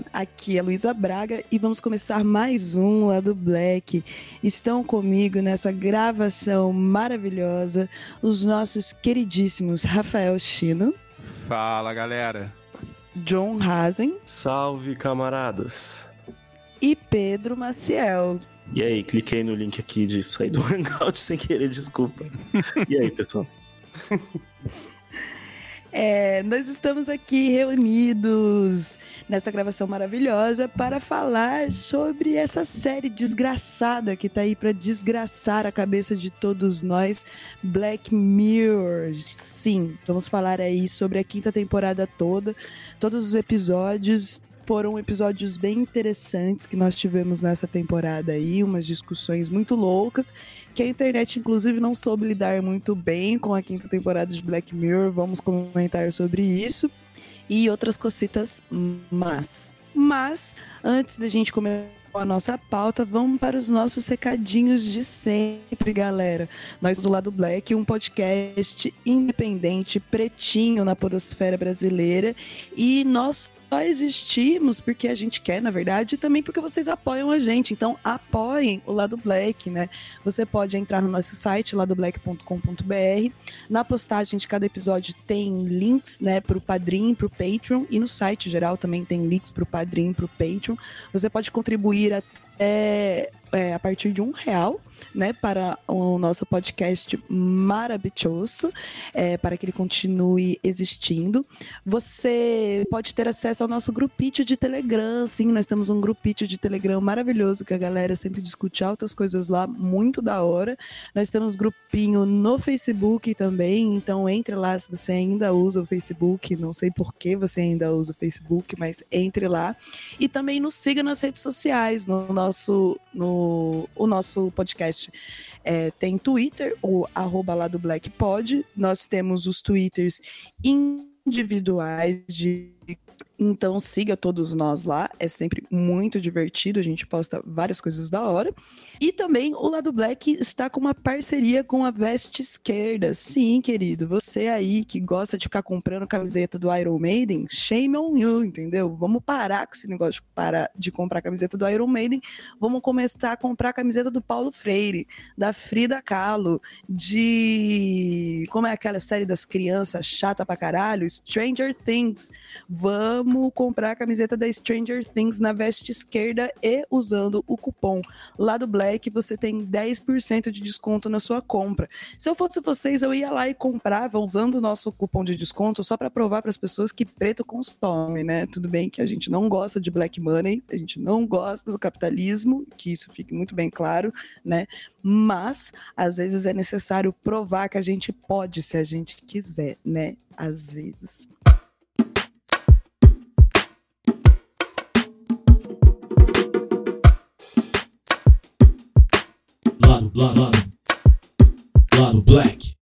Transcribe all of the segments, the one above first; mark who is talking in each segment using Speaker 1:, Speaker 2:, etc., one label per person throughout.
Speaker 1: Olá! Aqui é Luísa Braga e vamos começar mais um lá do Black. Estão comigo nessa gravação maravilhosa os nossos queridíssimos Rafael Chino.
Speaker 2: Fala, galera!
Speaker 1: John Hazen.
Speaker 3: Salve, camaradas!
Speaker 1: E Pedro Maciel.
Speaker 4: E aí, cliquei no link aqui de sair do Hangout sem querer, desculpa. E aí, pessoal?
Speaker 1: É, nós estamos aqui reunidos nessa gravação maravilhosa para falar sobre essa série desgraçada que tá aí para desgraçar a cabeça de todos nós, Black Mirror. Sim, vamos falar aí sobre a quinta temporada toda, todos os episódios foram episódios bem interessantes que nós tivemos nessa temporada aí, umas discussões muito loucas, que a internet inclusive não soube lidar muito bem com a quinta temporada de Black Mirror. Vamos comentar sobre isso e outras cositas mas mas antes da gente começar a nossa pauta, vamos para os nossos recadinhos de sempre, galera. Nós do Lado Black, um podcast independente, pretinho na podosfera brasileira, e nós existimos porque a gente quer, na verdade, e também porque vocês apoiam a gente. Então, apoiem o Lado Black, né? Você pode entrar no nosso site, ladoblack.com.br. Na postagem de cada episódio tem links, né, para o Padrim, para o Patreon, e no site geral também tem links para o Padrim, para o Patreon. Você pode contribuir até é, a partir de um real né, para o nosso podcast maravilhoso, é, para que ele continue existindo. Você pode ter acesso ao nosso grupito de Telegram, sim, nós temos um grupito de Telegram maravilhoso, que a galera sempre discute altas coisas lá, muito da hora. Nós temos grupinho no Facebook também, então entre lá se você ainda usa o Facebook, não sei por que você ainda usa o Facebook, mas entre lá. E também nos siga nas redes sociais, no nosso, no, o nosso podcast podcast. É, tem Twitter, o arroba lá do Black Pod. Nós temos os Twitters individuais de então siga todos nós lá, é sempre muito divertido, a gente posta várias coisas da hora. E também o Lado Black está com uma parceria com a Veste Esquerda. Sim, querido, você aí que gosta de ficar comprando camiseta do Iron Maiden, shame on you, entendeu? Vamos parar com esse negócio de parar de comprar camiseta do Iron Maiden, vamos começar a comprar camiseta do Paulo Freire, da Frida Kahlo, de como é aquela série das crianças chata pra caralho, Stranger Things. Vamos como comprar a camiseta da Stranger Things na veste esquerda e usando o cupom lá do Black, você tem 10% de desconto na sua compra. Se eu fosse vocês, eu ia lá e comprava usando o nosso cupom de desconto só para provar para as pessoas que preto consome, né? Tudo bem que a gente não gosta de black money, a gente não gosta do capitalismo, que isso fique muito bem claro, né? Mas às vezes é necessário provar que a gente pode se a gente quiser, né? Às vezes.
Speaker 5: Lado, lado, lado black.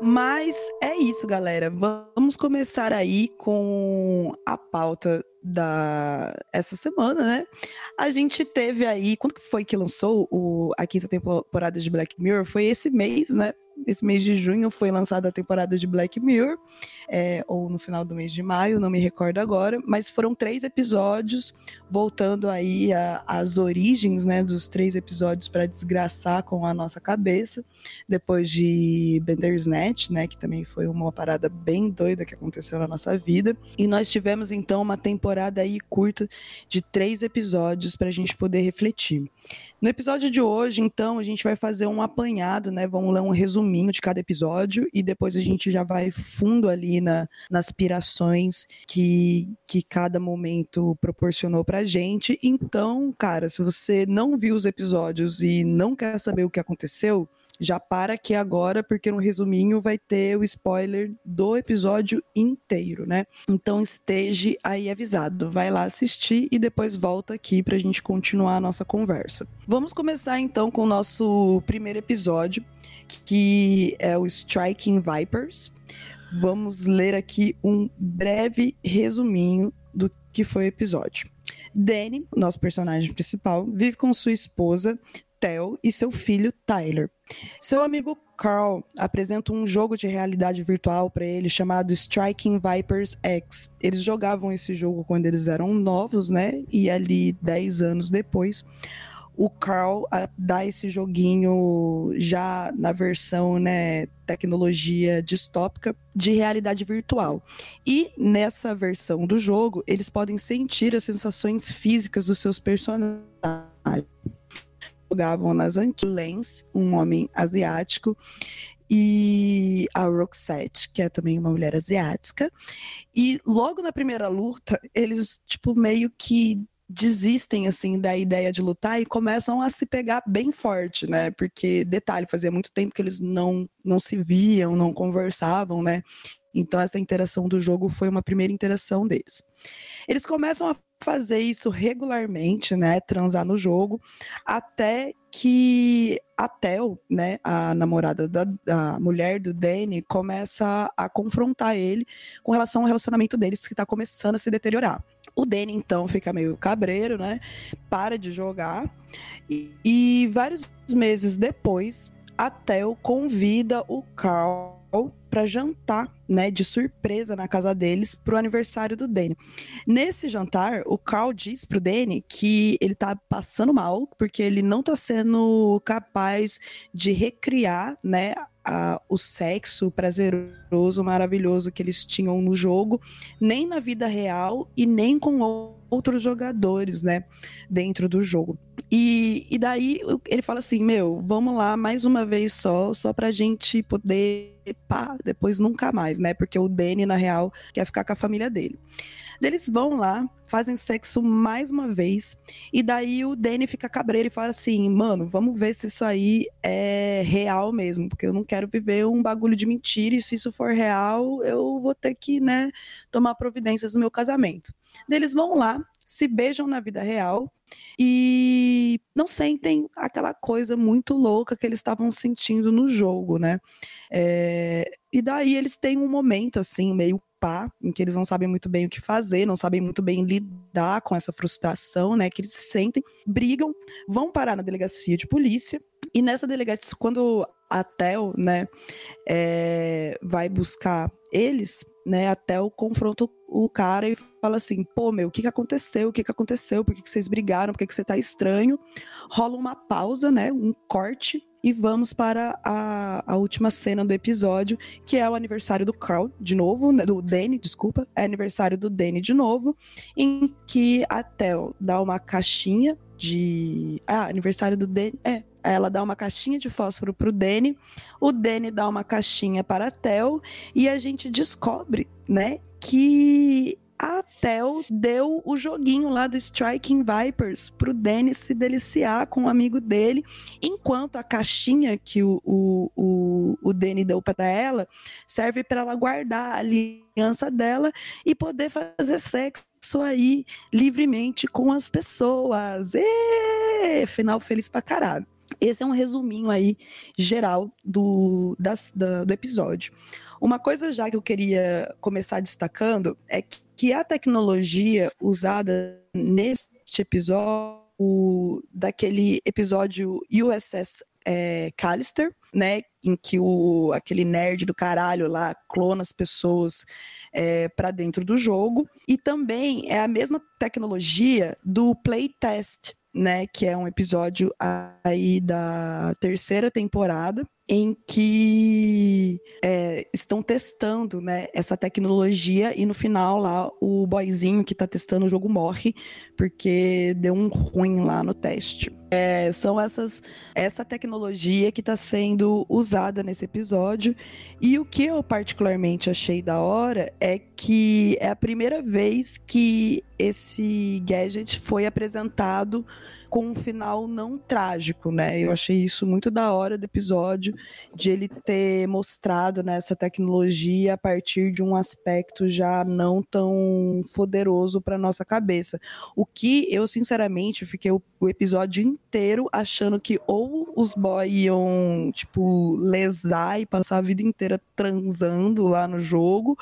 Speaker 1: Mas é isso, galera. Vamos começar aí com a pauta da essa semana, né? A gente teve aí, quando foi que lançou o, a quinta temporada de Black Mirror? Foi esse mês, né? Esse mês de junho foi lançada a temporada de Black Mirror, é, ou no final do mês de maio, não me recordo agora, mas foram três episódios, voltando aí às origens, né, dos três episódios para desgraçar com a nossa cabeça, depois de Bandersnatch, né, que também foi uma parada bem doida que aconteceu na nossa vida, e nós tivemos então uma temporada aí curta de três episódios para a gente poder refletir. No episódio de hoje, então, a gente vai fazer um apanhado, né? Vamos ler um resuminho de cada episódio e depois a gente já vai fundo ali na, nas aspirações que, que cada momento proporcionou pra gente. Então, cara, se você não viu os episódios e não quer saber o que aconteceu, já para aqui agora, porque no resuminho vai ter o spoiler do episódio inteiro, né? Então esteja aí avisado. Vai lá assistir e depois volta aqui pra gente continuar a nossa conversa. Vamos começar então com o nosso primeiro episódio, que é o Striking Vipers. Vamos ler aqui um breve resuminho do que foi o episódio. Danny, nosso personagem principal, vive com sua esposa, Tel e seu filho Tyler. Seu amigo Carl apresenta um jogo de realidade virtual para ele chamado Striking Vipers X. Eles jogavam esse jogo quando eles eram novos, né? E ali 10 anos depois, o Carl ah, dá esse joguinho já na versão, né, tecnologia distópica de realidade virtual. E nessa versão do jogo, eles podem sentir as sensações físicas dos seus personagens jogavam nas Antilles, um homem asiático, e a Roxette, que é também uma mulher asiática. E logo na primeira luta, eles, tipo, meio que desistem assim da ideia de lutar e começam a se pegar bem forte, né? Porque detalhe, fazia muito tempo que eles não não se viam, não conversavam, né? Então essa interação do jogo foi uma primeira interação deles. Eles começam a fazer isso regularmente, né, transar no jogo, até que a Tel, né, a namorada da a mulher do Danny, começa a confrontar ele com relação ao relacionamento deles que está começando a se deteriorar. O Danny, então, fica meio cabreiro, né? Para de jogar. E, e vários meses depois, a Tel convida o Carl para jantar, né, de surpresa na casa deles pro aniversário do Danny. Nesse jantar, o Carl diz pro Danny que ele tá passando mal porque ele não tá sendo capaz de recriar, né, a, o sexo prazeroso, maravilhoso que eles tinham no jogo, nem na vida real e nem com outros jogadores, né, dentro do jogo. E, e daí ele fala assim: Meu, vamos lá mais uma vez só, só pra gente poder pá, depois nunca mais, né? Porque o Danny, na real, quer ficar com a família dele. Eles vão lá, fazem sexo mais uma vez, e daí o Danny fica cabreiro e fala assim: mano, vamos ver se isso aí é real mesmo, porque eu não quero viver um bagulho de mentira, e se isso for real, eu vou ter que, né, tomar providências no meu casamento. Eles vão lá, se beijam na vida real e não sentem aquela coisa muito louca que eles estavam sentindo no jogo, né? É, e daí eles têm um momento assim, meio pá, em que eles não sabem muito bem o que fazer, não sabem muito bem lidar com essa frustração, né? Que eles sentem, brigam, vão parar na delegacia de polícia. E nessa delegacia, quando a Tel, né, é, vai buscar eles, né, até o confronto o cara e fala assim, pô, meu, o que que aconteceu? O que que aconteceu? Por que, que vocês brigaram? Por que, que você tá estranho? Rola uma pausa, né, um corte e vamos para a, a última cena do episódio, que é o aniversário do Carl, de novo, né, do Danny, desculpa, é aniversário do Danny de novo, em que a Tel dá uma caixinha de... Ah, aniversário do Danny, é, ela dá uma caixinha de fósforo para o Danny, o Danny dá uma caixinha para a Tel, e a gente descobre, né, que a Tel deu o joguinho lá do Striking Vipers pro Dennis se deliciar com um amigo dele, enquanto a caixinha que o, o, o, o Danny deu para ela serve para ela guardar a aliança dela e poder fazer sexo aí livremente com as pessoas. E final feliz pra caralho. Esse é um resuminho aí geral do, das, da, do episódio. Uma coisa já que eu queria começar destacando é que a tecnologia usada neste episódio, daquele episódio USS é, Callister, né, em que o, aquele nerd do caralho lá clona as pessoas é, para dentro do jogo, e também é a mesma tecnologia do playtest, né, que é um episódio aí da terceira temporada, em que é, estão testando né, essa tecnologia e no final lá o boyzinho que está testando o jogo morre porque deu um ruim lá no teste. É, são essas essa tecnologia que está sendo usada nesse episódio e o que eu particularmente achei da hora é que é a primeira vez que esse gadget foi apresentado com um final não trágico, né? Eu achei isso muito da hora do episódio, de ele ter mostrado né, essa tecnologia a partir de um aspecto já não tão poderoso para nossa cabeça. O que eu, sinceramente, fiquei o, o, episódio inteiro achando que ou os boys iam, tipo, lesar e passar a vida inteira transando lá no jogo,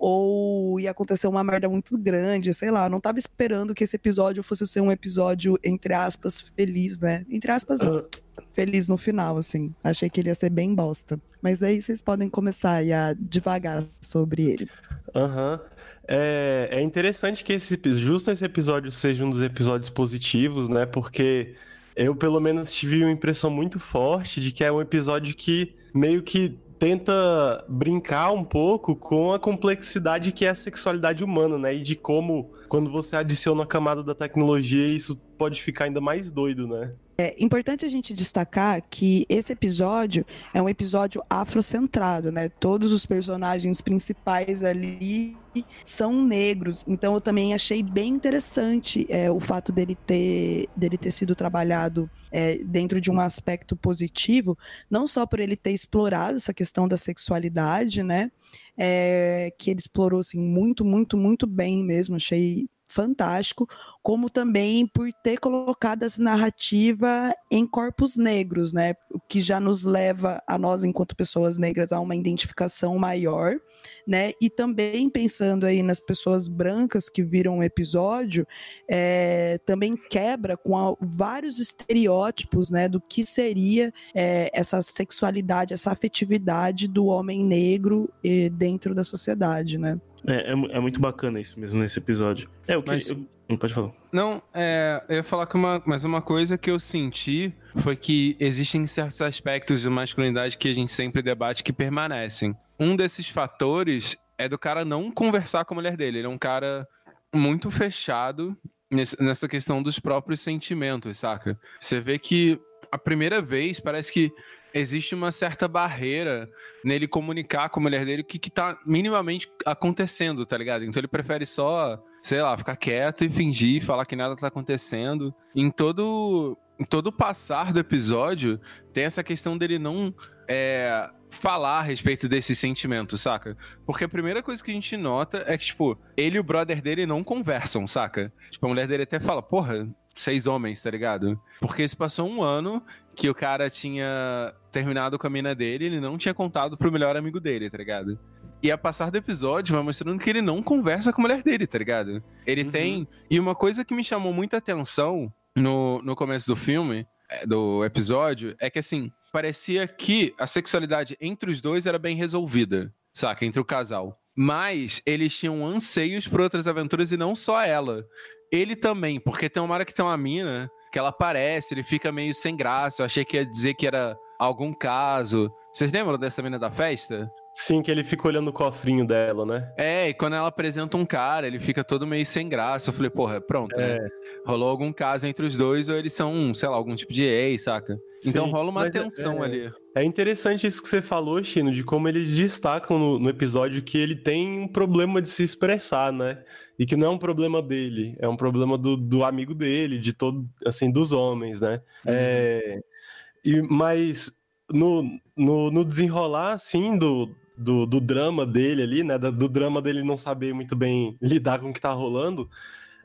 Speaker 1: ou ia acontecer uma merda muito grande, sei lá. Não tava esperando que esse episódio fosse ser um episódio, entre aspas, feliz, né? Entre aspas, não. Feliz no final, assim. Achei que ele ia ser bem bosta. Mas daí vocês podem começar aí a devagar sobre ele.
Speaker 3: Aham. É, é interessante que esse, justo esse episódio seja um dos episódios positivos, né? Porque eu, pelo menos, tive uma impressão muito forte de que é um episódio que meio que tenta brincar um pouco com a complexidade que é a sexualidade humana, né? E de como, quando você adiciona a camada da tecnologia, isso pode ficar ainda mais doido, né?
Speaker 1: É importante a gente destacar que esse episódio é um episódio afrocentrado, né? Todos os personagens principais ali são negros, então eu também achei bem interessante é, o fato dele ter, dele ter sido trabalhado é, dentro de um aspecto positivo, não só por ele ter explorado essa questão da sexualidade, né? É, que ele explorou assim, muito, muito, muito bem mesmo, achei fantástico, como também por ter colocado essa narrativa em corpos negros, né? O que já nos leva a nós, enquanto pessoas negras, a uma identificação maior, né? E também pensando aí nas pessoas brancas que viram o episódio, é, também quebra com a- vários estereótipos, né? Do que seria é, essa sexualidade, essa afetividade do homem negro eh, dentro da sociedade, né?
Speaker 4: É, é, é muito bacana isso mesmo nesse episódio. É, o que.
Speaker 2: Mas-
Speaker 4: eu- não pode falar.
Speaker 2: Não, é, eu ia falar que uma, mas uma coisa que eu senti foi que existem certos aspectos de masculinidade que a gente sempre debate que permanecem. Um desses fatores é do cara não conversar com a mulher dele. Ele é um cara muito fechado nessa questão dos próprios sentimentos, saca? Você vê que a primeira vez parece que existe uma certa barreira nele comunicar com a mulher dele o que, que tá minimamente acontecendo, tá ligado? Então ele prefere só, sei lá, ficar quieto e fingir, falar que nada tá acontecendo. Em todo, em todo passar do episódio, tem essa questão dele não é, falar a respeito desse sentimento, saca? Porque a primeira coisa que a gente nota é que, tipo, ele e o brother dele não conversam, saca? Tipo, a mulher dele até fala, porra, seis homens, tá ligado? Porque se passou um ano que o cara tinha terminado com a mina dele, ele não tinha contado pro melhor amigo dele, tá ligado? E a passar do episódio vai mostrando que ele não conversa com a mulher dele, tá ligado? Ele
Speaker 3: Uhum.
Speaker 2: tem. E uma coisa que me chamou muita atenção no, no começo do filme, é, do episódio, é que assim, parecia que a sexualidade entre os dois era bem resolvida, saca? Entre o casal. Mas eles tinham anseios por outras aventuras e não só ela. Ele também, porque tem uma hora que tem uma mina que ela aparece, ele fica meio sem graça. Eu achei que ia dizer que era algum caso. Vocês lembram dessa mina da festa?
Speaker 3: Sim, que ele fica olhando o cofrinho dela, né?
Speaker 2: É, e quando ela apresenta um cara, ele fica todo meio sem graça. Eu falei, porra, pronto, né? Rolou algum caso entre os dois, ou eles são, sei lá, algum tipo de ex, saca? Então
Speaker 3: Sim,
Speaker 2: rola uma
Speaker 3: é-
Speaker 2: tensão
Speaker 3: é-
Speaker 2: ali.
Speaker 3: É interessante isso que você falou, Chino, de como eles destacam no, no episódio que ele tem um problema de se expressar, né? E que não é um problema dele, é um problema do, do amigo dele, de todo, assim, dos homens, né? É, e, mas no, no, no desenrolar, assim, do, do, do drama dele ali, né? Do drama dele não saber muito bem lidar com o que tá rolando,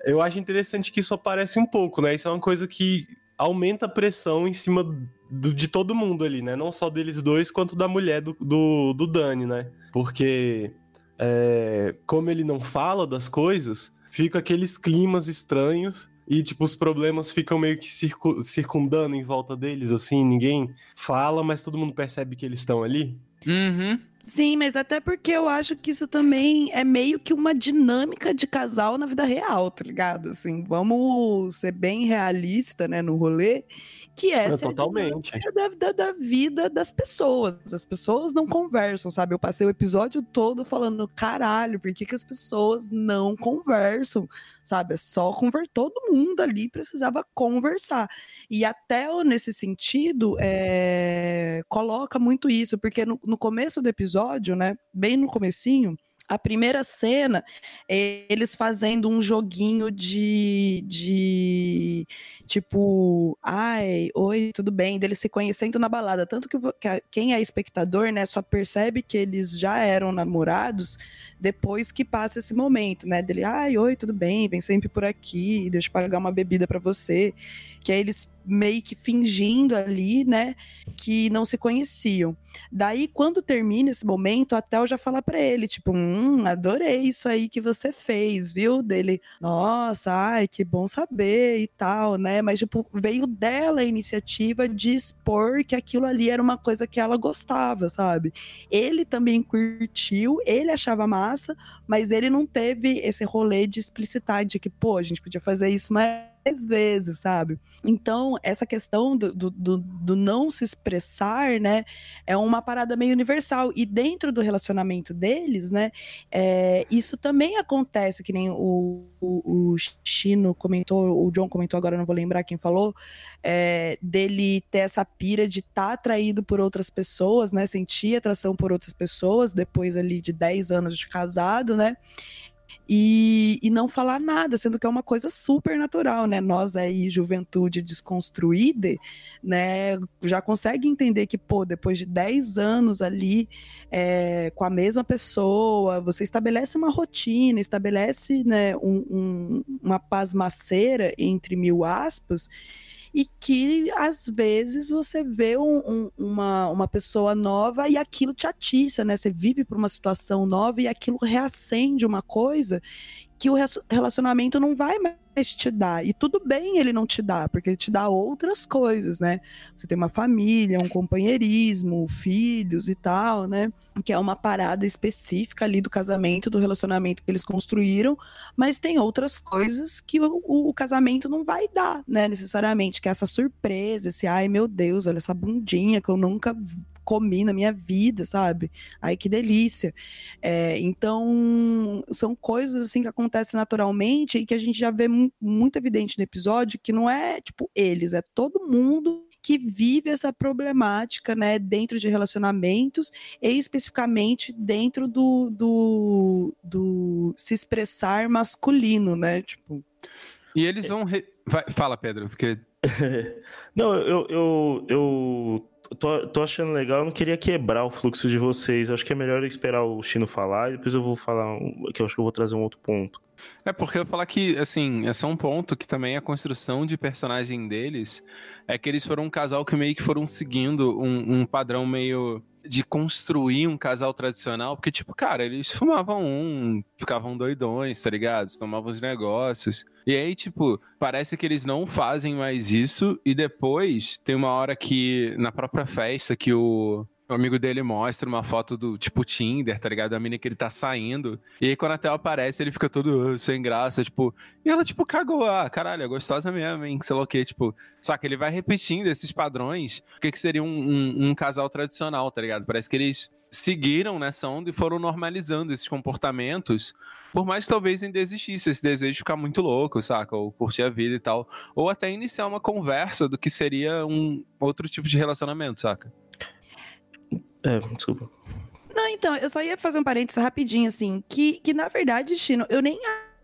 Speaker 3: eu acho interessante que isso aparece um pouco, né? Isso é uma coisa que aumenta a pressão em cima do- de todo mundo ali, né? Não só deles dois, quanto da mulher do, do, do Dani, né? Porque é, como ele não fala das coisas, fica aqueles climas estranhos e, tipo, os problemas ficam meio que circu- circundando em volta deles, assim, ninguém fala, mas todo mundo percebe que eles estão ali.
Speaker 2: Uhum.
Speaker 1: Sim, mas até porque eu acho que isso também é meio que uma dinâmica de casal na vida real, tá ligado? Assim, vamos ser bem realista, né, no rolê, que é, a
Speaker 3: totalmente.
Speaker 1: dinâmica da, da, da vida das pessoas. As pessoas não conversam, sabe? Eu passei o episódio todo falando, caralho, por que, que as pessoas não conversam? Sabe? É só conversar. Todo mundo ali precisava conversar. E até nesse sentido, é, coloca muito isso, porque no, no começo do episódio, né? Bem no comecinho, a primeira cena é eles fazendo um joguinho de, de, Tipo, ai, oi, tudo bem, deles se conhecendo na balada. Tanto que, que quem é espectador, né, só percebe que eles já eram namorados depois que passa esse momento, né? Dele, ai, oi, tudo bem, vem sempre por aqui, deixa eu pagar uma bebida pra você. Que é eles meio que fingindo ali, né, que não se conheciam. Daí, quando termina esse momento, a Tel já fala pra ele, tipo, hum, adorei isso aí que você fez, viu? Dele, nossa, ai, que bom saber e tal, né? Mas, tipo, veio dela a iniciativa de expor que aquilo ali era uma coisa que ela gostava, sabe? Ele também curtiu, ele achava massa, mas ele não teve esse rolê de explicitar de que, pô, a gente podia fazer isso mais vezes, sabe? Então, essa questão do, do, do, não se expressar, né, é uma parada meio universal. E dentro do relacionamento deles, né, é, isso também acontece, que nem o, o, o Chino comentou, o John comentou agora, não vou lembrar quem falou, é, dele ter essa pira de estar tá atraído por outras pessoas, né, sentir atração por outras pessoas, depois ali de 10 anos de casado, né, e, e não falar nada, sendo que é uma coisa super natural, né? Nós aí, juventude desconstruída, né, já consegue entender que, pô, depois de 10 anos ali é, com a mesma pessoa, você estabelece uma rotina, estabelece né, um, um, uma pasmaceira, entre mil aspas, e que às vezes você vê um, um, uma, uma pessoa nova e aquilo te atiça, né? Você vive por uma situação nova e aquilo reacende uma coisa que o relacionamento não vai mais te dar. E tudo bem ele não te dar, porque ele te dá outras coisas, né? Você tem uma família, um companheirismo, filhos e tal, né? Que é uma parada específica ali do casamento, do relacionamento que eles construíram, mas tem outras coisas que o, o, o casamento não vai dar, né? Necessariamente, que é essa surpresa, esse ai meu Deus, olha essa bundinha que eu nunca comi na minha vida, sabe? Ai, que delícia. É, então, são coisas assim que acontecem naturalmente e que a gente já vê muito evidente no episódio que não é tipo eles, é todo mundo que vive essa problemática, né, dentro de relacionamentos e especificamente dentro do, do, do se expressar masculino, né, tipo.
Speaker 2: E eles vão. Re... Vai, fala, Pedro, porque.
Speaker 4: não, eu, eu, eu tô, tô achando legal, eu não queria quebrar o fluxo de vocês. Acho que é melhor esperar o Chino falar e depois eu vou falar, que eu acho que eu vou trazer um outro ponto.
Speaker 2: É porque eu vou falar que, assim, é só um ponto que também a construção de personagem deles é que eles foram um casal que meio que foram seguindo um, um padrão meio de construir um casal tradicional, porque, tipo, cara, eles fumavam um, ficavam doidões, tá ligado? Tomavam os negócios. E aí, tipo, parece que eles não fazem mais isso, e depois tem uma hora que, na própria festa, que o, o amigo dele mostra uma foto do tipo Tinder, tá ligado? A menina que ele tá saindo. E aí, quando a Theo aparece, ele fica todo uh, sem graça, tipo. E ela, tipo, cagou. Ah, caralho, é gostosa mesmo, hein? Sei lá o quê. Tipo, saca? Ele vai repetindo esses padrões. O que, que seria um, um, um casal tradicional, tá ligado? Parece que eles seguiram nessa onda e foram normalizando esses comportamentos. Por mais que talvez ainda existisse esse desejo de ficar muito louco, saca? Ou curtir a vida e tal. Ou até iniciar uma conversa do que seria um outro tipo de relacionamento, saca?
Speaker 4: É, desculpa.
Speaker 1: Não, então, eu só ia fazer um parênteses rapidinho, assim, que, que na verdade, Chino, eu nem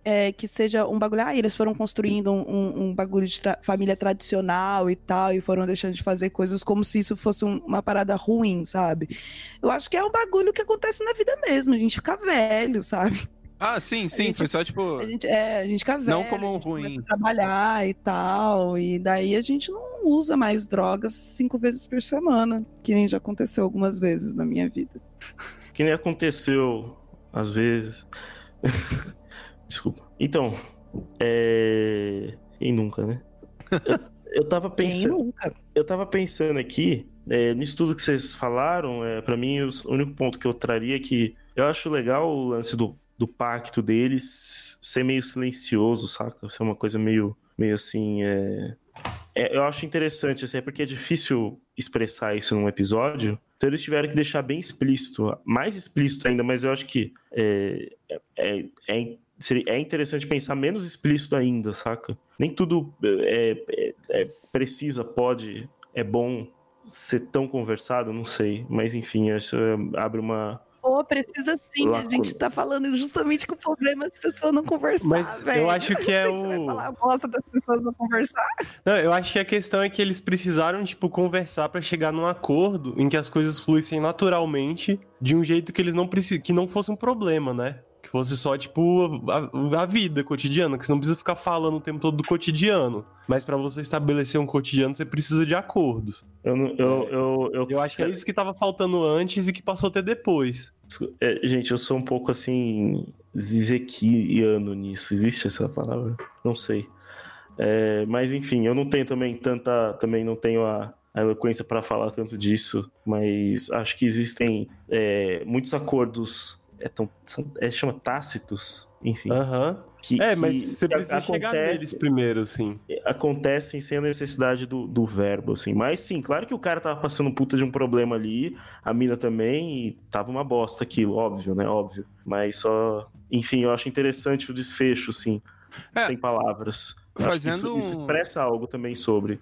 Speaker 1: é, que seja um bagulho, ah, eles foram construindo um, um, bagulho de tra família tradicional e tal, e foram deixando de fazer coisas como se isso fosse um, uma parada ruim, sabe? Eu acho que é um bagulho que acontece na vida mesmo, a gente fica velho, sabe?
Speaker 2: Ah, sim, sim,
Speaker 1: gente,
Speaker 2: foi só tipo.
Speaker 1: A gente, é, a gente fica velho.
Speaker 2: Não como ruim.
Speaker 1: A trabalhar e tal. E daí a gente não usa mais drogas cinco vezes por semana, que nem já aconteceu algumas vezes na minha vida.
Speaker 4: Que nem aconteceu às vezes. Desculpa. Então, é. E nunca, né? Eu, eu tava pensando.
Speaker 1: Quem nunca?
Speaker 4: Eu tava pensando aqui, é, nisso tudo que vocês falaram, é, para mim, o único ponto que eu traria é que eu acho legal o lance do do pacto deles ser meio silencioso, saca? Ser uma coisa meio, meio assim. É... É, eu acho interessante, assim, é porque é difícil expressar isso num episódio. Então eles tiveram que deixar bem explícito, mais explícito ainda, mas eu acho que é, é, é, é interessante pensar menos explícito ainda, saca? Nem tudo é, é, precisa, pode, é bom ser tão conversado, não sei. Mas enfim, isso abre uma,
Speaker 1: Pô, precisa sim. A
Speaker 4: Lacuna.
Speaker 1: gente tá falando justamente que o problema é as pessoas não conversar,
Speaker 3: Mas
Speaker 1: velho.
Speaker 3: eu acho que é
Speaker 1: Você vai
Speaker 3: o.
Speaker 1: falar a bosta das pessoas não conversar.
Speaker 3: Não, eu acho que a questão é que eles precisaram, tipo, conversar pra chegar num acordo em que as coisas fluíssem naturalmente, de um jeito que eles não precisam, que não fosse um problema, né? Que fosse só, tipo, a, a vida cotidiana, que você não precisa ficar falando o tempo todo do cotidiano. Mas pra você estabelecer um cotidiano, você precisa de acordos.
Speaker 4: Eu, não- eu, eu, eu,
Speaker 3: Eu acho que é isso que tava faltando antes e que passou até depois.
Speaker 4: É, gente, eu sou um pouco assim. Zizequiano nisso. Existe essa palavra? Não sei. É, mas enfim, eu não tenho também tanta. Também não tenho a, a eloquência para falar tanto disso. Mas acho que existem é, muitos acordos. É, tão, é, chama tácitos. Enfim.
Speaker 3: Aham.
Speaker 4: Que,
Speaker 3: É,
Speaker 4: que-
Speaker 3: mas você
Speaker 4: que
Speaker 3: precisa chegar
Speaker 4: acontece-
Speaker 3: neles primeiro, assim.
Speaker 4: acontecem sem a necessidade do, do verbo, assim. Mas sim, claro que o cara tava passando puta de um problema ali, a mina também, e tava uma bosta aquilo, óbvio, né? Óbvio. Mas só. Enfim, eu acho interessante o desfecho, assim,
Speaker 2: É,
Speaker 4: sem palavras. Eu que
Speaker 2: fazendo
Speaker 4: isso, isso expressa algo também sobre.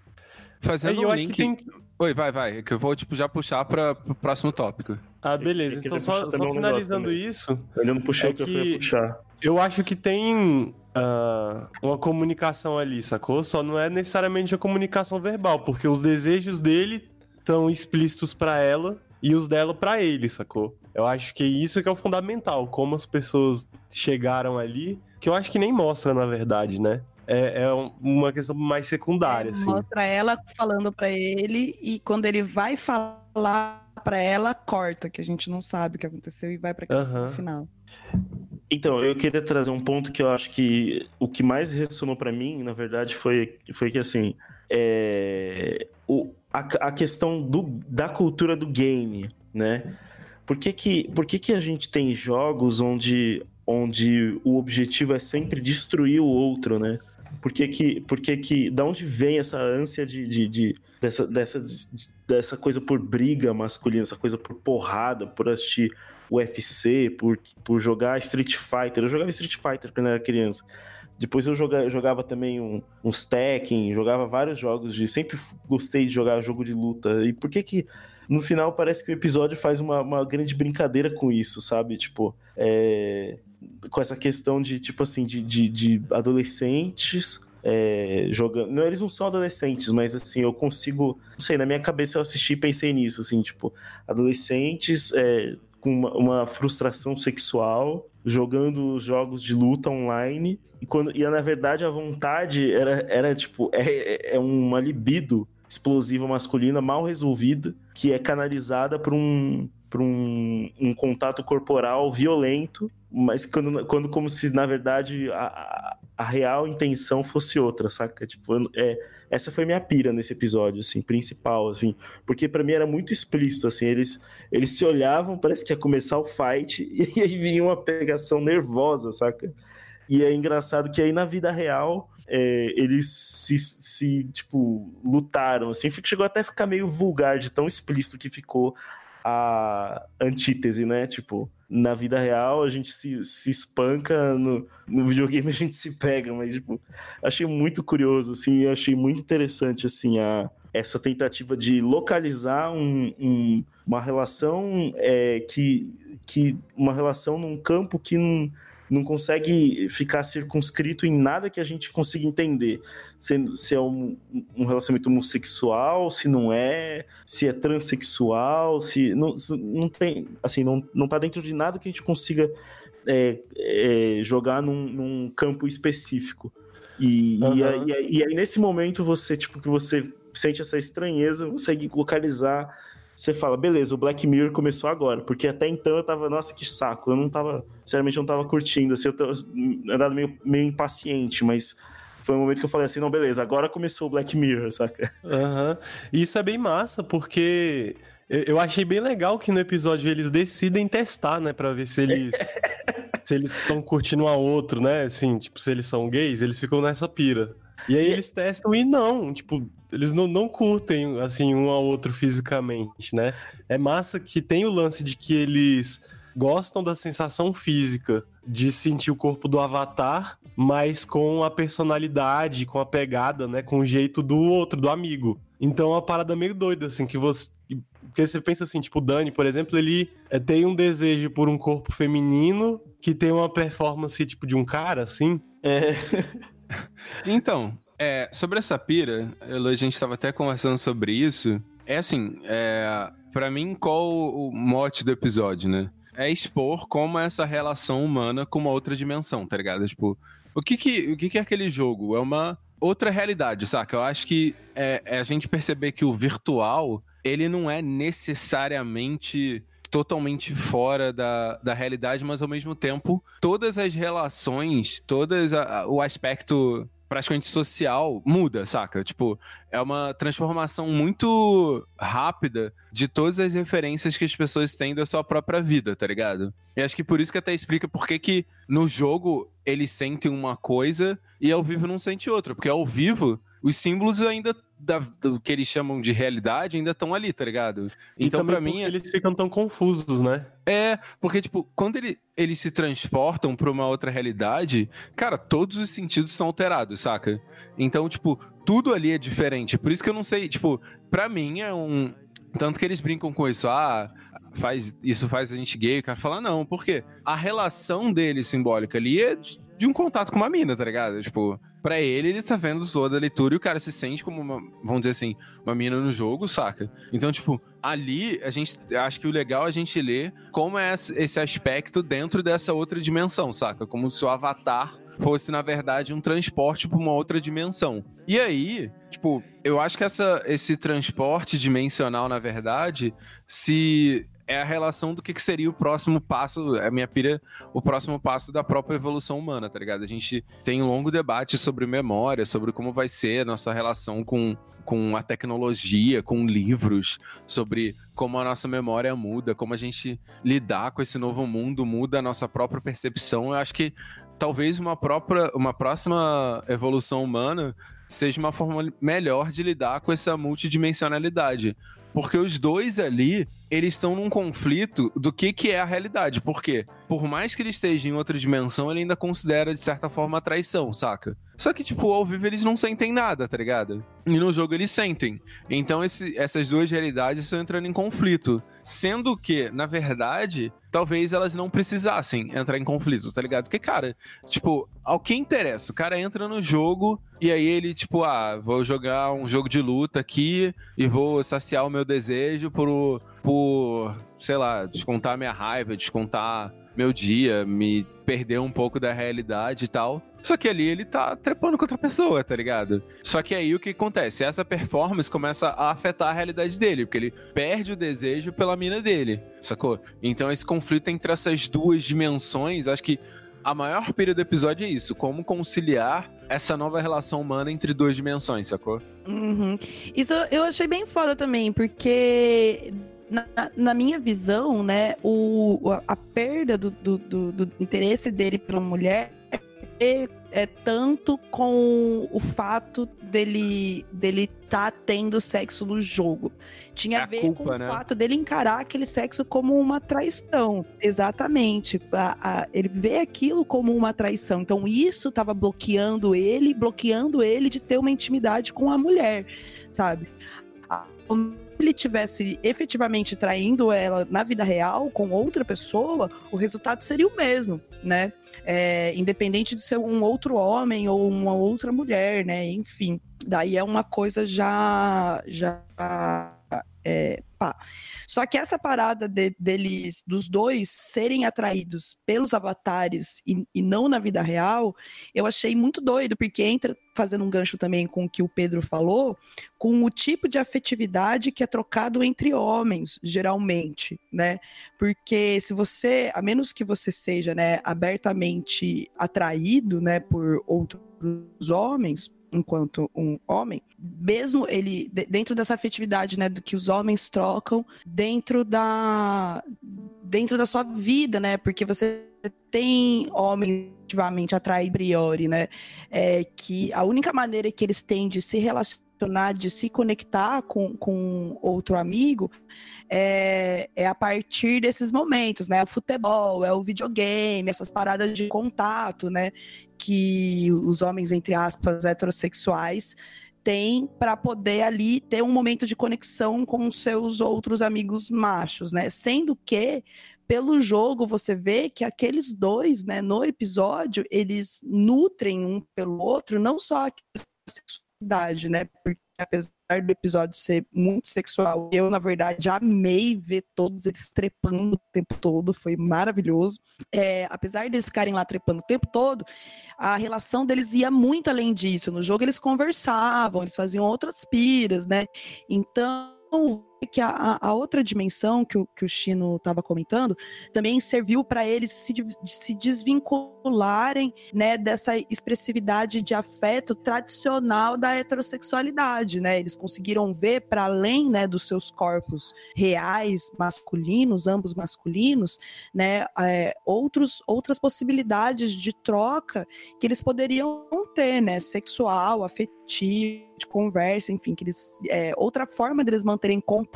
Speaker 2: Fazendo
Speaker 3: Aí eu
Speaker 2: um
Speaker 3: acho
Speaker 2: link.
Speaker 3: que tem.
Speaker 2: Oi, vai, vai. Que eu vou, tipo, já puxar para o próximo tópico.
Speaker 3: Ah,
Speaker 4: Eu
Speaker 3: beleza.
Speaker 4: queria
Speaker 3: Então, só, só finalizando isso,
Speaker 4: Eu ainda não puxei
Speaker 3: É
Speaker 4: o que, eu
Speaker 3: que-
Speaker 4: ia puxar.
Speaker 3: Eu acho que tem ah, uma comunicação ali, sacou? Só não é necessariamente a comunicação verbal, porque os desejos dele estão explícitos pra ela e os dela pra ele, sacou? Eu acho que isso que é o fundamental, como as pessoas chegaram ali, que eu acho que nem mostra, na verdade, né? É, é um- uma questão mais secundária,
Speaker 1: É,
Speaker 3: assim.
Speaker 1: Mostra ela falando pra ele e quando ele vai falar pra ela, corta, que a gente não sabe o que aconteceu e vai pra questão
Speaker 3: Aham.
Speaker 1: final.
Speaker 4: Então, eu queria trazer um ponto que eu acho que o que mais ressonou pra mim, na verdade, foi, foi que assim, é, o, a, a questão do, da cultura do game, né? Por que que, por que que a gente tem jogos onde, onde o objetivo é sempre destruir o outro, né? Por que que, por que, que da onde vem essa ânsia de, de, de- dessa, dessa, de- dessa coisa por briga masculina, essa coisa por porrada, por assistir UFC, por, por jogar Street Fighter. Eu jogava Street Fighter quando era criança. Depois eu joga- eu jogava também um, uns Tekken, jogava vários jogos de. Sempre gostei de jogar jogo de luta. E por que que no final parece que o episódio faz uma, uma grande brincadeira com isso, sabe? Tipo, é, com essa questão de, tipo assim, de, de, de adolescentes. é, jogando. Não, eles não são adolescentes, mas assim, eu consigo. Não sei, na minha cabeça eu assisti e pensei nisso, assim, tipo, adolescentes é, com uma, uma frustração sexual, jogando jogos de luta online. E, quando, e na verdade a vontade era, era tipo, é, é uma libido explosiva masculina mal resolvida, que é canalizada por um, por um, um contato corporal violento, mas quando, quando como se na verdade a, a, real intenção fosse outra, saca? Tipo, é, essa foi minha pira nesse episódio, assim, principal, assim, porque pra mim era muito explícito, assim, eles, eles se olhavam, parece que ia começar o fight, e aí vinha uma pegação nervosa, saca? E é engraçado que aí na vida real é, eles se, se, tipo, lutaram, assim, chegou até a ficar meio vulgar de tão explícito que ficou a antítese, né? Tipo, na vida real a gente se, se espanca, no, no videogame a gente se pega, mas, tipo, achei muito curioso, assim, achei muito interessante, assim, a, essa tentativa de localizar um- um- uma relação é, que, que. uma relação num campo que não, não consegue ficar circunscrito em nada que a gente consiga entender. Se, se é um, um relacionamento homossexual, se não é, se é transexual, se. Não, não tem. Assim, não, não tá dentro de nada que a gente consiga é, é, jogar num, num campo específico. E, aí- e aí, e aí, nesse momento, você, tipo, que você sente essa estranheza, consegue localizar. Você fala, beleza, o Black Mirror começou agora. Porque até então eu tava, nossa, que saco. Eu não tava, sinceramente, eu não tava curtindo. Assim, eu tô andado meio, meio impaciente, mas foi um momento que eu falei assim, não, beleza, agora começou o Black Mirror, saca?
Speaker 3: Aham. E isso é bem massa, porque eu achei bem legal que no episódio eles decidem testar, né, Pra ver se eles se eles estão curtindo ao outro, né? Assim, tipo, se eles são gays, eles ficam nessa pira. E aí eles testam e não, tipo, eles não, não curtem assim um ao outro fisicamente, né? É massa que tem o lance de que eles gostam da sensação física de sentir o corpo do avatar, mas com a personalidade, com a pegada, né, com o jeito do outro, do amigo. Então é uma parada meio doida assim que você que Porque você pensa assim, tipo, o Dani, por exemplo, ele é, tem um desejo por um corpo feminino que tem uma performance, tipo, de um cara, assim.
Speaker 4: É.
Speaker 2: Então, é, sobre essa pira, a gente estava até conversando sobre isso. É assim, é, para mim, qual o mote do episódio, né? É expor como essa relação humana com uma outra dimensão, tá ligado? Tipo, o que que, o que, que é aquele jogo? É uma outra realidade, saca? Eu acho que é, é a gente perceber que o virtual, ele não é necessariamente totalmente fora da, da realidade, mas ao mesmo tempo, todas as relações, todas a, o aspecto praticamente social muda, saca? Tipo, é uma transformação muito rápida de todas as referências que as pessoas têm da sua própria vida, tá ligado? E acho que por isso que até explica por que que no jogo eles sentem uma coisa e ao vivo não sente outra, porque ao vivo os símbolos ainda da, do que eles chamam de realidade ainda estão ali, tá ligado? Então pra mim é-
Speaker 3: eles ficam tão confusos, né?
Speaker 2: é, porque, tipo, quando ele, eles se transportam pra uma outra realidade, cara, todos os sentidos são alterados, saca? Então, tipo, tudo ali é diferente. Por isso que eu não sei, tipo, pra mim é um. Tanto que eles brincam com isso, ah, faz, isso faz a gente gay, o cara fala, não, por quê? A relação dele simbólica ali é de de um contato com uma mina, tá ligado? Tipo, pra ele, ele tá vendo toda a leitura e o cara se sente como uma, vamos dizer assim, uma mina no jogo, saca? Então, tipo, ali a gente acho que o legal é a gente ler como é esse aspecto dentro dessa outra dimensão, saca? Como se o avatar fosse, na verdade, um transporte pra uma outra dimensão. E aí, tipo, eu acho que essa, esse transporte dimensional, na verdade, se é a relação do que, que seria o próximo passo, a minha pira, o próximo passo da própria evolução humana, tá ligado? A gente tem um longo debate sobre memória, sobre como vai ser a nossa relação com, com a tecnologia, com livros, sobre como a nossa memória muda, como a gente lidar com esse novo mundo muda a nossa própria percepção. Eu acho que talvez uma própria, uma próxima evolução humana seja uma forma melhor de lidar com essa multidimensionalidade. Porque os dois ali, eles estão num conflito do que, que é a realidade. Por quê? Por mais que ele esteja em outra dimensão, ele ainda considera, de certa forma, a traição, saca? Só que, tipo, ao vivo eles não sentem nada, tá ligado? E no jogo eles sentem. Então esse- essas duas realidades estão entrando em conflito. Sendo que, na verdade, talvez elas não precisassem entrar em conflito, tá ligado? Porque, cara, tipo, ao que interessa? O cara entra no jogo e aí ele, tipo, ah, vou jogar um jogo de luta aqui e vou saciar o meu desejo por, por sei lá, descontar minha raiva, descontar meu dia, me perder um pouco da realidade e tal. Só que ali ele tá trepando com outra pessoa, tá ligado? Só que aí o que acontece? Essa performance começa a afetar a realidade dele, porque ele perde o desejo pela mina dele, sacou? Então esse conflito entre essas duas dimensões, acho que a maior pira do episódio é isso, como conciliar essa nova relação humana entre duas dimensões, sacou?
Speaker 1: Uhum. Isso eu achei bem foda também, porque na, na minha visão, né, o, a- perda do, do, do- do interesse dele pela mulher é, é tanto com o fato dele dele tá tendo sexo no jogo. Tinha
Speaker 2: É
Speaker 1: a
Speaker 2: a
Speaker 1: ver
Speaker 2: culpa,
Speaker 1: com o
Speaker 2: né?
Speaker 1: fato dele encarar aquele sexo como uma traição. Exatamente. A- a- ele vê aquilo como uma traição. Então isso tava bloqueando ele, bloqueando ele de ter uma intimidade com a mulher, sabe? A- ele tivesse efetivamente traindo ela na vida real com outra pessoa, o resultado seria o mesmo, né? É, independente de ser um outro homem ou uma outra mulher, né? Enfim, daí é uma coisa já já é, pá. Só que essa parada de- deles, dos dois serem atraídos pelos avatares e, e não na vida real, eu achei muito doido, porque entra fazendo um gancho também com o que o Pedro falou, com o tipo de afetividade que é trocado entre homens, geralmente, né? Porque se você, a menos que você seja, né, abertamente atraído, né, por outros homens, enquanto um homem, mesmo ele de- dentro dessa afetividade, né, do que os homens trocam dentro da dentro da sua vida, né? Porque você tem homens ativamente atrai priori, né? É que a única maneira que eles têm de se relacionar, de se conectar com, com outro amigo é, é a partir desses momentos, né? O futebol, é o videogame, essas paradas de contato, né? Que os homens, entre aspas, heterossexuais tem para poder ali ter um momento de conexão com seus outros amigos machos, né? Sendo que pelo jogo você vê que aqueles dois, né, no episódio, eles nutrem um pelo outro, não só a sexualidade, né? Porque apesar do episódio ser muito sexual, eu, na verdade, amei ver todos eles trepando o tempo todo, foi maravilhoso. É, apesar deles ficarem lá trepando o tempo todo, a relação deles ia muito além disso. No jogo eles conversavam, eles faziam outras piras, né? Então que a, a, outra dimensão que o, que o Chino estava comentando também serviu para eles se, se desvincularem né, dessa expressividade de afeto tradicional da heterossexualidade. Né? Eles conseguiram ver para além né, dos seus corpos reais, masculinos, ambos masculinos, né, é, outros, outras possibilidades de troca que eles poderiam ter, né, sexual, afetivo de conversa, enfim, que eles é, outra forma deles manterem contato,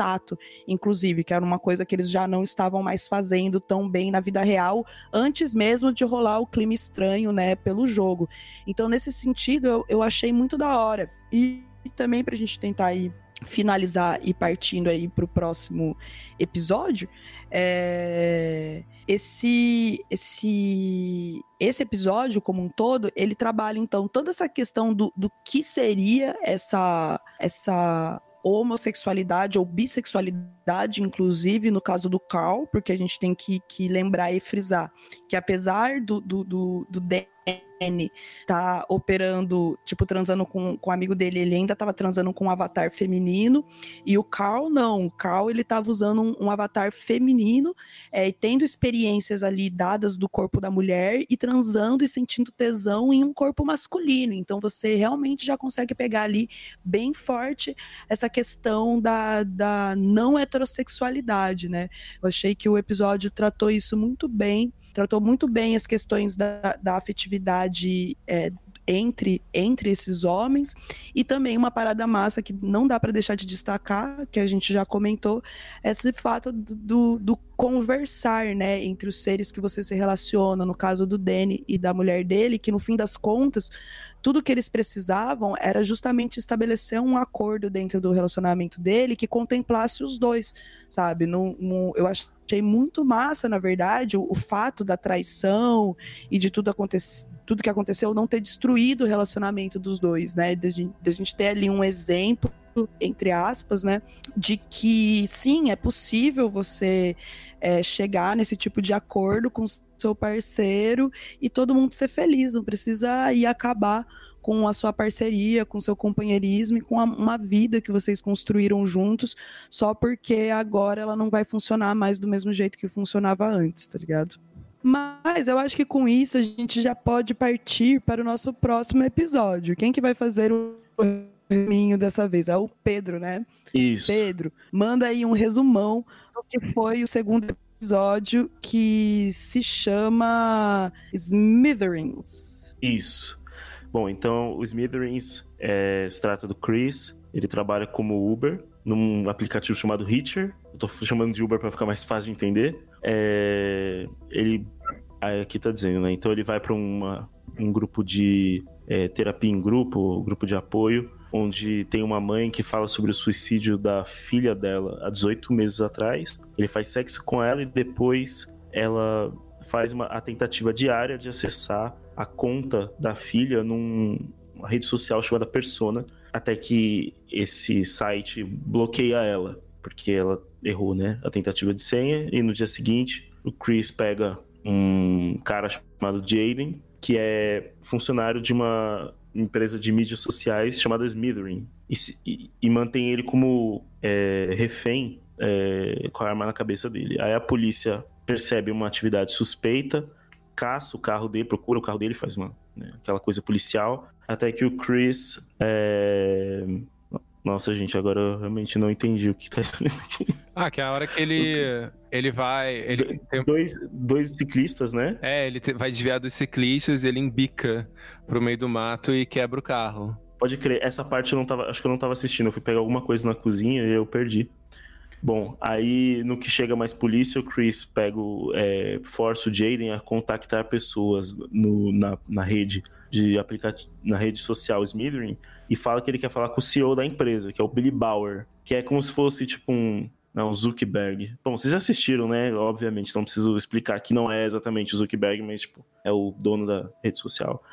Speaker 1: inclusive, que era uma coisa que eles já não estavam mais fazendo tão bem na vida real, antes mesmo de rolar o clima estranho, né, pelo jogo. Então, nesse sentido, eu, eu achei muito da hora. E, e também pra gente tentar ir finalizar e partindo aí para o próximo episódio, é... esse, esse, esse episódio como um todo, ele trabalha então toda essa questão do, do que seria essa, essa homossexualidade ou bissexualidade, inclusive, no caso do Carl, porque a gente tem que, que lembrar e frisar que apesar do, do, do, do tá operando, tipo, transando com, com um amigo dele, ele ainda tava transando com um avatar feminino, e o Carl não, o Carl ele tava usando um, um avatar feminino, é, tendo experiências ali dadas do corpo da mulher, e transando e sentindo tesão em um corpo masculino, então você realmente já consegue pegar ali bem forte essa questão da, da não heterossexualidade, né? Eu achei que o episódio tratou isso muito bem, tratou muito bem as questões da, da afetividade é, entre, entre esses homens. E também uma parada massa que não dá para deixar de destacar, que a gente já comentou, esse fato do, do, conversar, né, entre os seres que você se relaciona, no caso do Danny e da mulher dele, que no fim das contas, tudo que eles precisavam era justamente estabelecer um acordo dentro do relacionamento dele que contemplasse os dois, sabe? No, no eu achei muito massa, na verdade, o, o fato da traição e de tudo acontecer tudo que aconteceu não ter destruído o relacionamento dos dois, né? De a gente ter ali um exemplo entre aspas, né, de que sim, é possível você é, chegar nesse tipo de acordo com seu parceiro e todo mundo ser feliz, não precisa ir acabar com a sua parceria, com seu companheirismo e com a, uma vida que vocês construíram juntos, só porque agora ela não vai funcionar mais do mesmo jeito que funcionava antes, tá ligado? Mas eu acho que com isso a gente já pode partir para o nosso próximo episódio. Quem que vai fazer o resuminho dessa vez? É o Pedro, né?
Speaker 4: Isso.
Speaker 1: Pedro, manda aí um resumão do que foi o segundo episódio que se chama Smithereens.
Speaker 4: Isso. Bom, então o Smithereens é, se trata do Chris, ele trabalha como Uber num aplicativo chamado Hitcher. Eu tô chamando de Uber para ficar mais fácil de entender. É, ele aqui tá dizendo, né? Então ele vai para um grupo de é, terapia em grupo, grupo de apoio, onde tem uma mãe que fala sobre o suicídio da filha dela há 18 meses atrás. Ele faz sexo com ela e depois ela faz uma, a tentativa diária de acessar a conta da filha numa rede social chamada Persona, até que esse site bloqueia ela, porque ela errou, né, a tentativa de senha e no dia seguinte o Chris pega um cara chamado Jaden, que é funcionário de uma empresa de mídias sociais chamada Smithering, e, e, e mantém ele como é, refém é, com a arma na cabeça dele. Aí a polícia percebe uma atividade suspeita, caça o carro dele, procura o carro dele, faz uma né, aquela coisa policial, até que o Chris é, nossa, gente, agora eu realmente não entendi o que tá escrito aqui.
Speaker 2: Ah, que é a hora que ele, ele vai. Ele
Speaker 4: tem... dois, dois ciclistas, né?
Speaker 2: É, ele vai desviar dos ciclistas, ele embica pro meio do mato e quebra o carro.
Speaker 4: Pode crer, essa parte eu não tava. Acho que eu não tava assistindo. Eu fui pegar alguma coisa na cozinha e eu perdi. Bom, aí no que chega mais polícia, o Chris pega o, é, força o Jaden a contactar pessoas no, na, na rede de aplicativo, na rede social Smitherin e fala que ele quer falar com o CEO da empresa, que é o Billy Bauer, que é como se fosse tipo um não, Zuckerberg. Bom, vocês assistiram, né? Obviamente, não preciso explicar que não é exatamente o Zuckerberg, mas tipo, é o dono da rede social.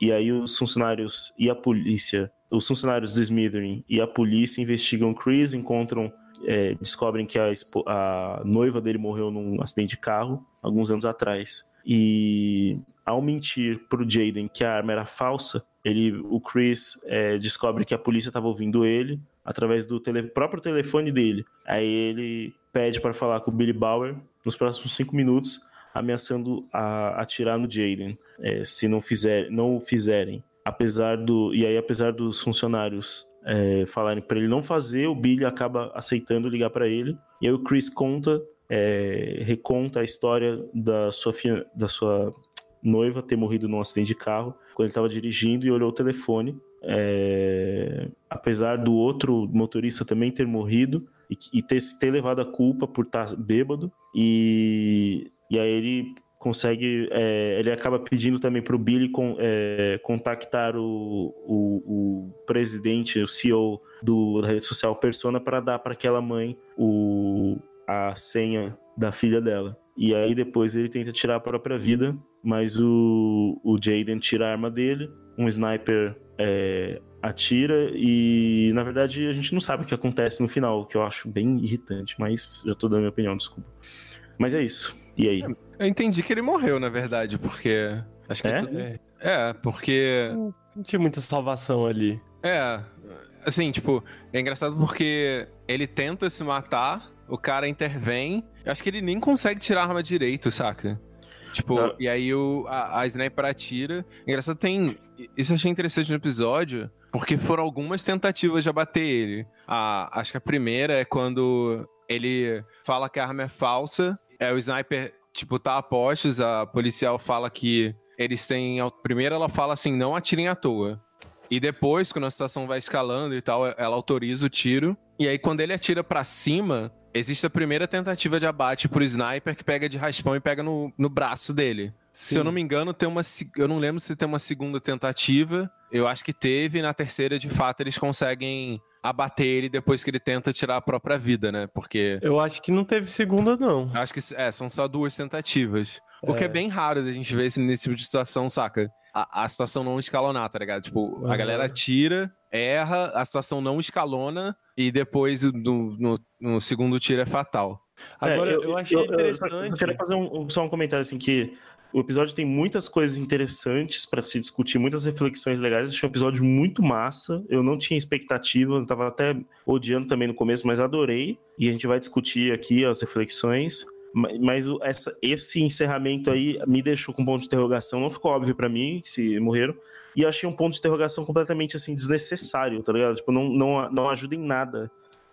Speaker 4: E aí os funcionários e a polícia, os funcionários do Smitherin e a polícia investigam Chris, encontram é, descobrem que a, a, noiva dele morreu num acidente de carro alguns anos atrás. E ao mentir pro Jaden que a arma era falsa, ele, o Chris é, descobre que a polícia estava ouvindo ele através do tele, próprio telefone dele. Aí ele pede para falar com o Billy Bauer nos próximos cinco minutos, ameaçando a, atirar no Jaden é, se não fizer, não o fizerem. Apesar do e aí apesar dos funcionários é, falarem para ele não fazer, o Billy acaba aceitando ligar para ele. E aí o Chris conta, é, reconta a história da sua, da sua noiva ter morrido num acidente de carro quando ele estava dirigindo e olhou o telefone. É, apesar do outro motorista também ter morrido e, e ter, ter levado a culpa por estar tá bêbado, e, e aí ele consegue. É, ele acaba pedindo também para o Billy com, é, contactar o, o, o, presidente, o CEO do, da rede social Persona, para dar para aquela mãe o, a senha da filha dela. E aí depois ele tenta tirar a própria vida, mas o, o Jaden tira a arma dele, um sniper é, atira e na verdade a gente não sabe o que acontece no final, o que eu acho bem irritante, mas já tô dando minha opinião, desculpa. Mas é isso. E aí?
Speaker 2: Eu entendi que ele morreu, na verdade, porque. Acho que
Speaker 4: é?
Speaker 2: Tudo... é, porque.
Speaker 3: Não tinha muita salvação ali.
Speaker 2: É. Assim, tipo, é engraçado porque ele tenta se matar, o cara intervém. Eu acho que ele nem consegue tirar a arma direito, saca? Tipo, Não. e aí o, a, a sniper atira. Engraçado, tem. Isso eu achei interessante no episódio, porque foram algumas tentativas de abater ele. A, acho que a primeira é quando ele fala que a arma é falsa é, o sniper, tipo, tá a postos, a policial fala que eles têm. Primeiro ela fala assim, não atirem à toa. E depois, quando a situação vai escalando e tal, ela autoriza o tiro. E aí, quando ele atira para cima, existe a primeira tentativa de abate por sniper que pega de raspão e pega no, no braço dele. Sim. Se eu não me engano, tem uma. Eu não lembro se tem uma segunda tentativa. Eu acho que teve. Na terceira, de fato, eles conseguem abater ele depois que ele tenta tirar a própria vida, né? Porque.
Speaker 3: Eu acho que não teve segunda, não.
Speaker 2: Acho que é, são só duas tentativas. O é. que é bem raro da gente ver esse, nesse tipo de situação, saca? A, a situação não escalonar, tá ligado? Tipo, uhum. a galera tira, erra, a situação não escalona e depois no, no, no segundo tiro é fatal.
Speaker 3: Agora, é, eu, eu, achei eu, interessante. Eu,
Speaker 4: eu queria fazer um, só um comentário assim que o episódio tem muitas coisas interessantes para se discutir, muitas reflexões legais. Achei um episódio muito massa. Eu não tinha expectativa, eu tava até odiando também no começo, mas adorei. E a gente vai discutir aqui as reflexões. Mas essa, esse encerramento aí me deixou com um ponto de interrogação. Não ficou óbvio para mim se morreram. E eu achei um ponto de interrogação completamente assim desnecessário, tá ligado? Tipo, não, não, não ajuda em nada.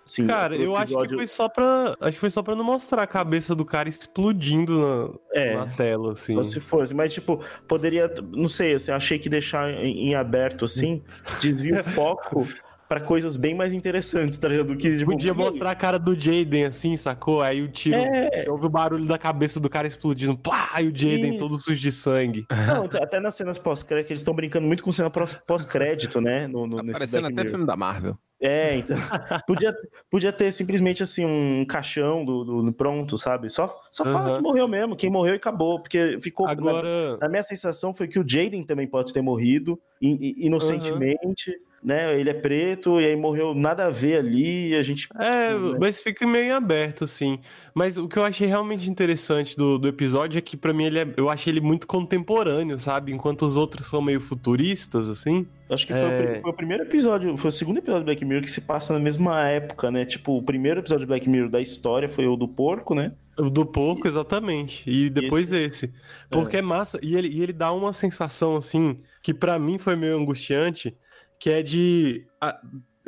Speaker 3: Sim, cara, eu episódio... acho que foi só pra. Acho que foi só pra não mostrar a cabeça do cara explodindo na, é, na tela, assim. Só
Speaker 4: se fosse, mas, tipo, poderia. Não sei, assim, achei que deixar em, em aberto, assim, desvia o foco para coisas bem mais interessantes, tá ligado? Do que,
Speaker 3: tipo, Podia mostrar a cara do Jaden assim, sacou? Aí o tiro. É... Você ouve o barulho da cabeça do cara explodindo, plá, e o Jaden Isso. todo sujo de sangue.
Speaker 4: Não, até nas cenas pós-crédito, eles estão brincando muito com cena pós-crédito, né? No, no,
Speaker 2: tá parecendo até filme da Marvel.
Speaker 4: É, então. podia, podia ter simplesmente assim um caixão do, do pronto, sabe? Só, só fala que morreu mesmo, quem morreu e acabou. Porque ficou.
Speaker 3: Agora.
Speaker 4: Na, na minha sensação foi que o Jaden também pode ter morrido inocentemente. Uhum né? Ele é preto e aí morreu nada a ver ali, a gente.
Speaker 3: É, né? mas fica meio aberto, assim. Mas o que eu achei realmente interessante do, do episódio é que, para mim, ele é, eu achei ele muito contemporâneo, sabe? Enquanto os outros são meio futuristas, assim.
Speaker 4: Acho que foi, é... o, foi, o, primeiro episódio, foi o segundo episódio do Black Mirror que se passa na mesma época, né? Tipo, o primeiro episódio do Black Mirror da história foi o do porco, né?
Speaker 3: O do porco, exatamente. E depois esse. esse. Porque é. é massa. E ele, e ele dá uma sensação, assim, que para mim foi meio angustiante que é de.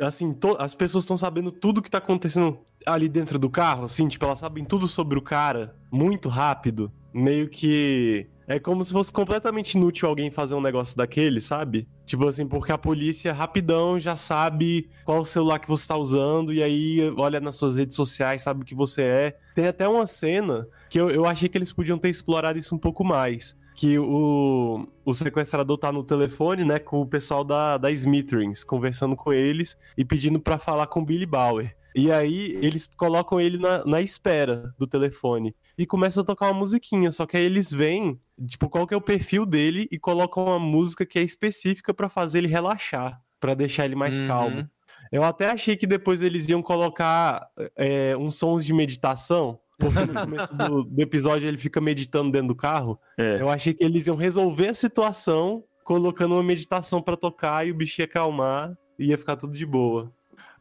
Speaker 3: Assim, to, as pessoas estão sabendo tudo que tá acontecendo ali dentro do carro, assim, tipo, elas sabem tudo sobre o cara muito rápido. Meio que. É como se fosse completamente inútil alguém fazer um negócio daquele, sabe? Tipo assim, porque a polícia rapidão já sabe qual celular que você tá usando e aí olha nas suas redes sociais, sabe o que você é. Tem até uma cena que eu, eu achei que eles podiam ter explorado isso um pouco mais. Que o, o sequestrador tá no telefone, né, com o pessoal da, da Smithers, conversando com eles e pedindo pra falar com o Billy Bauer. E aí eles colocam ele na, na espera do telefone e começam a tocar uma musiquinha. Só que aí eles veem, tipo, qual que é o perfil dele e colocam uma música que é específica pra fazer ele relaxar, pra deixar ele mais
Speaker 2: Uhum.
Speaker 3: calmo. Eu até achei que depois eles iam colocar é, uns sons de meditação. Porque no começo do, do episódio ele fica meditando dentro do carro.
Speaker 4: É.
Speaker 3: Eu achei que eles iam resolver a situação colocando uma meditação pra tocar e o bicho ia acalmar e ia ficar tudo de boa.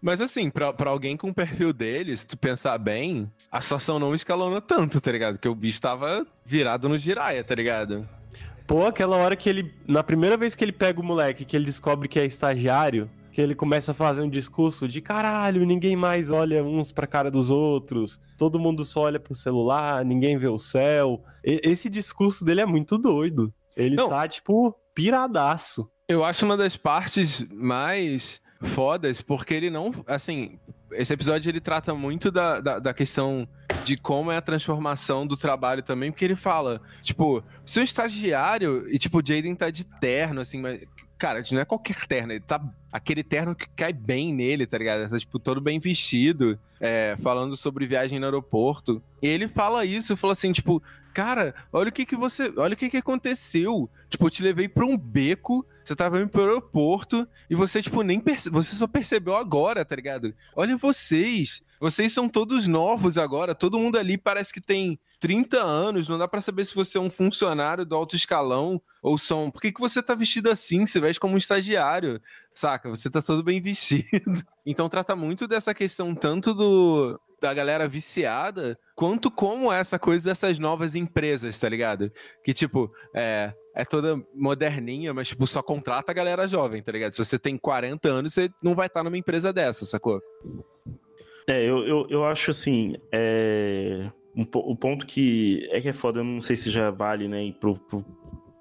Speaker 2: Mas assim, pra, pra alguém com o perfil dele, se tu pensar bem, a situação não escalona tanto, tá ligado? Que o bicho tava virado no giraia, tá ligado?
Speaker 3: Pô, aquela hora que ele. Na primeira vez que ele pega o moleque, que ele descobre que é estagiário, que ele começa a fazer um discurso de caralho, ninguém mais olha uns pra cara dos outros, todo mundo só olha pro celular, ninguém vê o céu. E- esse discurso dele é muito doido. Ele
Speaker 2: Não.
Speaker 3: tá, tipo, piradaço.
Speaker 2: Eu acho uma das partes mais fodas, porque ele não. Assim, esse episódio ele trata muito da, da, da questão de como é a transformação do trabalho também, porque ele fala, tipo, se um estagiário e, tipo, o Jaden tá de terno, assim, mas. Cara, não é qualquer terno, ele tá. Aquele terno que cai bem nele, tá ligado? Tá, tipo, todo bem vestido, é, falando sobre viagem no aeroporto. E ele fala isso, fala assim, tipo, cara, olha o que que você. Olha o que que aconteceu. Tipo, eu te levei pra um beco, você tava indo pro aeroporto, e você, tipo, nem perce... Você só percebeu agora, tá ligado? Olha vocês. Vocês são todos novos agora. Todo mundo ali parece que tem 30 anos. Não dá pra saber se você é um funcionário do alto escalão ou são. Por que, que você tá vestido assim? Se veste como um estagiário, saca? Você tá todo bem vestido. Então trata muito dessa questão, tanto do. Da galera viciada, quanto como essa coisa dessas novas empresas, tá ligado? Que, tipo, é, é toda moderninha, mas, tipo, só contrata a galera jovem, tá ligado? Se você tem 40 anos, você não vai estar numa empresa dessa, sacou?
Speaker 4: É, eu, eu, eu acho assim, é, um o ponto que é que é foda, eu não sei se já vale, né, pro, pro,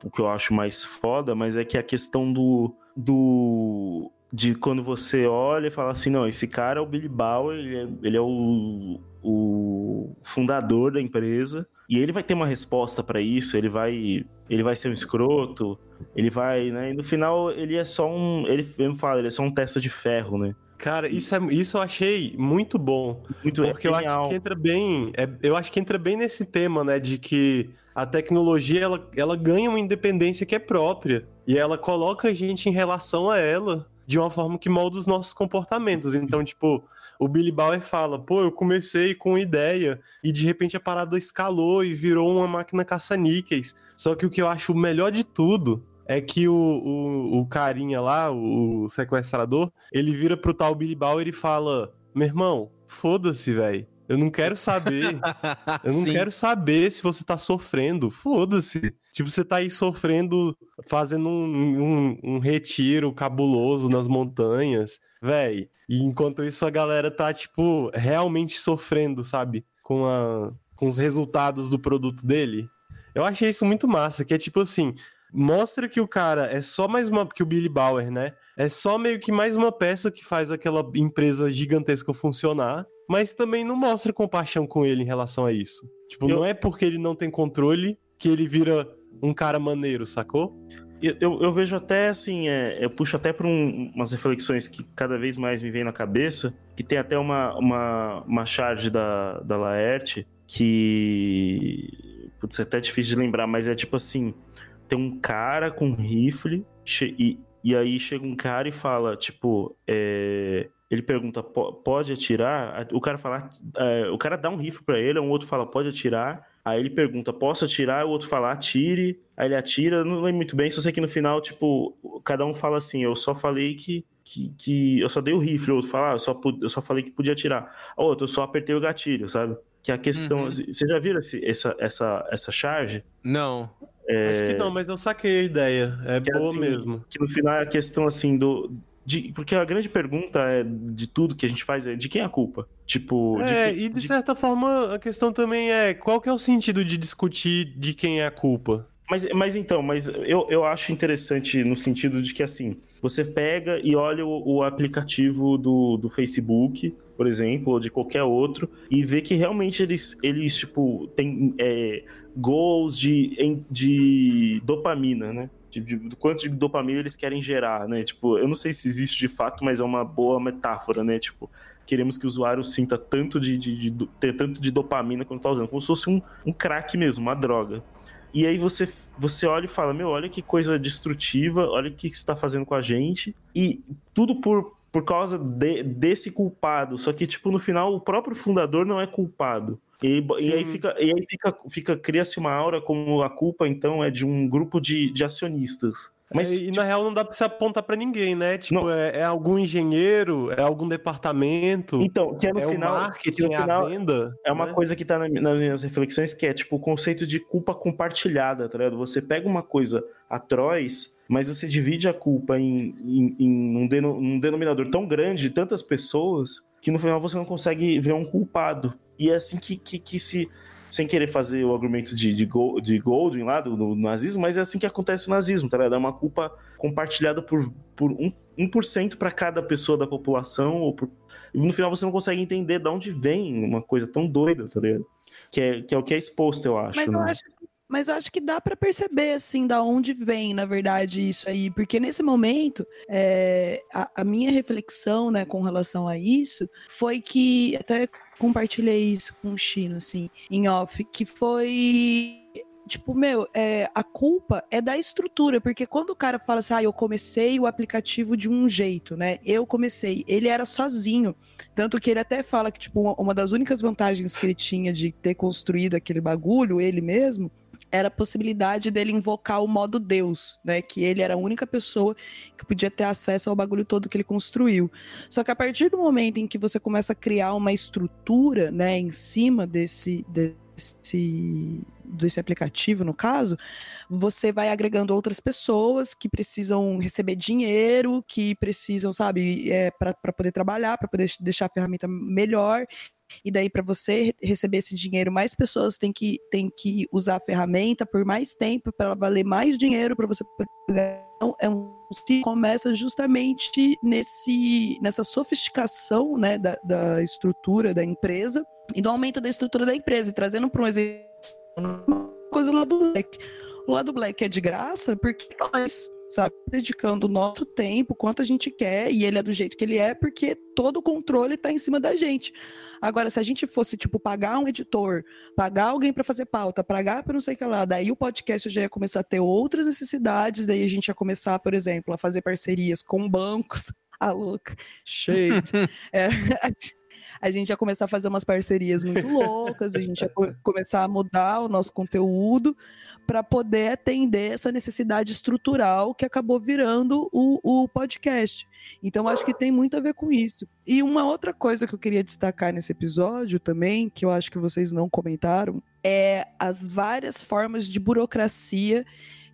Speaker 4: pro que eu acho mais foda, mas é que a questão do, do de quando você olha e fala assim, não, esse cara é o Billy Bauer, ele é, ele é o, o fundador da empresa, e ele vai ter uma resposta pra isso, ele vai ele vai ser um escroto, ele vai, né, e no final ele é só um, ele mesmo fala, ele é só um testa de ferro, né?
Speaker 3: Cara, isso, é, isso eu achei muito bom.
Speaker 4: Muito
Speaker 3: Porque eu acho que entra bem. é- eu acho que entra bem nesse tema, né? De que a tecnologia ela, ela ganha uma independência que é própria. E ela coloca a gente em relação a ela de uma forma que molda os nossos comportamentos. Então, tipo, o Billy Bauer fala: pô, eu comecei com ideia e de repente a parada escalou e virou uma máquina caça-níqueis. Só que o que eu acho melhor de tudo é que o, o, o carinha lá, o sequestrador, ele vira pro tal Billy Bauer e fala: Meu irmão, foda-se, velho. Eu não quero saber. Eu não
Speaker 2: Sim.
Speaker 3: quero saber se você tá sofrendo. Foda-se. Tipo, você tá aí sofrendo, fazendo um, um, um retiro cabuloso nas montanhas, véi. E enquanto isso a galera tá, tipo, realmente sofrendo, sabe? Com, a, com os resultados do produto dele. Eu achei isso muito massa, que é tipo assim, mostra que o cara é só mais uma. Que o Billy Bauer, né? É só meio que mais uma peça que faz aquela empresa gigantesca funcionar, mas também não mostra compaixão com ele em relação a isso. Tipo,
Speaker 4: Eu-
Speaker 3: não é porque ele não tem controle que ele vira um cara maneiro, sacou?
Speaker 4: Eu, eu, eu vejo até assim, é, eu puxo até para umas reflexões que cada vez mais me vem na cabeça, que tem até uma, uma, uma charge da, da Laerte que. Putz, é até difícil de lembrar, mas é tipo assim: tem um cara com um rifle e, e aí chega um cara e fala, tipo, é, ele pergunta, "Po- pode atirar? O cara fala, é, o cara dá um rifle pra ele, um outro fala, pode atirar. Aí ele pergunta, posso atirar? O outro fala, atire. Aí ele atira, não lembro muito bem, só sei que no final, tipo, cada um fala assim, eu só falei que, que, que eu só dei o rifle, o outro fala, ah, eu só, eu só falei que podia atirar. O outro, eu só apertei o gatilho, sabe? Que é a questão,
Speaker 2: Uhum.
Speaker 4: você já viram esse, essa, essa, essa charge?
Speaker 2: Não.
Speaker 3: Acho que não, mas eu saquei a ideia. É
Speaker 4: Que
Speaker 3: boa
Speaker 4: assim,
Speaker 3: mesmo.
Speaker 4: Que no final é a questão, assim, do... De, porque a grande pergunta é, de tudo que a gente faz é de quem é a culpa? Tipo, de
Speaker 3: É,
Speaker 4: quem-
Speaker 3: e de
Speaker 4: de-
Speaker 3: certa forma a questão também é qual que é o sentido de discutir de quem é a culpa?
Speaker 4: Mas, mas então, mas eu, eu acho interessante no sentido de que assim, você pega e olha o, o aplicativo do, do Facebook, por exemplo, ou de qualquer outro, e vê que realmente eles, eles tipo, têm é, goals de, de dopamina, né? De, de- do quanto de dopamina eles querem gerar, né? Tipo, eu não sei se existe de fato, mas é uma boa metáfora, né? Tipo, queremos que o usuário sinta tanto de, de, de- ter tanto de dopamina quando tá usando, como se fosse um, um crack mesmo, uma droga. E aí você, você olha e fala, meu, olha que coisa destrutiva, olha o que isso tá fazendo com a gente. E tudo por, por causa de- desse culpado. Só que, tipo, no final, o próprio fundador não é culpado. E, e aí fica, e aí fica, fica cria-se uma aura como a culpa, então, é de um grupo de, de acionistas. Mas,
Speaker 3: É, e na real não dá pra se apontar pra ninguém, né? Tipo, é, é algum engenheiro, é algum departamento,
Speaker 4: então, que é no
Speaker 3: é
Speaker 4: final.
Speaker 3: o
Speaker 4: que
Speaker 3: marketing,
Speaker 4: no
Speaker 3: é a
Speaker 4: final
Speaker 3: venda.
Speaker 4: É uma
Speaker 3: né?
Speaker 4: coisa que tá na- nas minhas reflexões, que é tipo o conceito de culpa compartilhada, tá ligado? Você pega uma coisa atroz, mas você divide a culpa em, em- em um, deno- um denominador tão grande de tantas pessoas que no final você não consegue ver um culpado. E é assim que, que, que se. Sem querer fazer o argumento de, de, de Goldwyn lá, do, do nazismo, mas é assim que acontece o nazismo, tá ligado? É uma culpa compartilhada por, por um, 1% para cada pessoa da população, ou por e no final você não consegue entender de onde vem uma coisa tão doida, tá ligado? Que é, que é o que é exposto, eu acho.
Speaker 1: Mas eu
Speaker 4: né?
Speaker 1: acho, mas eu acho que dá pra perceber, assim, da onde vem, na verdade, isso aí. Porque nesse momento, é, a, a minha reflexão, né, com relação a isso, foi que, até compartilhei isso com o Chino, assim, em off, que foi... Tipo, meu, é, a culpa é da estrutura, porque quando o cara fala assim, ah, eu comecei o aplicativo de um jeito, né? Eu comecei, ele era sozinho. Tanto que ele até fala que, tipo, uma, uma das únicas vantagens que ele tinha de ter construído aquele bagulho, ele mesmo, era a possibilidade dele invocar o modo Deus, né? Que ele era a única pessoa que podia ter acesso ao bagulho todo que ele construiu. Só que a partir do momento em que você começa a criar uma estrutura, né, em cima desse, desse, desse aplicativo, no caso, você vai agregando outras pessoas que precisam receber dinheiro, que precisam, sabe, é, para poder trabalhar, para poder deixar a ferramenta melhor. E daí, para você receber esse dinheiro, mais pessoas têm que, têm que usar a ferramenta por mais tempo, para ela valer mais dinheiro para você. Então, é um se começa justamente nesse, nessa sofisticação né, da, da estrutura da empresa e do aumento da estrutura da empresa. E trazendo para um exemplo, uma coisa lá do Black. O lado Black é de graça porque nós sabe? Dedicando o nosso tempo, quanto a gente quer, e ele é do jeito que ele é, porque todo o controle está em cima da gente. Agora, se a gente fosse, tipo, pagar um editor, pagar alguém para fazer pauta, pagar para não sei o que lá, daí o podcast já ia começar a ter outras necessidades, daí a gente ia começar, por exemplo, a fazer parcerias com bancos. A louca, cheio. é, a gente ia começar a fazer umas parcerias muito loucas, a gente ia co começar a mudar o nosso conteúdo para poder atender essa necessidade estrutural que acabou virando o, o podcast. Então, acho que tem muito a ver com isso. E uma outra coisa que eu queria destacar nesse episódio também, que eu acho que vocês não comentaram, é as várias formas de burocracia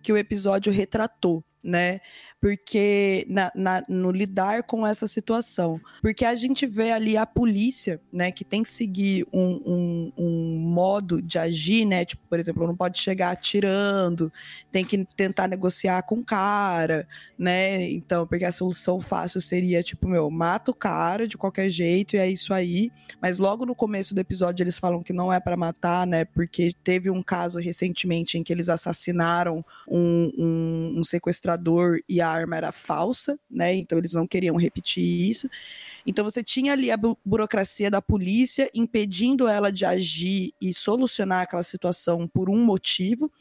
Speaker 1: que o episódio retratou, né? Porque na, na, no lidar com essa situação. Porque a gente vê ali a polícia, né, que tem que seguir um, um, um modo de agir, né? Tipo, por exemplo, não pode chegar atirando, tem que tentar negociar com o cara, né? Então, porque a solução fácil seria, tipo, meu, mata o cara de qualquer jeito e é isso aí. Mas logo no começo do episódio eles falam que não é para matar, né? Porque teve um caso recentemente em que eles assassinaram um, um, um sequestrador e a arma era falsa, né? Então eles não queriam repetir isso. Então você tinha ali a bu burocracia da polícia impedindo ela de agir e solucionar aquela situação por um motivo.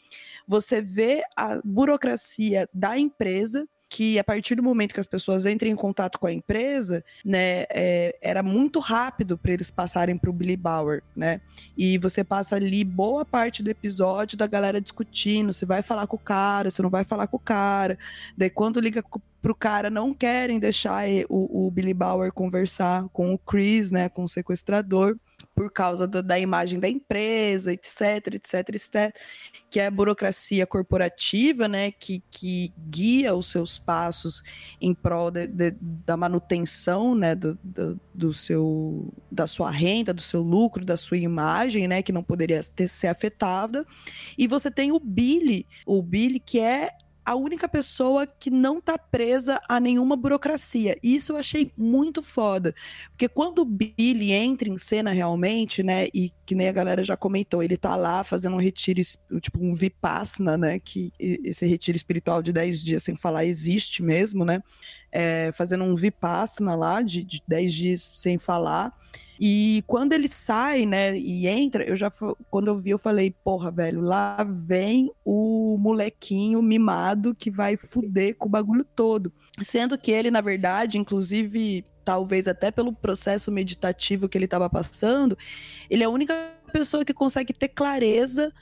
Speaker 1: Você vê a burocracia da empresa que a partir do momento que as pessoas entram em contato com a empresa, né, é, era muito rápido para eles passarem para o Billy Bauer, né? E você passa ali boa parte do episódio da galera discutindo, você vai falar com o cara, você não vai falar com o cara. Daí quando liga pro cara, não querem deixar o, o Billy Bauer conversar com o Chris, né, com o sequestrador. Por causa do, da imagem da empresa, etc, etc, etc, que é a burocracia corporativa, né, que, que guia os seus passos em prol de, de, da manutenção, né, do, do, do, seu, da sua renda, do seu lucro, da sua imagem, né, que não poderia ter, ser afetada. E você tem o Billy, o Billy que é a única pessoa que não tá presa a nenhuma burocracia. Isso eu achei muito foda. Porque quando o Billy entra em cena realmente, né, e que nem a galera já comentou, ele tá lá fazendo um retiro, tipo um Vipassana, né, que esse retiro espiritual de 10 dias sem falar existe mesmo, né, é, fazendo um Vipassana lá de, de 10 dias sem falar. E quando ele sai, né, e entra, eu já quando eu vi, eu falei, porra, velho, lá vem o molequinho mimado que vai fuder com o bagulho todo. Sendo que ele, na verdade, inclusive, talvez até pelo processo meditativo que ele estava passando, ele é a única pessoa que consegue ter clareza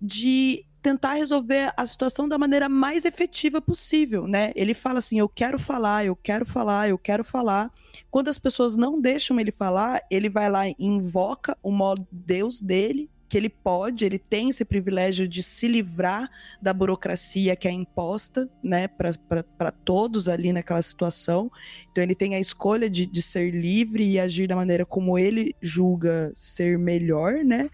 Speaker 1: de tentar resolver a situação da maneira mais efetiva possível, né? Ele fala assim: eu quero falar, eu quero falar, eu quero falar. Quando as pessoas não deixam ele falar, ele vai lá e invoca o modo Deus dele, que ele pode, ele tem esse privilégio de se livrar da burocracia que é imposta, né, para todos ali naquela situação. Então ele tem a escolha de, de ser livre e agir da maneira como ele julga ser melhor, né?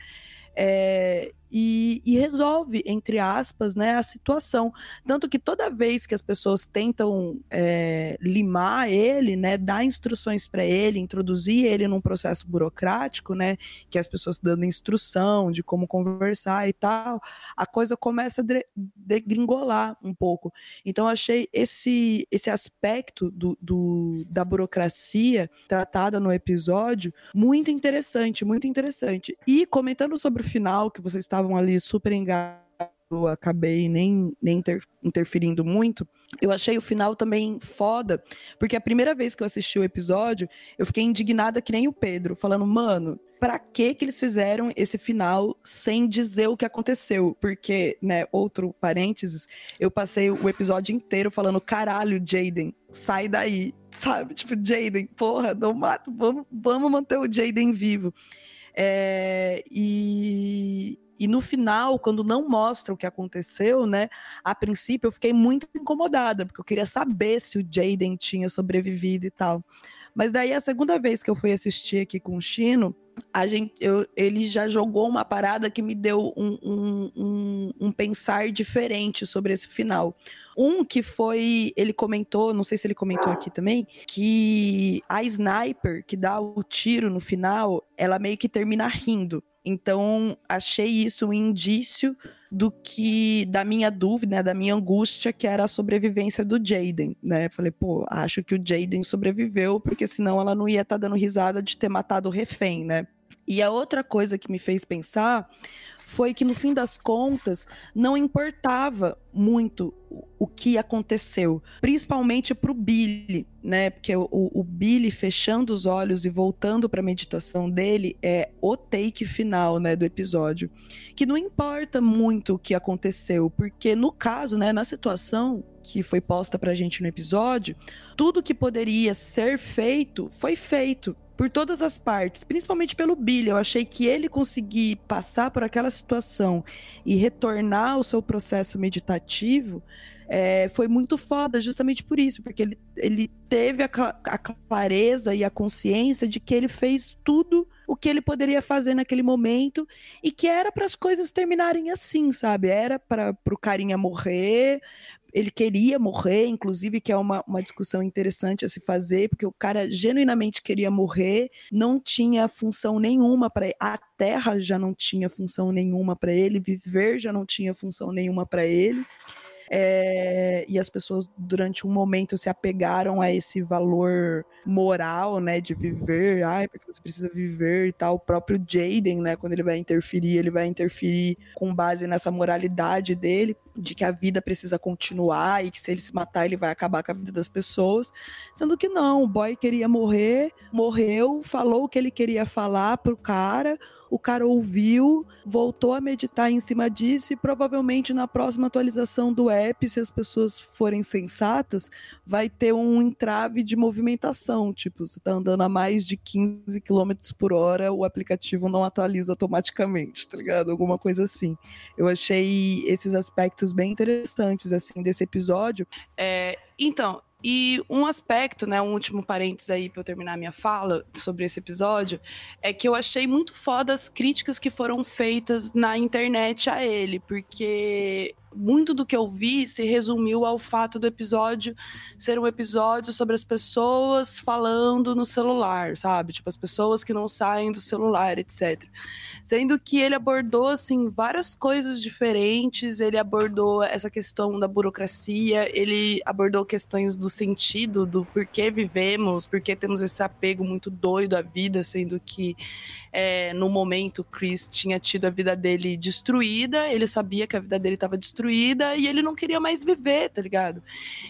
Speaker 1: É, e, e, resolve, entre aspas, né, a situação. Tanto que toda vez que as pessoas tentam é, limar ele, né, dar instruções para ele, introduzir ele num processo burocrático, né, que as pessoas dando instrução de como conversar e tal, a coisa começa a degringolar um pouco. Então, achei esse, esse aspecto do, do, da burocracia tratada no episódio muito interessante, muito interessante. E comentando sobre o final que vocês estavam estavam ali super engajados, eu acabei nem, nem inter, interferindo muito. Eu achei o final também foda, porque a primeira vez que eu assisti o episódio, eu fiquei indignada que nem o Pedro, falando, mano, pra que que eles fizeram esse final sem dizer o que aconteceu? Porque, né, outro parênteses, eu passei o episódio inteiro falando, caralho, Jaden, sai daí, sabe? Tipo, Jaden, porra, não mato, vamos, vamos manter o Jaden vivo. É, e, e no final, quando não mostra o que aconteceu, né? A princípio eu fiquei muito incomodada, porque eu queria saber se o Jaden tinha sobrevivido e tal. Mas daí a segunda vez que eu fui assistir aqui com o Chino, a gente, eu, ele já jogou uma parada que me deu um, um, um, um, pensar diferente sobre esse final. Um que foi, ele comentou, não sei se ele comentou aqui também, que a sniper que dá o tiro no final, ela meio que termina rindo. Então, achei isso um indício do que da minha dúvida, né, da minha angústia, que era a sobrevivência do Jaden, né? Falei, pô, acho que o Jaden sobreviveu, porque senão ela não ia estar tá dando risada de ter matado o refém, né? E a outra coisa que me fez pensar foi que no fim das contas não importava muito o que aconteceu, principalmente para o Billy, né? Porque o, o, Billy fechando os olhos e voltando para a meditação dele é o take final, né, do episódio, que não importa muito o que aconteceu, porque no caso, né, na situação que foi posta pra gente no episódio, tudo que poderia ser feito foi feito por todas as partes, principalmente pelo Billy. Eu achei que ele conseguir passar por aquela situação e retornar ao seu processo meditativo é, foi muito foda, justamente por isso, porque ele, ele teve a, a clareza e a consciência de que ele fez tudo o que ele poderia fazer naquele momento e que era para as coisas terminarem assim, sabe? Era para o carinha morrer, ele queria morrer, inclusive, que é uma, uma discussão interessante a se fazer, porque o cara genuinamente queria morrer, não tinha função nenhuma para a terra já não tinha função nenhuma para ele, viver já não tinha função nenhuma para ele. É, e as pessoas durante um momento se apegaram a esse valor moral, né, de viver, ai, porque você precisa viver e tal. O próprio Jaden, né, quando ele vai interferir, ele vai interferir com base nessa moralidade dele. de que a vida precisa continuar e que se ele se matar ele vai acabar com a vida das pessoas, sendo que não, o boy queria morrer, morreu, falou o que ele queria falar pro cara, o cara ouviu, voltou a meditar em cima disso e provavelmente na próxima atualização do app, se as pessoas forem sensatas, vai ter um entrave de movimentação, tipo, você tá andando a mais de 15 km por hora, o aplicativo não atualiza automaticamente, tá ligado? Alguma coisa assim. Eu achei esses aspectos bem interessantes, assim, desse episódio. É, então, e um aspecto, né, um último parênteses aí para eu terminar minha fala sobre esse episódio, é que eu achei muito foda as críticas que foram feitas na internet a ele, porque muito do que eu vi se resumiu ao fato do episódio ser um episódio sobre as pessoas falando no celular, sabe? Tipo, as pessoas que não saem do celular, etc. Sendo que ele abordou, assim, várias coisas diferentes, ele abordou essa questão da burocracia, ele abordou questões do sentido, do porquê vivemos, porquê temos esse apego muito doido à vida, sendo que é, no momento Chris tinha tido a vida dele destruída, ele sabia que a vida dele estava destruída e ele não queria mais viver, tá ligado?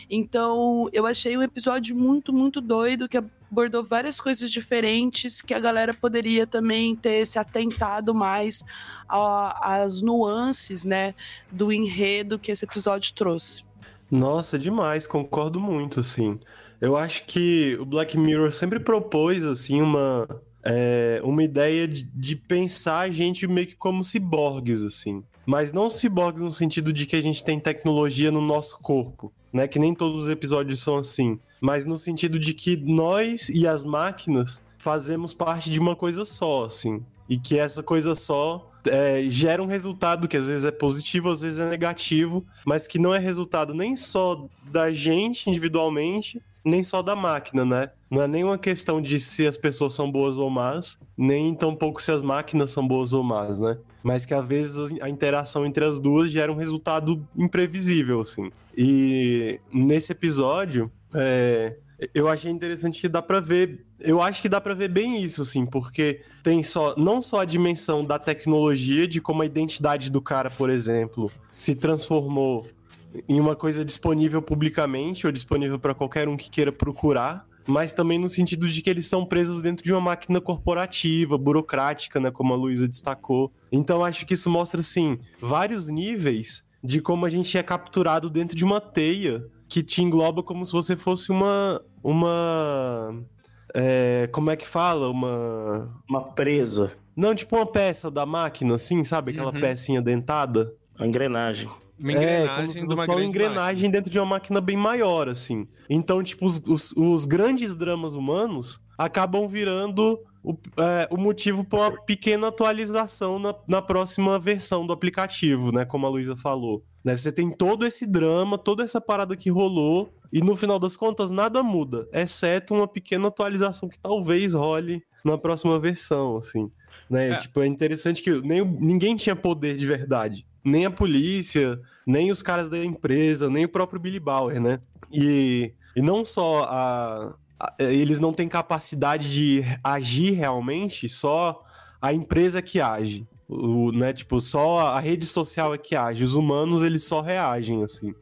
Speaker 1: Então eu achei um episódio muito, muito doido que abordou várias coisas diferentes que a galera poderia também ter se atentado mais às nuances, né, do enredo que esse episódio trouxe.
Speaker 3: Nossa, demais, concordo muito, assim. Eu acho que o Black Mirror sempre propôs, assim, uma é, uma ideia de, de, pensar a gente meio que como ciborgues, assim. Mas não ciborgues no sentido de que a gente tem tecnologia no nosso corpo, né? Que nem todos os episódios são assim. Mas no sentido de que nós e as máquinas fazemos parte de uma coisa só, assim. E que essa coisa só é, gera um resultado que às vezes é positivo, às vezes é negativo, mas que não é resultado nem só da gente individualmente, nem só da máquina, né? Não é nenhuma questão de se as pessoas são boas ou más, nem tampouco se as máquinas são boas ou más, né? Mas que às vezes a interação entre as duas gera um resultado imprevisível, assim. E nesse episódio, é, eu achei interessante que dá para ver. Eu acho que dá para ver bem isso, assim, porque tem só não só a dimensão da tecnologia, de como a identidade do cara, por exemplo, se transformou em uma coisa disponível publicamente ou disponível para qualquer um que queira procurar, mas também no sentido de que eles são presos dentro de uma máquina corporativa, burocrática, né, como a Luísa destacou. Então acho que isso mostra assim vários níveis de como a gente é capturado dentro de uma teia que te engloba como se você fosse uma uma é, como é que fala? Uma
Speaker 4: uma presa.
Speaker 3: Não, tipo uma peça da máquina, assim, sabe? Aquela uhum. pecinha dentada.
Speaker 4: A engrenagem.
Speaker 3: Uma engrenagem, é, como fosse uma engrenagem máquina. dentro de uma máquina bem maior, assim. Então, tipo, os, os, os grandes dramas humanos acabam virando o, é, o motivo para uma pequena atualização na, na próxima versão do aplicativo, né? Como a Luísa falou. Né? Você tem todo esse drama, toda essa parada que rolou, e no final das contas nada muda, exceto uma pequena atualização que talvez role na próxima versão, assim. Né? É. Tipo, é interessante que nem, ninguém tinha poder de verdade nem a polícia, nem os caras da empresa, nem o próprio Billy Bauer, né? E, e não só a, a, eles não têm capacidade de agir realmente, só a empresa que age. O, né, tipo, só a rede social é que age. Os humanos, eles só reagem, assim.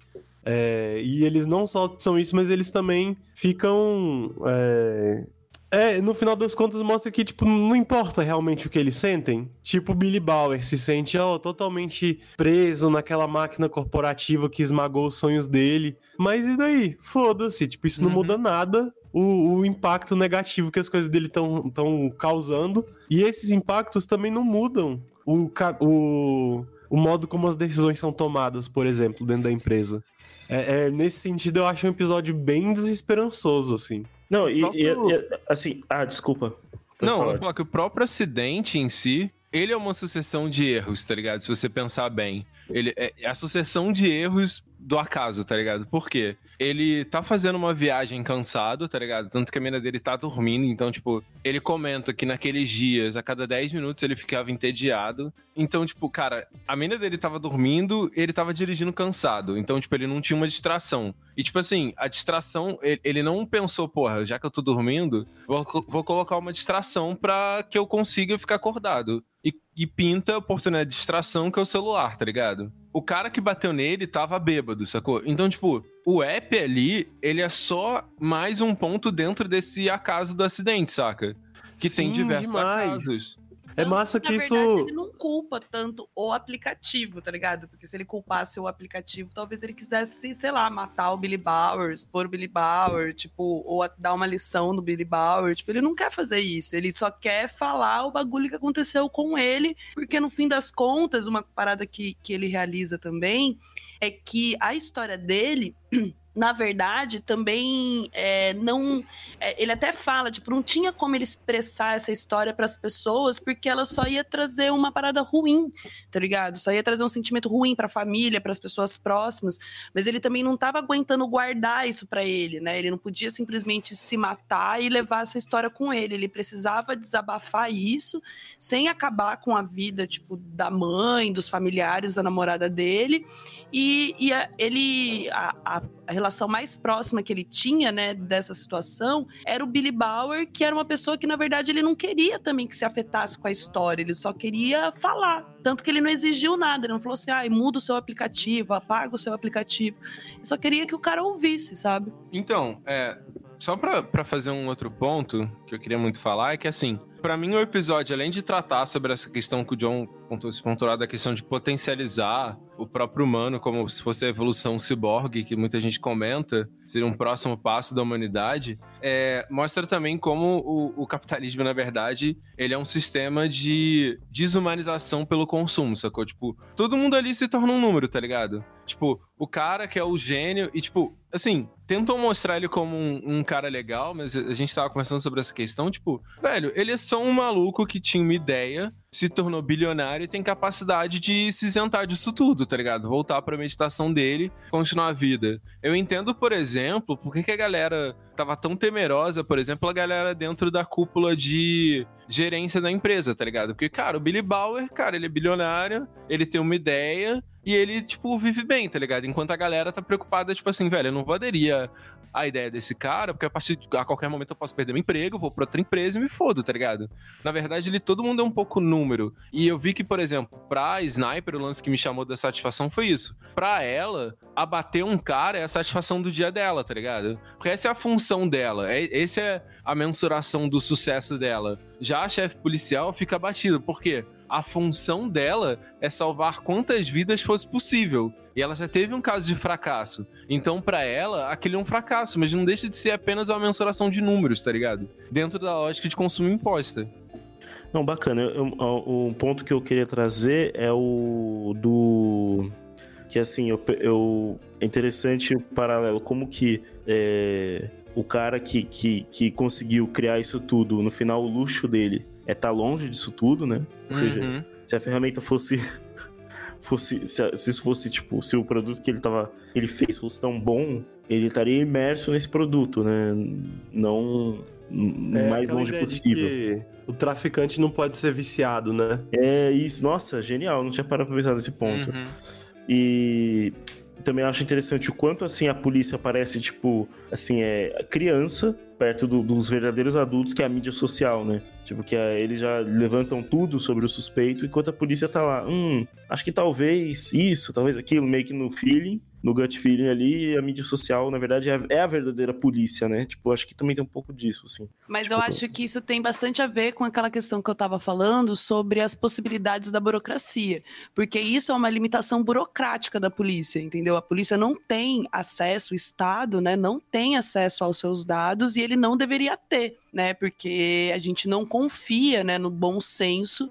Speaker 3: É, e eles não só são isso, mas eles também ficam é, é, no final das contas mostra que, tipo, não importa realmente o que eles sentem. Tipo, Billy Bauer se sente, ó, totalmente preso naquela máquina corporativa que esmagou os sonhos dele. Mas e daí? Foda-se, tipo, isso não uhum. muda nada. O, o, impacto negativo que as coisas dele estão causando. E esses impactos também não mudam o, o, o modo como as decisões são tomadas, por exemplo, dentro da empresa. É, é, nesse sentido, eu acho um episódio bem desesperançoso, assim.
Speaker 4: Não, e, próprio... e, e assim. Ah, desculpa.
Speaker 2: Não, falar. eu vou falar que o próprio acidente em si, ele é uma sucessão de erros, tá ligado? Se você pensar bem. Ele é a sucessão de erros do acaso, tá ligado? Por quê? Ele tá fazendo uma viagem cansado, tá ligado? Tanto que a mina dele tá dormindo, então, tipo, ele comenta que naqueles dias, a cada 10 minutos, ele ficava entediado. Então, tipo, cara, a mina dele tava dormindo, ele tava dirigindo cansado. Então, tipo, ele não tinha uma distração. E, tipo assim, a distração, ele não pensou, porra, já que eu tô dormindo, vou, vou colocar uma distração pra que eu consiga ficar acordado. e, e pinta a oportunidade de distração que é o celular, tá ligado? O cara que bateu nele tava bêbado, sacou? Então, tipo, o app ali, ele é só mais um ponto dentro desse acaso do acidente, saca? Que tem
Speaker 3: Sim,
Speaker 2: diversos
Speaker 3: demais.
Speaker 2: acasos.
Speaker 3: É massa
Speaker 1: na
Speaker 3: que
Speaker 1: verdade,
Speaker 3: isso.
Speaker 1: ele não culpa tanto o aplicativo, tá ligado? Porque se ele culpasse o aplicativo, talvez ele quisesse, sei lá, matar o Billy Bowers, pôr o Billy Bauer, tipo, ou dar uma lição no Billy Bauer. Tipo, ele não quer fazer isso. Ele só quer falar o bagulho que aconteceu com ele, porque no fim das contas, uma parada que, que ele realiza também é que a história dele. Na verdade, também é, não. é, ele até fala, tipo, não tinha como ele expressar essa história para as pessoas, porque ela só ia trazer uma parada ruim, tá ligado? Só ia trazer um sentimento ruim para a família, para as pessoas próximas. Mas ele também não estava aguentando guardar isso para ele, né? Ele não podia simplesmente se matar e levar essa história com ele. Ele precisava desabafar isso sem acabar com a vida, tipo, da mãe, dos familiares, da namorada dele. E, e a- ele. A, a- relação mais próxima que ele tinha, né, dessa situação era o Billy Bauer, que era uma pessoa que, na verdade, ele não queria também que se afetasse com a história, ele só queria falar. Tanto que ele não exigiu nada, ele não falou assim, ah, muda o seu aplicativo, apaga o seu aplicativo. Ele só queria que o cara ouvisse, sabe?
Speaker 2: Então, é. Só pra fazer um outro ponto que eu queria muito falar, é que assim, pra mim o episódio, além de tratar sobre essa questão que o John pontuou, se pontuou da questão de potencializar o próprio humano como se fosse a evolução ciborgue, que muita gente comenta, seria um próximo passo da humanidade, é, mostra também como o, o capitalismo, na verdade, ele é um sistema de desumanização pelo consumo, sacou? Tipo, todo mundo ali se torna um número, tá ligado? Tipo, o cara que é o gênio e, tipo, assim, tentam mostrar ele como um, um cara legal, mas a gente tava conversando sobre essa questão, tipo, velho, ele é só um maluco que tinha uma ideia, se tornou bilionário e tem capacidade de se isentar disso tudo, tá ligado? Voltar pra meditação dele, continuar a vida. Eu entendo, por exemplo, por que, que a galera tava tão temerosa, por exemplo, a galera dentro da cúpula de gerência da empresa, tá ligado? Porque, cara, o Billy Bauer, cara, ele é bilionário, ele tem uma ideia e ele, tipo, vive bem, tá ligado? Enquanto a galera tá preocupada, tipo assim, velho, eu não vou aderir a- à ideia desse cara, porque a partir a qualquer momento eu posso perder meu emprego, vou pra outra empresa e me fodo, tá ligado? Na verdade, ele, todo mundo é um pouco número. E eu vi que, por exemplo, pra Sniper, o lance que me chamou da satisfação foi isso. Pra ela, abater um cara é a satisfação do dia dela, tá ligado? Porque essa é a função dela, é, essa é a mensuração do sucesso dela. Já a chefe policial fica abatida, por quê? A função dela é salvar quantas vidas fosse possível. E ela já teve um caso de fracasso. Então, pra ela, aquele é um fracasso, mas não deixa de ser apenas uma mensuração de números, tá ligado? Dentro da lógica de consumo imposta.
Speaker 4: Não, bacana. Um ponto que eu queria trazer é o do. Que assim, eu, eu- é interessante o paralelo, como que é, o cara que, que, que conseguiu criar isso tudo, no final o luxo dele é estar longe disso tudo, né? Ou seja,
Speaker 2: Uhum.
Speaker 4: se a ferramenta fosse. fosse se, isso fosse, tipo, se o produto que ele tava. ele fez fosse tão bom, ele estaria imerso nesse produto, né? Não
Speaker 3: É
Speaker 4: mais longe
Speaker 3: ideia de
Speaker 4: possível.
Speaker 3: que o traficante não pode ser viciado, né?
Speaker 4: É isso, nossa, genial, não tinha parado pra pensar nesse ponto.
Speaker 2: Uhum.
Speaker 4: E também acho interessante o quanto assim a polícia parece, tipo, assim, é criança perto do- dos verdadeiros adultos que é a mídia social, né? Tipo, que é, eles já levantam tudo sobre o suspeito, enquanto a polícia tá lá, hum, acho que talvez isso, talvez aquilo, meio que no feeling, no gut feeling ali, a mídia social, na verdade, é a, é a verdadeira polícia, né? Tipo, acho que também tem um pouco disso, assim.
Speaker 1: Mas
Speaker 4: Tipo,
Speaker 1: eu acho que isso tem bastante a ver com aquela questão que eu estava falando sobre as possibilidades da burocracia. Porque isso é uma limitação burocrática da polícia, entendeu? A polícia não tem acesso, o Estado né, não tem acesso aos seus dados e ele não deveria ter, né? Porque a gente não confia né, no bom senso.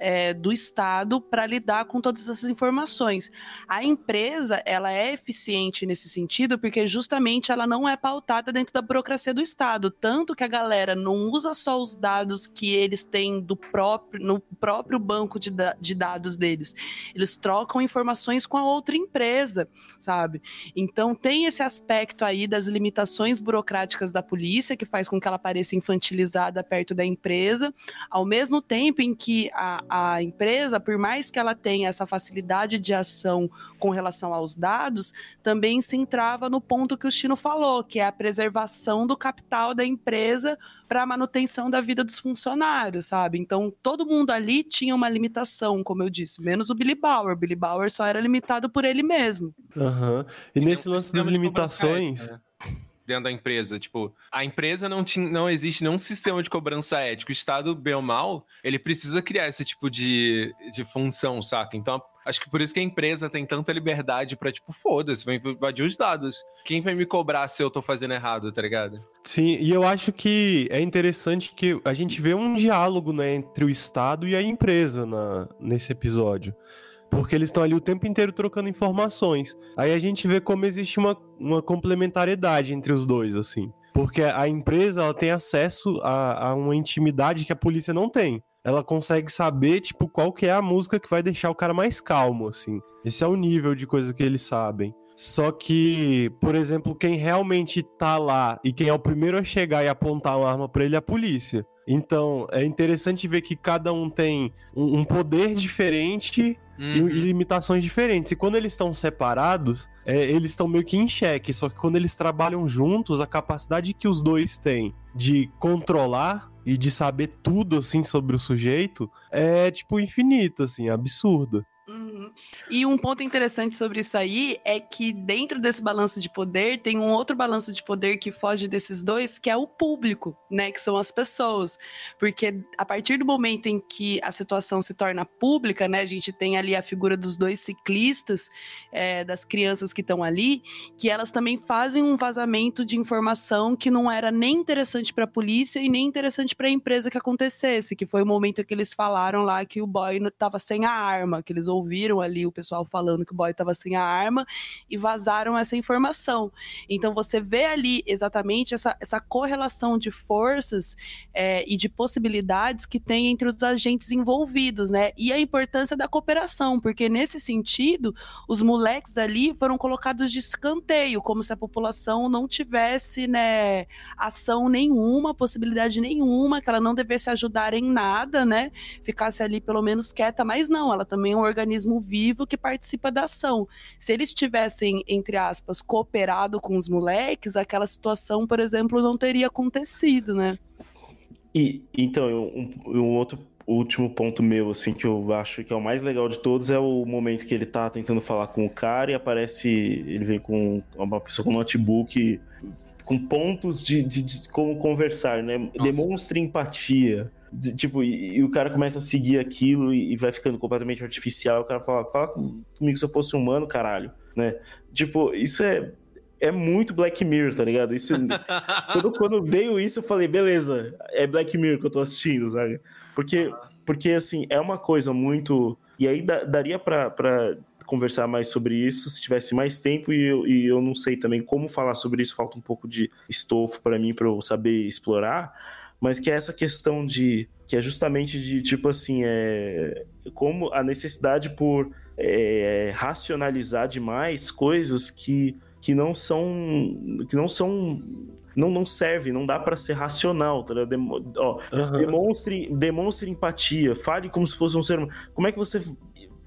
Speaker 1: É, do Estado para lidar com todas essas informações. A empresa ela é eficiente nesse sentido porque justamente ela não é pautada dentro da burocracia do Estado, tanto que a galera não usa só os dados que eles têm do próprio no próprio banco de, de dados deles, eles trocam informações com a outra empresa, sabe? Então tem esse aspecto aí das limitações burocráticas da polícia que faz com que ela pareça infantilizada perto da empresa, ao mesmo tempo em que a, a empresa, por mais que ela tenha essa facilidade de ação com relação aos dados, também se entrava no ponto que o Chino falou, que é a preservação do capital da empresa para a manutenção da vida dos funcionários, sabe? Então, todo mundo ali tinha uma limitação, como eu disse, menos o Billy Bauer. O Billy Bauer só era limitado por ele mesmo.
Speaker 3: Aham. E nesse lance das limitações.
Speaker 2: né? Dentro da empresa. Tipo, a empresa não, tinha, não existe nenhum sistema de cobrança ético. O Estado, bem ou mal, ele precisa criar esse tipo de, de função, saca? Então, acho que por isso que a empresa tem tanta liberdade pra, tipo, foda-se, vai invadir os dados. Quem vai me cobrar se eu tô fazendo errado, tá ligado?
Speaker 3: Sim, e eu acho que é interessante que a gente vê um diálogo né, entre o Estado e a empresa na, nesse episódio. Porque eles estão ali o tempo inteiro trocando informações. Aí a gente vê como existe uma, uma complementariedade entre os dois, assim. Porque a empresa ela tem acesso a, a uma intimidade que a polícia não tem. Ela consegue saber, tipo, qual que é a música que vai deixar o cara mais calmo, assim. Esse é o nível de coisa que eles sabem. Só que, por exemplo, quem realmente tá lá e quem é o primeiro a chegar e apontar uma arma pra ele é a polícia. Então, é interessante ver que cada um tem um, um poder diferente e, e limitações diferentes. E quando eles estão separados, é, eles estão meio que em xeque. Só que quando eles trabalham juntos, a capacidade que os dois têm de controlar e de saber tudo, assim, sobre o sujeito é, tipo, infinito, assim, absurdo.
Speaker 1: Uhum. E um ponto interessante sobre isso aí é que dentro desse balanço de poder tem um outro balanço de poder que foge desses dois, que é o público, né? Que são as pessoas. Porque a partir do momento em que a situação se torna pública, né? A gente tem ali a figura dos dois ciclistas, é, das crianças que estão ali, que elas também fazem um vazamento de informação que não era nem interessante para a polícia e nem interessante para a empresa que acontecesse, que foi o momento que eles falaram lá que o boy estava sem a arma, que eles ouviram ali o pessoal falando que o boy estava sem a arma e vazaram essa informação. Então você vê ali exatamente essa, essa correlação de forças é, e de possibilidades que tem entre os agentes envolvidos, né? E a importância da cooperação, porque nesse sentido, os moleques ali foram colocados de escanteio, como se a população não tivesse, né, ação nenhuma, possibilidade nenhuma, que ela não devesse ajudar em nada, né? Ficasse ali pelo menos quieta, mas não, ela também é um organismo vivo que participa da ação. Se eles tivessem, entre aspas, cooperado com os moleques, aquela situação, por exemplo, não teria acontecido, né?
Speaker 4: E então, um, um outro último ponto meu, assim, que eu acho que é o mais legal de todos é o momento que ele tá tentando falar com o cara e aparece. Ele vem com uma pessoa com um notebook com pontos de, de, de como conversar, né?
Speaker 2: Nossa.
Speaker 4: Demonstre empatia. De- tipo, e, e o cara começa a seguir aquilo e, e vai ficando completamente artificial. O cara fala, fala com- comigo se eu fosse humano, caralho, né? Tipo, isso é, é muito Black Mirror, tá ligado? Isso, quando, quando veio isso, eu falei, beleza, é Black Mirror que eu tô assistindo, sabe? Porque, porque assim, é uma coisa muito. E aí da- daria pra, pra conversar mais sobre isso se tivesse mais tempo, e eu, e eu não sei também como falar sobre isso, falta um pouco de estofo pra mim pra eu saber explorar. Mas que é essa questão de. Que é justamente de, tipo assim, é. Como a necessidade por é, racionalizar demais coisas que, que não são. que não são. Não, não serve, não dá pra ser racional, tá? Demo- ó,
Speaker 3: Aham.
Speaker 4: demonstre, demonstre empatia, fale como se fosse um ser humano. Como é que você.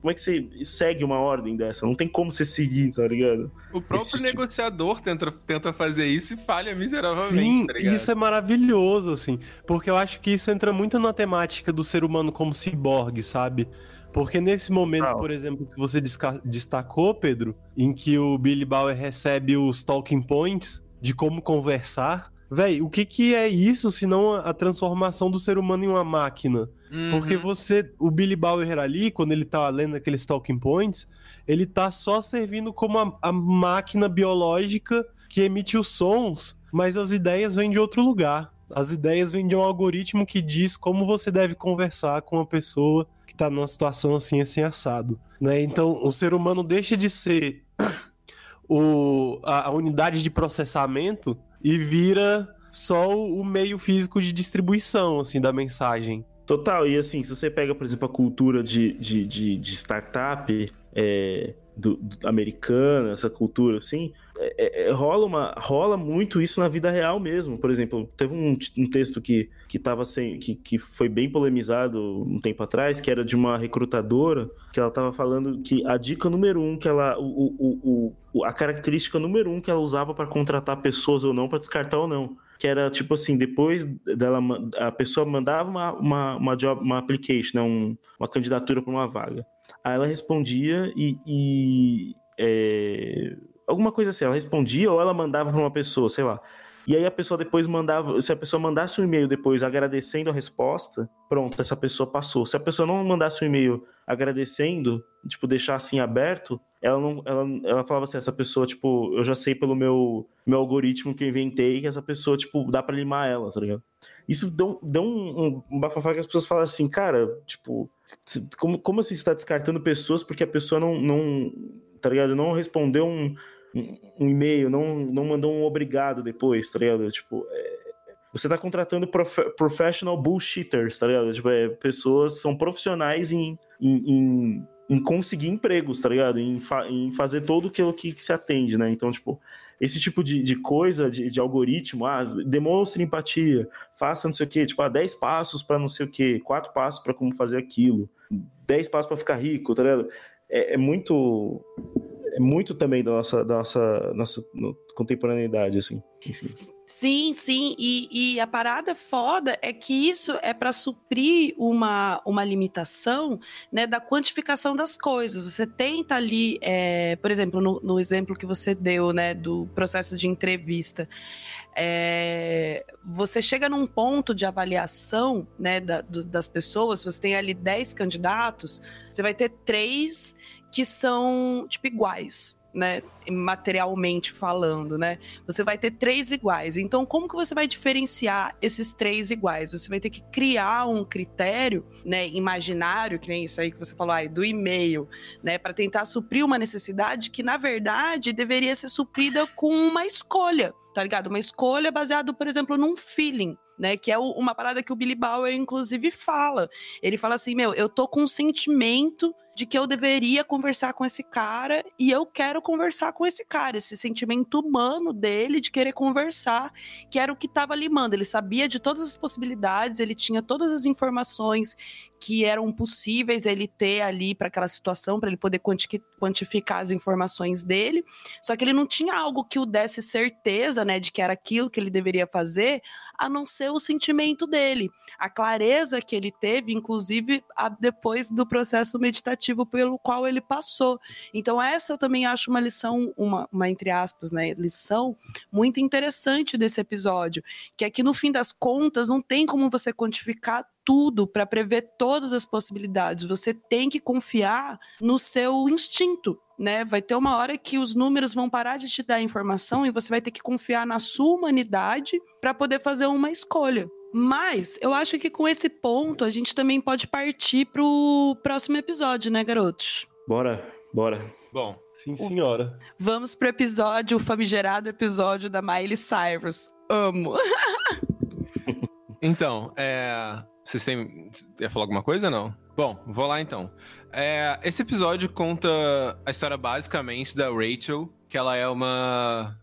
Speaker 4: Como é que você segue uma ordem dessa? Não tem como você seguir, tá ligado?
Speaker 2: O próprio
Speaker 4: Esse tipo-
Speaker 2: negociador tenta, tenta fazer isso e falha miseravelmente,
Speaker 3: Sim,
Speaker 2: tá
Speaker 3: isso é maravilhoso, assim. Porque eu acho que isso entra muito na temática do ser humano como ciborgue, sabe? Porque nesse momento, por exemplo, que você destacou, Pedro, em que o Billy Bauer recebe os talking points de como conversar, véi, o que que é isso se não a transformação do ser humano em uma máquina? Porque
Speaker 2: Uhum.
Speaker 3: você, o Billy Bauer ali, quando ele tá lendo aqueles talking points, ele tá só servindo como a, a máquina biológica que emite os sons, mas as ideias vêm de outro lugar. As ideias vêm de um algoritmo que diz como você deve conversar com uma pessoa que tá numa situação assim, assim, assado. Né? Então, o ser humano deixa de ser o, a, a unidade de processamento e vira só o, meio físico de distribuição assim, da mensagem.
Speaker 4: Total, e assim, se você pega, por exemplo, a cultura de, de, de, de startup, é, do, do americana, essa cultura assim, é, é, rola, uma, rola muito isso na vida real mesmo. Por exemplo, teve um, um texto que, que, tava sem, que, que foi bem polemizado um tempo atrás, que era de uma recrutadora, que ela estava falando que a dica número um que ela. O, o, o, a característica número um que ela usava para contratar pessoas ou não, para descartar ou não. Que era tipo assim, depois dela a pessoa mandava uma, uma, uma, job, uma application, né, um, uma candidatura para uma vaga. Aí ela respondia e, e é, alguma coisa assim, ela respondia ou ela mandava para uma pessoa, sei lá. E aí a pessoa depois mandava, se a pessoa mandasse um e-mail depois agradecendo a resposta, pronto, essa pessoa passou. Se a pessoa não mandasse um e-mail agradecendo, tipo, deixar assim aberto, ela não, ela, ela falava assim, essa pessoa, tipo, eu já sei pelo meu, meu algoritmo que eu inventei que essa pessoa, tipo, dá para limar ela, tá ligado? Isso deu, deu um, um bafafá que as pessoas falam assim, cara, tipo, como, como assim você tá descartando pessoas porque a pessoa não, não tá ligado? Não respondeu um, um, um e-mail, não, não mandou um obrigado depois, tá ligado? Tipo, é, você tá contratando prof, professional bullshitters, tá ligado? Tipo, é, pessoas são profissionais em, em, em, em, conseguir empregos, tá ligado? Em, fa, em fazer todo aquilo que, que se atende, né? Então, tipo, esse tipo de, de coisa, de, de, algoritmo, ah, demonstre empatia, faça não sei o quê, tipo, ah, 10 passos para não sei o quê, 4 passos para como fazer aquilo, 10 passos para ficar rico, tá ligado? é, é muito é muito também da nossa, da nossa, nossa contemporaneidade, assim. Enfim.
Speaker 1: Sim, sim. E, e, a parada foda é que isso é para suprir uma, uma limitação né, da quantificação das coisas. Você tenta ali, é, por exemplo, no, no, exemplo que você deu né, do processo de entrevista. É, você chega num ponto de avaliação né, da, do, das pessoas, você tem ali 10 candidatos, você vai ter três que são, tipo, iguais, né, materialmente falando, né? Você vai ter três iguais. Então, como que você vai diferenciar esses três iguais? Você vai ter que criar um critério, né, imaginário, que nem isso aí que você falou, aí, do e-mail, né, para tentar suprir uma necessidade que na verdade deveria ser suprida com uma escolha, tá ligado? Uma escolha baseada, por exemplo, num feeling, né? Que é uma parada que o Billy Bauer, inclusive, fala. Ele fala assim: meu, eu tô com um sentimento de que eu deveria conversar com esse cara e eu quero conversar com esse cara. Esse sentimento humano dele de querer conversar, que era o que estava limando. Ele sabia de todas as possibilidades, ele tinha todas as informações que eram possíveis ele ter ali para aquela situação, para ele poder quantificar as informações dele. Só que ele não tinha algo que o desse certeza, né, de que era aquilo que ele deveria fazer, a não ser o sentimento dele, a clareza que ele teve, inclusive a, depois do processo meditativo pelo qual ele passou. Então essa eu também acho uma lição, uma, uma entre aspas, né, lição muito interessante desse episódio, que é que no fim das contas não tem como você quantificar tudo para prever todas as possibilidades. Você tem que confiar no seu instinto, né? Vai ter uma hora que os números vão parar de te dar informação e você vai ter que confiar na sua humanidade para poder fazer uma escolha. Mas eu acho que com esse ponto a gente também pode partir pro próximo episódio, né, garotos?
Speaker 4: Bora, bora.
Speaker 2: Bom,
Speaker 3: sim, senhora.
Speaker 1: Vamos pro episódio, o famigerado episódio da Miley Cyrus. Amo.
Speaker 2: então, é, vocês têm. Ia falar alguma coisa não? Bom, vou lá então. É, esse episódio conta a história basicamente da Rachel, que ela é uma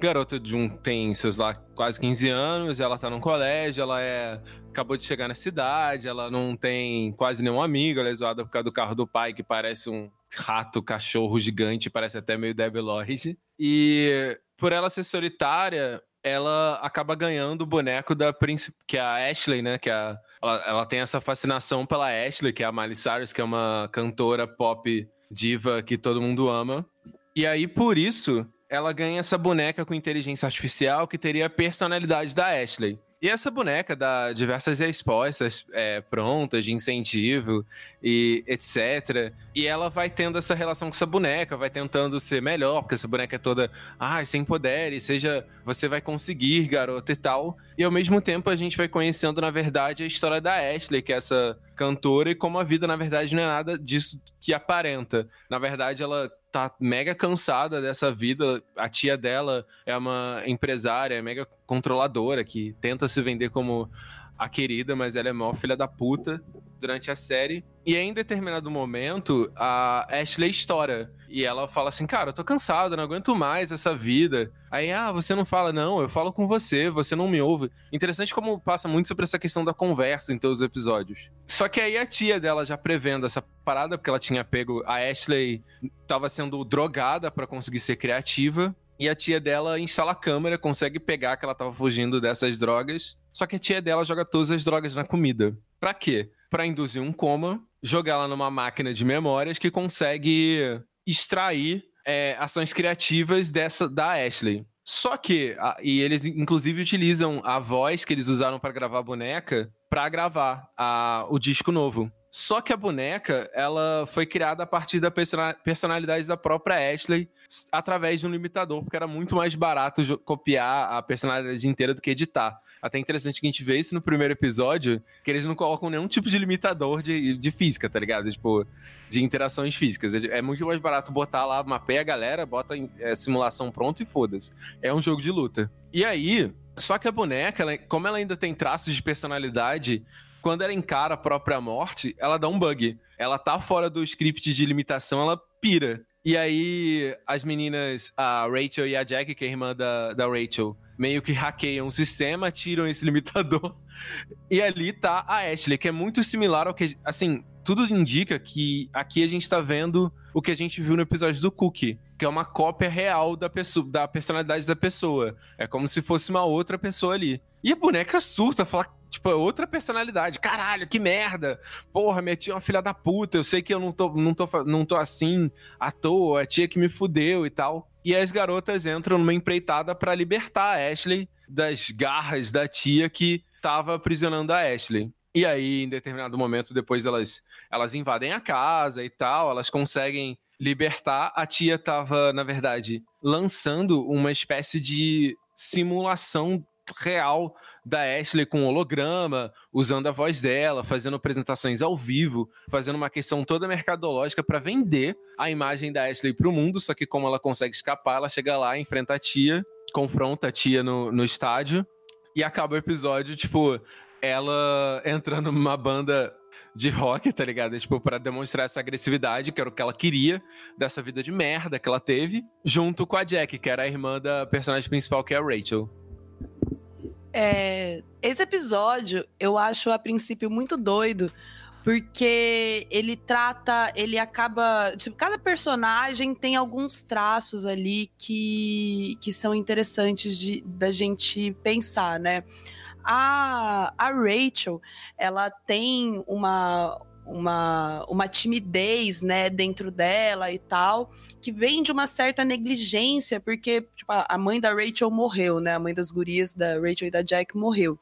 Speaker 2: garota de um. tem seus lá quase 15 anos, ela tá num colégio, ela é. acabou de chegar na cidade, ela não tem quase nenhum amigo, ela é zoada por causa do carro do pai, que parece um rato, cachorro gigante, parece até meio Debbie Lloyd. E por ela ser solitária, ela acaba ganhando o boneco da príncipe, que é a Ashley, né? Que é a ela, ela tem essa fascinação pela Ashley, que é a Miley Cyrus, que é uma cantora pop diva que todo mundo ama. E aí, por isso, ela ganha essa boneca com inteligência artificial que teria a personalidade da Ashley. E essa boneca dá diversas respostas é, prontas, de incentivo e etc. E ela vai tendo essa relação com essa boneca, vai tentando ser melhor, porque essa boneca é toda, ah, sem poder, e seja, você vai conseguir, garota e tal. E ao mesmo tempo a gente vai conhecendo, na verdade, a história da Ashley, que é essa cantora, e como a vida, na verdade, não é nada disso que aparenta. Na verdade, ela tá mega cansada dessa vida. A tia dela é uma empresária, é mega controladora, que tenta se vender como a querida, mas ela é mó filha da puta durante a série. E aí, em determinado momento, a Ashley estoura. E ela fala assim: Cara, eu tô cansada, não aguento mais essa vida. Aí, ah, você não fala, não, eu falo com você, você não me ouve. Interessante como passa muito sobre essa questão da conversa em todos os episódios. Só que aí a tia dela já prevendo essa parada, porque ela tinha pego. A Ashley tava sendo drogada para conseguir ser criativa. E a tia dela instala a câmera, consegue pegar que ela tava fugindo dessas drogas. Só que a tia dela joga todas as drogas na comida. Pra quê? Pra induzir um coma, jogar ela numa máquina de memórias que consegue extrair é, ações criativas dessa da Ashley. Só que, a, e eles inclusive utilizam a voz que eles usaram para gravar a boneca para gravar a, o disco novo. Só que a boneca, ela foi criada a partir da personalidade da própria Ashley através de um limitador, porque era muito mais barato copiar a personalidade inteira do que editar. Até interessante que a gente vê isso no primeiro episódio, que eles não colocam nenhum tipo de limitador de, de física, tá ligado? Tipo, de interações físicas. É muito mais barato botar lá, mapeia a galera, bota é, simulação pronto e foda-se. É um jogo de luta. E aí, só que a boneca, ela, como ela ainda tem traços de personalidade quando ela encara a própria morte, ela dá um bug. Ela tá fora do script de limitação, ela pira. E aí, as meninas, a Rachel e a Jack, que é irmã da, da Rachel, meio que hackeiam o sistema, tiram esse limitador. E ali tá a Ashley, que é muito similar ao que. Assim, tudo indica que aqui a gente tá vendo o que a gente viu no episódio do Cookie, que é uma cópia real da, pessoa, da personalidade da pessoa. É como se fosse uma outra pessoa ali. E a boneca surta, fala, tipo, é outra personalidade. Caralho, que merda! Porra, minha tia é uma filha da puta, eu sei que eu não tô, não tô, não tô assim à toa, a tia que me fudeu e tal. E as garotas entram numa empreitada para libertar a Ashley das garras da tia que tava aprisionando a Ashley. E aí, em determinado momento, depois elas, elas invadem a casa e tal, elas conseguem libertar. A tia tava, na verdade, lançando uma espécie de simulação real da Ashley com holograma, usando a voz dela, fazendo apresentações ao vivo, fazendo uma questão toda mercadológica para vender a imagem da Ashley para o mundo. Só que, como ela consegue escapar, ela chega lá, enfrenta a tia, confronta a tia no, no estádio e acaba o episódio, tipo, ela entrando numa banda de rock, tá ligado? Tipo, para demonstrar essa agressividade, que era o que ela queria, dessa vida de merda que ela teve, junto com a Jack, que era a irmã da personagem principal, que é a Rachel.
Speaker 1: É, esse episódio eu acho a princípio muito doido, porque ele trata, ele acaba, tipo, cada personagem tem alguns traços ali que, que são interessantes de, da gente pensar, né? A, a Rachel, ela tem uma, uma, uma timidez, né, dentro dela e tal, que vem de uma certa negligência, porque tipo, a mãe da Rachel morreu, né, a mãe das gurias da Rachel e da Jack morreu.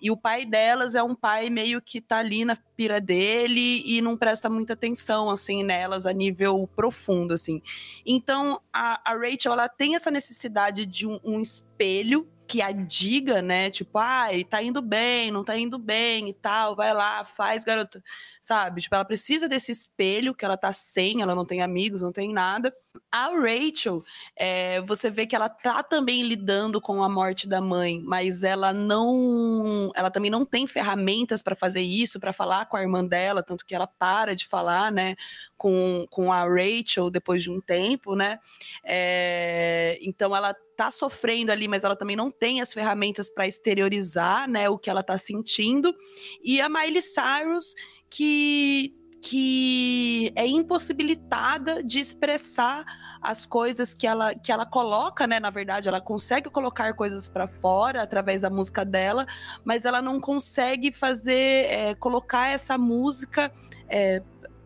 Speaker 1: E o pai delas é um pai meio que tá ali na pira dele e não presta muita atenção, assim, nelas a nível profundo, assim. Então, a, a Rachel, ela tem essa necessidade de um, um espelho que a diga, né? Tipo, ai, tá indo bem, não tá indo bem e tal, vai lá, faz, garoto. Sabe? Tipo, ela precisa desse espelho que ela tá sem, ela não tem amigos, não tem nada. A Rachel, é, você vê que ela tá também lidando com a morte da mãe, mas ela não. Ela também não tem ferramentas para fazer isso, para falar com a irmã dela, tanto que ela para de falar, né? Com, com a Rachel depois de um tempo, né? É, então ela tá sofrendo ali, mas ela também não tem as ferramentas para exteriorizar, né, o que ela tá sentindo. E a Miley Cyrus que que é impossibilitada de expressar as coisas que ela, que ela coloca, né? Na verdade, ela consegue colocar coisas para fora através da música dela, mas ela não consegue fazer, é, colocar essa música é,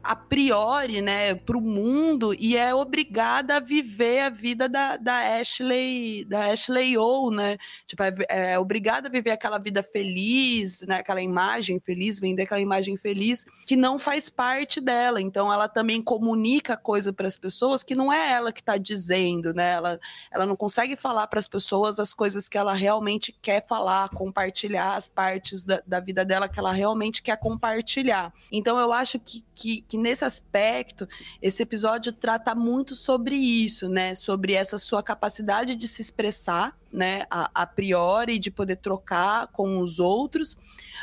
Speaker 1: a priori, né, para o mundo e é obrigada a viver a vida da, da Ashley, da Ashley O, né? Tipo, é, é, obrigada a viver aquela vida feliz, né, aquela imagem feliz, vender aquela imagem feliz que não faz parte dela. Então, ela também comunica coisa para as pessoas que não é ela que está dizendo, né? Ela, ela não consegue falar para as pessoas as coisas que ela realmente quer falar, compartilhar as partes da, da vida dela que ela realmente quer compartilhar. Então, eu acho que, que, que nesse aspecto, esse episódio trata muito sobre isso, né? Sobre essa sua capacidade de se expressar né, a, a priori, de poder trocar com os outros,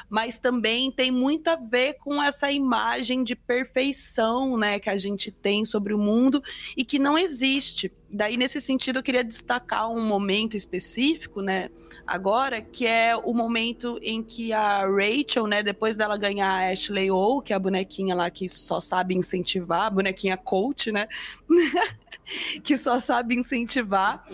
Speaker 1: mas também tem muito a ver com essa imagem de perfeição, né, que a gente tem sobre o mundo e que não existe. Daí, nesse sentido, eu queria destacar um momento específico, né, agora, que é o momento em que a Rachel, né, depois dela ganhar a Ashley O, que é a bonequinha lá que só sabe incentivar, a bonequinha coach, né, que só sabe incentivar,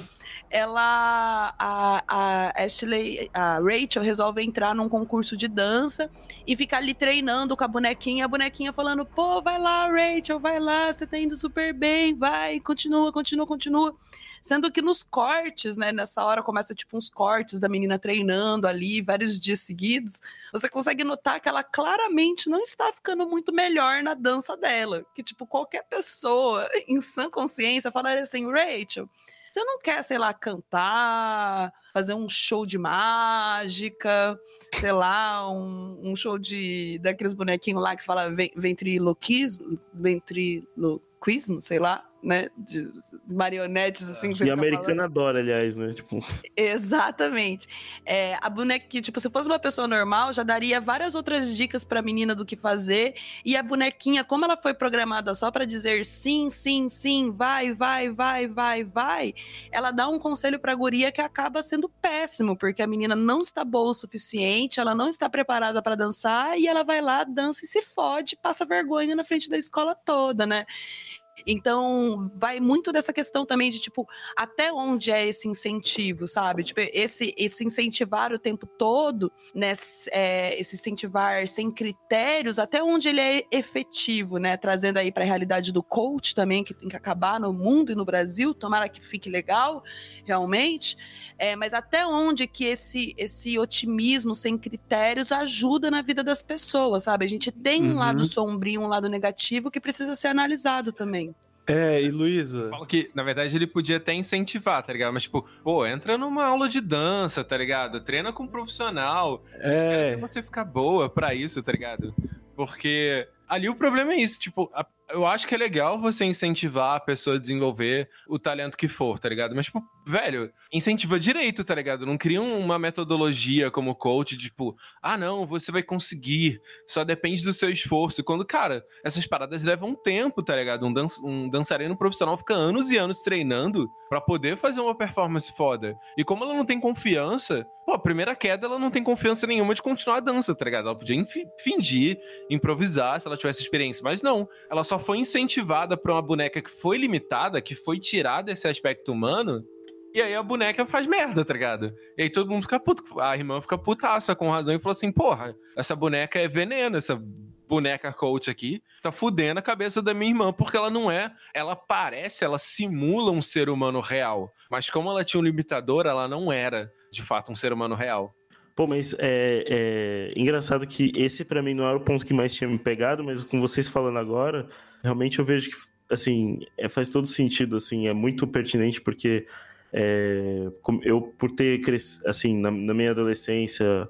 Speaker 1: ela, a, a Ashley, a Rachel resolve entrar num concurso de dança e ficar ali treinando com a bonequinha, a bonequinha falando, pô, vai lá, Rachel, vai lá, você tá indo super bem, vai, continua, continua, continua. Sendo que nos cortes, né, nessa hora começa tipo uns cortes da menina treinando ali vários dias seguidos, você consegue notar que ela claramente não está ficando muito melhor na dança dela. Que tipo, qualquer pessoa em sã consciência falaria assim, Rachel, você não quer, sei lá, cantar, fazer um show de mágica, sei lá, um, um show de daqueles bonequinhos lá que fala ventriloquismo, ventriloquismo, sei lá né? De marionetes, assim.
Speaker 4: Que, que americana adora, aliás, né? Tipo...
Speaker 1: Exatamente. É, a bonequinha, tipo, se fosse uma pessoa normal, já daria várias outras dicas pra menina do que fazer. E a bonequinha, como ela foi programada só para dizer sim, sim, sim, vai, vai, vai, vai, vai, ela dá um conselho pra guria que acaba sendo péssimo, porque a menina não está boa o suficiente, ela não está preparada para dançar e ela vai lá, dança e se fode, passa vergonha na frente da escola toda, né? Então, vai muito dessa questão também de, tipo, até onde é esse incentivo, sabe? Tipo, esse, esse incentivar o tempo todo, né? É, esse incentivar sem critérios, até onde ele é efetivo, né? Trazendo aí para a realidade do coach também, que tem que acabar no mundo e no Brasil, tomara que fique legal, realmente. É, mas até onde que esse, esse otimismo sem critérios ajuda na vida das pessoas, sabe? A gente tem um lado uhum. sombrio, um lado negativo que precisa ser analisado também.
Speaker 3: É, e Luísa?
Speaker 2: Falo que, na verdade, ele podia até incentivar, tá ligado? Mas, tipo, pô, entra numa aula de dança, tá ligado? Treina com um profissional.
Speaker 3: É.
Speaker 2: Você ficar boa pra isso, tá ligado? Porque ali o problema é isso, tipo, a, eu acho que é legal você incentivar a pessoa a desenvolver o talento que for, tá ligado? Mas, tipo, velho, incentiva direito, tá ligado? Não cria uma metodologia como coach, tipo, ah, não, você vai conseguir, só depende do seu esforço. Quando, cara, essas paradas levam tempo, tá ligado? Um, dan um dançarino profissional fica anos e anos treinando para poder fazer uma performance foda. E como ela não tem confiança, pô, a primeira queda ela não tem confiança nenhuma de continuar a dança, tá ligado? Ela podia fingir, improvisar se ela tivesse experiência, mas não. Ela só foi incentivada pra uma boneca que foi limitada, que foi tirada esse aspecto humano e aí a boneca faz merda, tá ligado? E aí todo mundo fica puto. A irmã fica putaça com razão e fala assim: porra, essa boneca é veneno, essa boneca coach aqui tá fudendo a cabeça da minha irmã, porque ela não é. Ela parece, ela simula um ser humano real. Mas como ela tinha um limitador, ela não era, de fato, um ser humano real.
Speaker 4: Pô, mas é, é engraçado que esse para mim não era o ponto que mais tinha me pegado, mas com vocês falando agora, realmente eu vejo que, assim, é, faz todo sentido, assim, é muito pertinente, porque é, eu, por ter crescido, assim, na, na minha adolescência,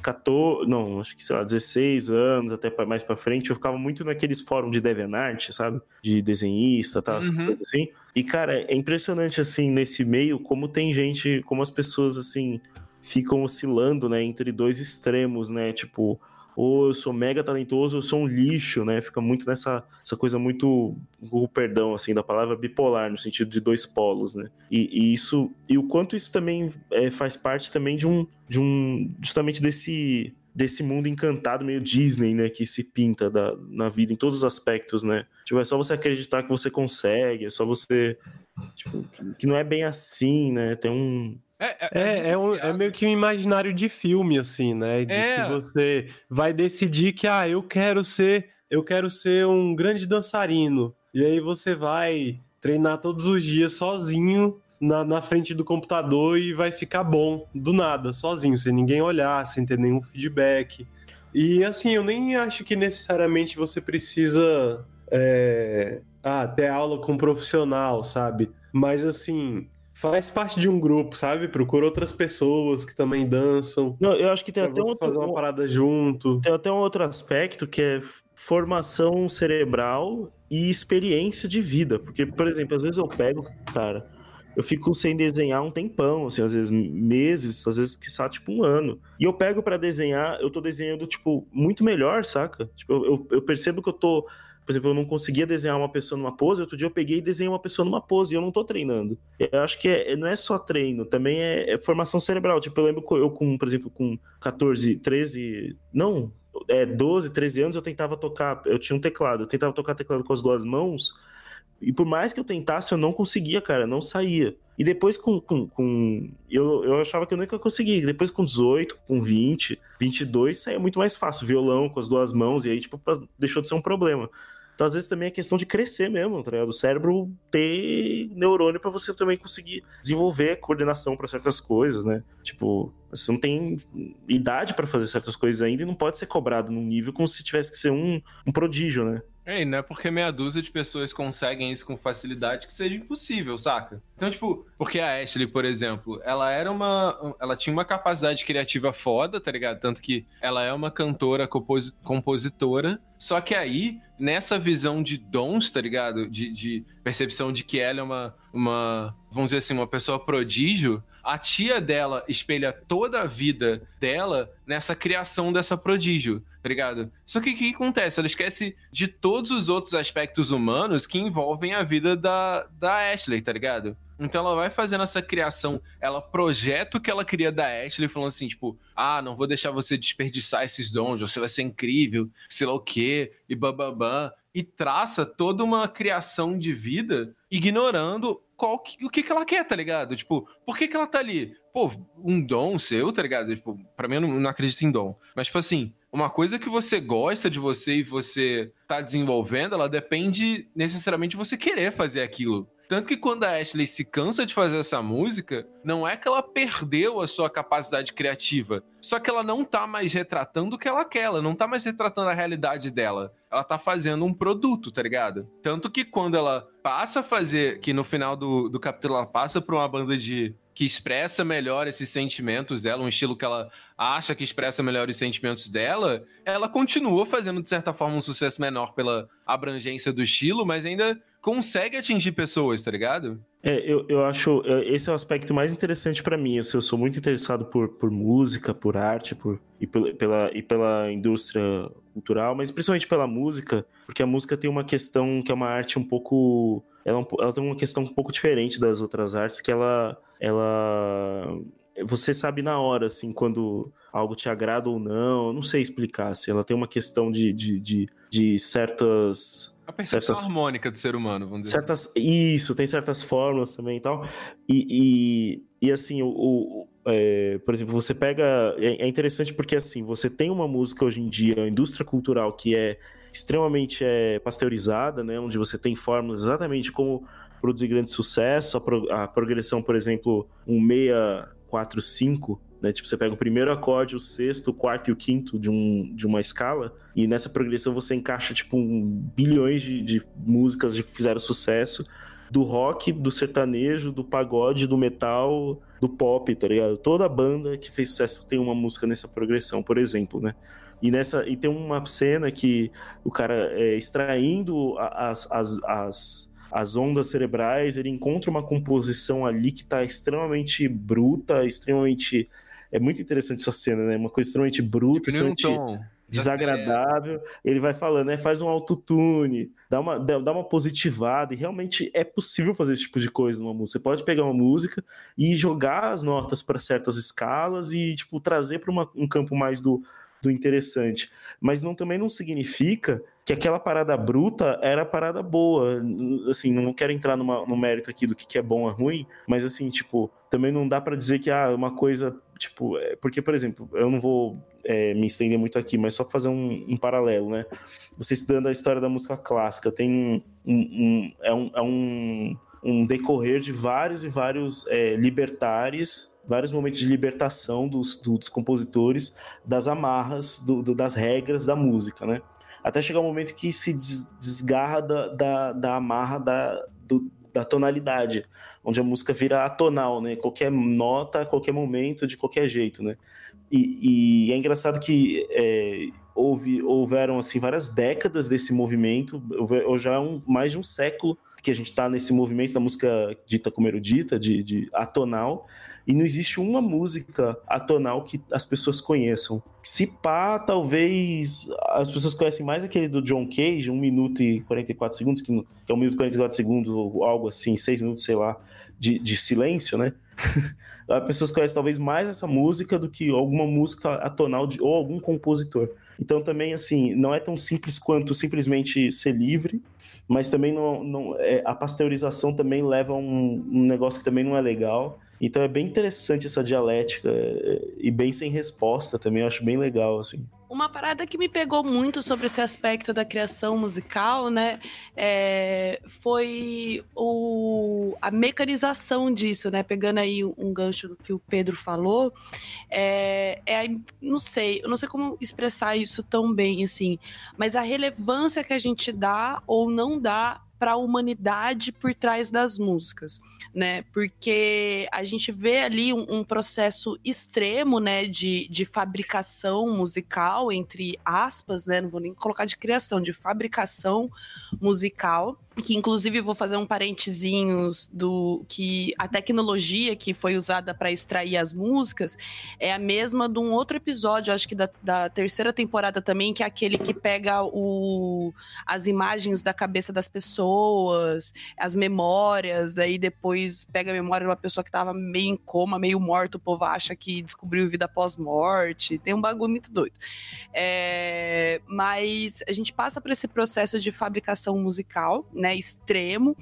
Speaker 4: 14, não, acho que sei lá, 16 anos, até mais para frente, eu ficava muito naqueles fóruns de DeviantArt, sabe? De desenhista, tal, uhum. coisas assim. E cara, é impressionante assim nesse meio como tem gente, como as pessoas assim ficam oscilando, né, entre dois extremos, né? Tipo, ou eu sou mega talentoso, ou eu sou um lixo, né? Fica muito nessa essa coisa muito, o perdão, assim, da palavra bipolar, no sentido de dois polos, né? E, e isso, e o quanto isso também é, faz parte também de um, de um, justamente desse desse mundo encantado meio Disney, né, que se pinta da, na vida em todos os aspectos, né? Tipo, é só você acreditar que você consegue, é só você tipo, que não é bem assim, né? Tem um
Speaker 3: é, é, é, é, um, é, meio que um imaginário de filme, assim, né? De é. que você vai decidir que, ah, eu quero ser, eu quero ser um grande dançarino. E aí você vai treinar todos os dias sozinho na, na frente do computador e vai ficar bom do nada, sozinho, sem ninguém olhar, sem ter nenhum feedback. E assim, eu nem acho que necessariamente você precisa é, ah, ter aula com um profissional, sabe? Mas assim, faz parte de um grupo, sabe? Procura outras pessoas que também dançam.
Speaker 4: Não, eu acho que tem até um
Speaker 3: fazer uma parada junto.
Speaker 4: Tem até um outro aspecto que é formação cerebral e experiência de vida, porque por exemplo, às vezes eu pego, cara, eu fico sem desenhar um tempão, assim, às vezes meses, às vezes, quiçá, tipo, um ano. E eu pego para desenhar, eu tô desenhando, tipo, muito melhor, saca? Tipo, eu, eu percebo que eu tô por exemplo, eu não conseguia desenhar uma pessoa numa pose, outro dia eu peguei e desenhei uma pessoa numa pose e eu não tô treinando. Eu acho que é, não é só treino, também é, é, formação cerebral. Tipo, eu lembro eu com, por exemplo, com 14, 13, não, é, 12, 13 anos eu tentava tocar, eu tinha um teclado, eu tentava tocar teclado com as duas mãos, e por mais que eu tentasse, eu não conseguia, cara, não saía. E depois com. com, com eu, eu achava que eu nunca conseguia. Depois com 18, com 20, 22, saía muito mais fácil. Violão com as duas mãos, e aí, tipo, deixou de ser um problema. Então, às vezes, também é questão de crescer mesmo, tá ligado? O cérebro ter neurônio para você também conseguir desenvolver coordenação para certas coisas, né? Tipo, você não tem idade para fazer certas coisas ainda e não pode ser cobrado num nível como se tivesse que ser um, um prodígio, né?
Speaker 2: É, e não é porque meia dúzia de pessoas conseguem isso com facilidade que seja impossível, saca? Então, tipo, porque a Ashley, por exemplo, ela era uma. Ela tinha uma capacidade criativa foda, tá ligado? Tanto que ela é uma cantora, compos, compositora. Só que aí, nessa visão de dons, tá ligado? De, de percepção de que ela é uma, uma. Vamos dizer assim, uma pessoa prodígio a tia dela espelha toda a vida dela nessa criação dessa prodígio, tá ligado? Só que o que acontece? Ela esquece de todos os outros aspectos humanos que envolvem a vida da, da Ashley, tá ligado? Então ela vai fazendo essa criação, ela projeta o que ela queria da Ashley, falando assim, tipo, ah, não vou deixar você desperdiçar esses dons, você vai ser incrível, sei lá o quê, e bababã, e traça toda uma criação de vida ignorando qual que, o que, que ela quer, tá ligado? Tipo, por que, que ela tá ali? Pô, um dom seu, tá ligado? Tipo, pra mim eu não, não acredito em dom. Mas, tipo assim, uma coisa que você gosta de você e você tá desenvolvendo, ela depende necessariamente de você querer fazer aquilo. Tanto que quando a Ashley se cansa de fazer essa música, não é que ela perdeu a sua capacidade criativa, só que ela não tá mais retratando o que ela quer, ela não tá mais retratando a realidade dela. Ela tá fazendo um produto, tá ligado? Tanto que quando ela passa a fazer, que no final do, do capítulo ela passa pra uma banda de que expressa melhor esses sentimentos dela, um estilo que ela acha que expressa melhor os sentimentos dela, ela continua fazendo, de certa forma, um sucesso menor pela abrangência do estilo, mas ainda consegue atingir pessoas, tá ligado?
Speaker 4: É, eu, eu acho. É, esse é o aspecto mais interessante para mim. Assim, eu sou muito interessado por, por música, por arte, por, e, pela, e pela indústria cultural, mas principalmente pela música, porque a música tem uma questão que é uma arte um pouco. Ela, ela tem uma questão um pouco diferente das outras artes, que ela. ela você sabe na hora, assim, quando algo te agrada ou não. Não sei explicar, assim, ela tem uma questão de, de, de, de certas
Speaker 2: a percepção certas, harmônica do ser humano, vamos dizer
Speaker 4: certas, assim. Isso, tem certas fórmulas também e tal. E, e, e assim, o, o é, por exemplo, você pega. É, é, interessante porque assim, você tem uma música hoje em dia, uma indústria cultural que é extremamente é, pasteurizada, né? Onde você tem fórmulas exatamente como produzir grande sucesso, a, pro, a progressão, por exemplo, um 645 né? Tipo, você pega o primeiro acorde, o sexto, o quarto e o quinto de, um, de uma escala, e nessa progressão você encaixa, tipo, um, bilhões de, de músicas que fizeram sucesso, do rock, do sertanejo, do pagode, do metal, do pop, tá ligado? Toda banda que fez sucesso tem uma música nessa progressão, por exemplo, né? E, nessa, e tem uma cena que o cara é, extraindo as, as, as, as ondas cerebrais, ele encontra uma composição ali que está extremamente bruta, extremamente é muito interessante essa cena, né? Uma coisa extremamente bruta, extremamente um desagradável. Ele vai falando, né? Faz um autotune, dá uma, dá uma positivada, e realmente é possível fazer esse tipo de coisa numa música. Você pode pegar uma música e jogar as notas para certas escalas e, tipo, trazer para um campo mais do, do interessante. Mas não, também não significa que aquela parada bruta era parada boa. Assim, não quero entrar numa, no mérito aqui do que, que é bom ou ruim, mas assim, tipo, também não dá para dizer que ah, uma coisa, tipo, é, porque, por exemplo, eu não vou é, me estender muito aqui, mas só fazer um, um, paralelo, né? Você estudando a história da música clássica, tem um, um é um, é um, um decorrer de vários e vários é, libertares vários momentos de libertação dos, dos compositores das amarras, do, do, das regras da música, né? Até chegar um momento que se desgarra da, da, da amarra da, do, da tonalidade, onde a música vira atonal, né? Qualquer nota, qualquer momento, de qualquer jeito, né? E, e é engraçado que é, houve, houveram assim várias décadas desse movimento, ou já é um, mais de um século que a gente está nesse movimento da música dita como erudita, de, de atonal, e não existe uma música atonal que as pessoas conheçam. Se pá, talvez as pessoas conhecem mais aquele do John Cage, 1 minuto e 44 segundos, que é 1 minuto e 44 segundos, ou algo assim, 6 minutos, sei lá, de, de silêncio, né? as pessoas conhecem talvez mais essa música do que alguma música atonal de, ou algum compositor. Então também assim, não é tão simples quanto simplesmente ser livre, mas também não, não é, a pasteurização também leva a um, um negócio que também não é legal. Então é bem interessante essa dialética é, e bem sem resposta também, eu acho bem legal assim.
Speaker 1: Uma parada que me pegou muito sobre esse aspecto da criação musical, né, é, foi o, a mecanização disso, né, pegando aí um gancho do que o Pedro falou, é, é, não sei, eu não sei como expressar isso tão bem, assim, mas a relevância que a gente dá ou não dá para a humanidade por trás das músicas, né? Porque a gente vê ali um, um, processo extremo, né, de, de fabricação musical, entre aspas, né? Não vou nem colocar de criação, de fabricação musical que inclusive vou fazer um parentezinhos do que a tecnologia que foi usada para extrair as músicas é a mesma de um outro episódio, acho que da, da, terceira temporada também, que é aquele que pega o, as imagens da cabeça das pessoas, as memórias, daí depois pega a memória de uma pessoa que estava meio em coma, meio morto, o povo acha que descobriu vida pós-morte, tem um bagulho muito doido. É, mas a gente passa por esse processo de fabricação musical, né, extremo,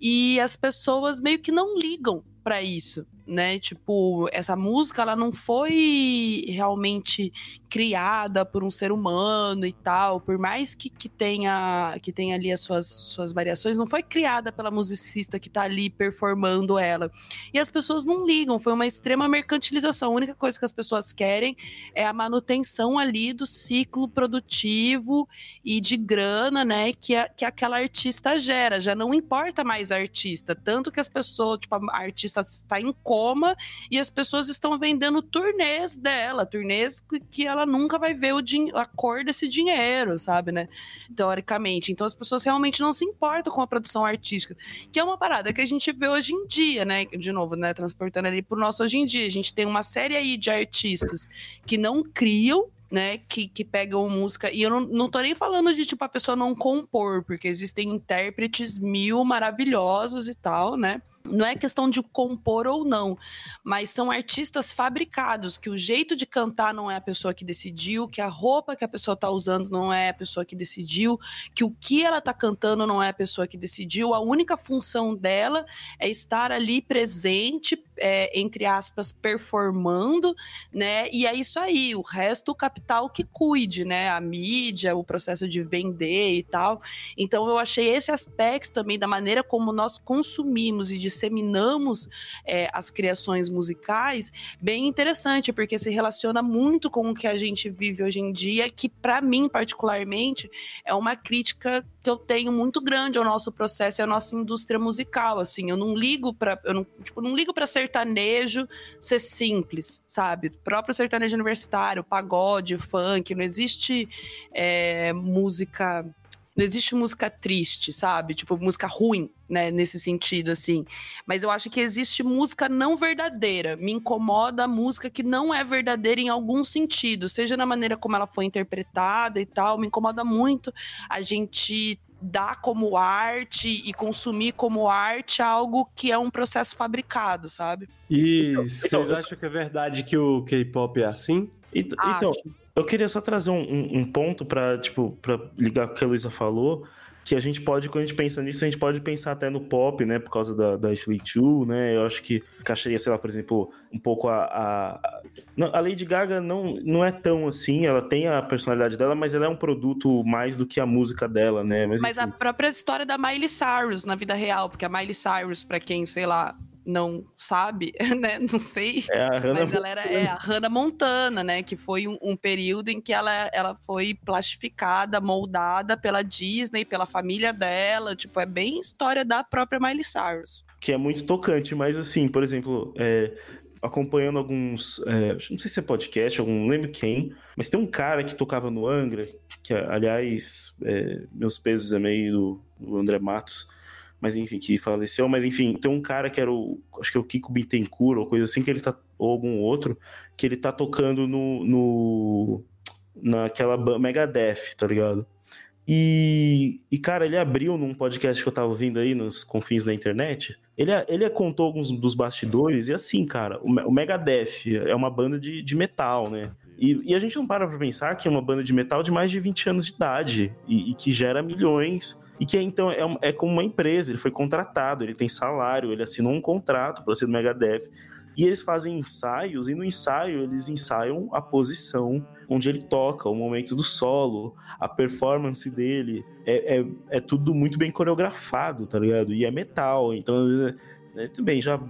Speaker 1: e as pessoas meio que não ligam para isso, né? Tipo, essa música ela não foi realmente criada por um ser humano e tal, por mais que, que tenha que tenha ali as suas, suas variações, não foi criada pela musicista que tá ali performando ela. E as pessoas não ligam, foi uma extrema mercantilização. A única coisa que as pessoas querem é a manutenção ali do ciclo produtivo e de grana, né, que, a, que aquela artista gera. Já não importa mais a artista, tanto que as pessoas, tipo, a artista está em coma e as pessoas estão vendendo turnês dela, turnês que, ela nunca vai ver o a cor desse dinheiro, sabe, né? Teoricamente. Então as pessoas realmente não se importam com a produção artística, que é uma parada que a gente vê hoje em dia, né? De novo, né? Transportando ali pro nosso hoje em dia. A gente tem uma série aí de artistas que não criam né, que, que pegam música. E eu não, não tô nem falando de, tipo, a pessoa não compor, porque existem intérpretes mil maravilhosos e tal, né? Não é questão de compor ou não, mas são artistas fabricados, que o jeito de cantar não é a pessoa que decidiu, que a roupa que a pessoa está usando não é a pessoa que decidiu, que o que ela está cantando não é a pessoa que decidiu, a única função dela é estar ali presente, é, entre aspas, performando, né? E é isso aí, o resto o capital que cuide, né? A mídia, o processo de vender e tal. Então eu achei esse aspecto também da maneira como nós consumimos e disseminamos é, as criações musicais bem interessante, porque se relaciona muito com o que a gente vive hoje em dia, que para mim particularmente é uma crítica que eu tenho muito grande ao nosso processo e à nossa indústria musical, assim, eu não ligo para eu não, tipo, não ligo para sertanejo ser simples, sabe? O próprio sertanejo universitário, pagode, funk, não existe é, música não existe música triste, sabe? Tipo, música ruim, né? Nesse sentido, assim. Mas eu acho que existe música não verdadeira. Me incomoda a música que não é verdadeira em algum sentido, seja na maneira como ela foi interpretada e tal. Me incomoda muito a gente dar como arte e consumir como arte algo que é um processo fabricado, sabe?
Speaker 3: E vocês acham que é verdade que o K-pop é assim?
Speaker 4: Então, eu queria só trazer um, um, um ponto para tipo, pra ligar com o que a Luísa falou, que a gente pode, quando a gente pensa nisso, a gente pode pensar até no pop, né, por causa da, da Ashley Chu, né, eu acho que encaixaria, sei lá, por exemplo, um pouco a... A, a Lady Gaga não, não é tão assim, ela tem a personalidade dela, mas ela é um produto mais do que a música dela, né.
Speaker 1: Mas, mas a própria história da Miley Cyrus na vida real, porque a Miley Cyrus, para quem, sei lá, não sabe, né? Não sei.
Speaker 4: É a Hannah
Speaker 1: mas ela era é, a Hannah Montana, né? Que foi um, um, período em que ela, ela foi plastificada, moldada pela Disney, pela família dela. Tipo, é bem história da própria Miley Cyrus.
Speaker 4: Que é muito tocante, mas assim, por exemplo, é, acompanhando alguns. É, não sei se é podcast, algum, não lembro quem, mas tem um cara que tocava no Angra, que aliás, é, meus pesos é meio do, do André Matos mas enfim, que faleceu, mas enfim, tem um cara que era o, acho que é o Kiko Bittencourt ou coisa assim, que ele tá, ou algum outro, que ele tá tocando no, no naquela Megadeth, tá ligado? E, e, cara, ele abriu num podcast que eu tava ouvindo aí nos confins da internet. Ele, ele contou alguns dos bastidores, e assim, cara, o, Megadeth é uma banda de, de metal, né? E, e, a gente não para pra pensar que é uma banda de metal de mais de 20 anos de idade e, e que gera milhões. E que então é, é como uma empresa, ele foi contratado, ele tem salário, ele assinou um contrato para ser do Megadeth. E eles fazem ensaios, e no ensaio eles ensaiam a posição onde ele toca, o momento do solo, a performance dele. É, é, é tudo muito bem coreografado, tá ligado? E é metal, então. É, tudo bem, já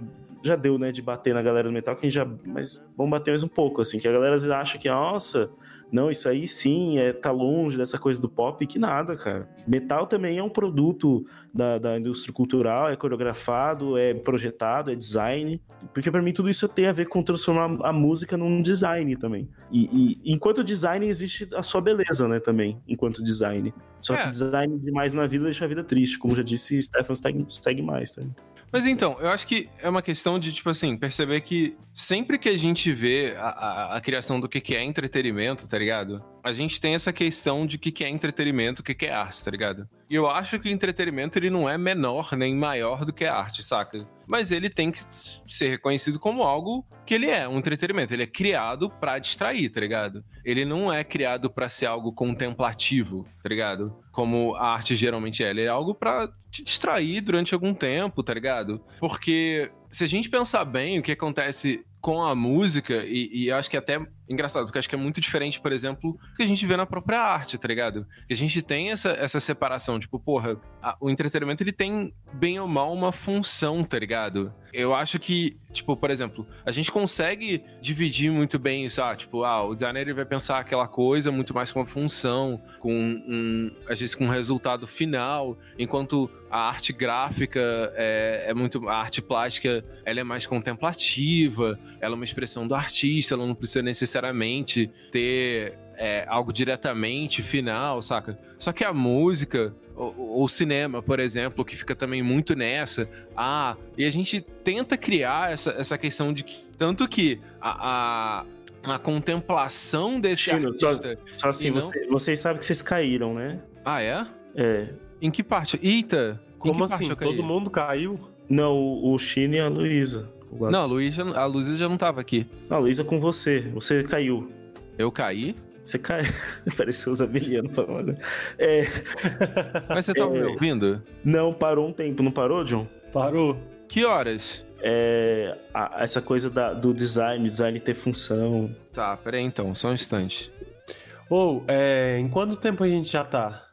Speaker 4: já deu, né, de bater na galera do metal, que já. Mas vamos bater mais um pouco, assim, que a galera acha que, nossa, não, isso aí sim, é, tá longe dessa coisa do pop, que nada, cara. Metal também é um produto da, da indústria cultural, é coreografado, é projetado, é design. Porque para mim tudo isso tem a ver com transformar a música num design também. E, e enquanto design existe a sua beleza, né, também, enquanto design. Só é. que design demais na vida deixa a vida triste, como já disse Stefan segue mais, tá?
Speaker 2: Mas então, eu acho que é uma questão de, tipo assim, perceber que sempre que a gente vê a, a, a criação do que, que é entretenimento, tá ligado? A gente tem essa questão de que, que é entretenimento, o que, que é arte, tá ligado? E eu acho que o entretenimento ele não é menor nem maior do que a arte, saca? Mas ele tem que ser reconhecido como algo que ele é, um entretenimento. Ele é criado para distrair, tá ligado? Ele não é criado para ser algo contemplativo, tá ligado? Como a arte geralmente é. Ele é algo para te distrair durante algum tempo, tá ligado? Porque se a gente pensar bem o que acontece com a música, e, e acho que é até engraçado, porque acho que é muito diferente, por exemplo, do que a gente vê na própria arte, tá ligado? Que a gente tem essa, essa separação, tipo, porra, a, o entretenimento ele tem bem ou mal uma função, tá ligado? Eu acho que, tipo, por exemplo, a gente consegue dividir muito bem isso, ah, tipo, ah, o designer ele vai pensar aquela coisa muito mais com uma função, com um, às vezes com um resultado final, enquanto a arte gráfica é, é muito, a arte plástica, ela é mais contemplativa, ela é uma expressão do artista, ela não precisa necessariamente ter é, algo diretamente final, saca? Só que a música, o, o, cinema, por exemplo, que fica também muito nessa. Ah, e a gente tenta criar essa, essa questão de que. Tanto que a, a, a contemplação desse Chino, artista.
Speaker 4: Só, só assim, não... você, vocês sabem que vocês caíram, né?
Speaker 2: Ah, é?
Speaker 4: É.
Speaker 2: Em que parte? Eita!
Speaker 3: Como assim? Todo mundo caiu?
Speaker 4: Não, o, o e a Luísa.
Speaker 2: Não, a Luísa, a Luísa já não tava aqui.
Speaker 4: Não, a Luísa com você. Você caiu.
Speaker 2: Eu caí?
Speaker 4: Você cai. Pareceu os Abeliano falando. É...
Speaker 2: Mas você tava é... me ouvindo?
Speaker 4: Não, parou um tempo, não parou, John?
Speaker 3: Parou.
Speaker 2: Que horas?
Speaker 4: É, a, essa coisa da, do design, design ter função.
Speaker 2: Tá, peraí então, só um instante.
Speaker 3: Ou, oh, é, em quanto tempo a gente já tá?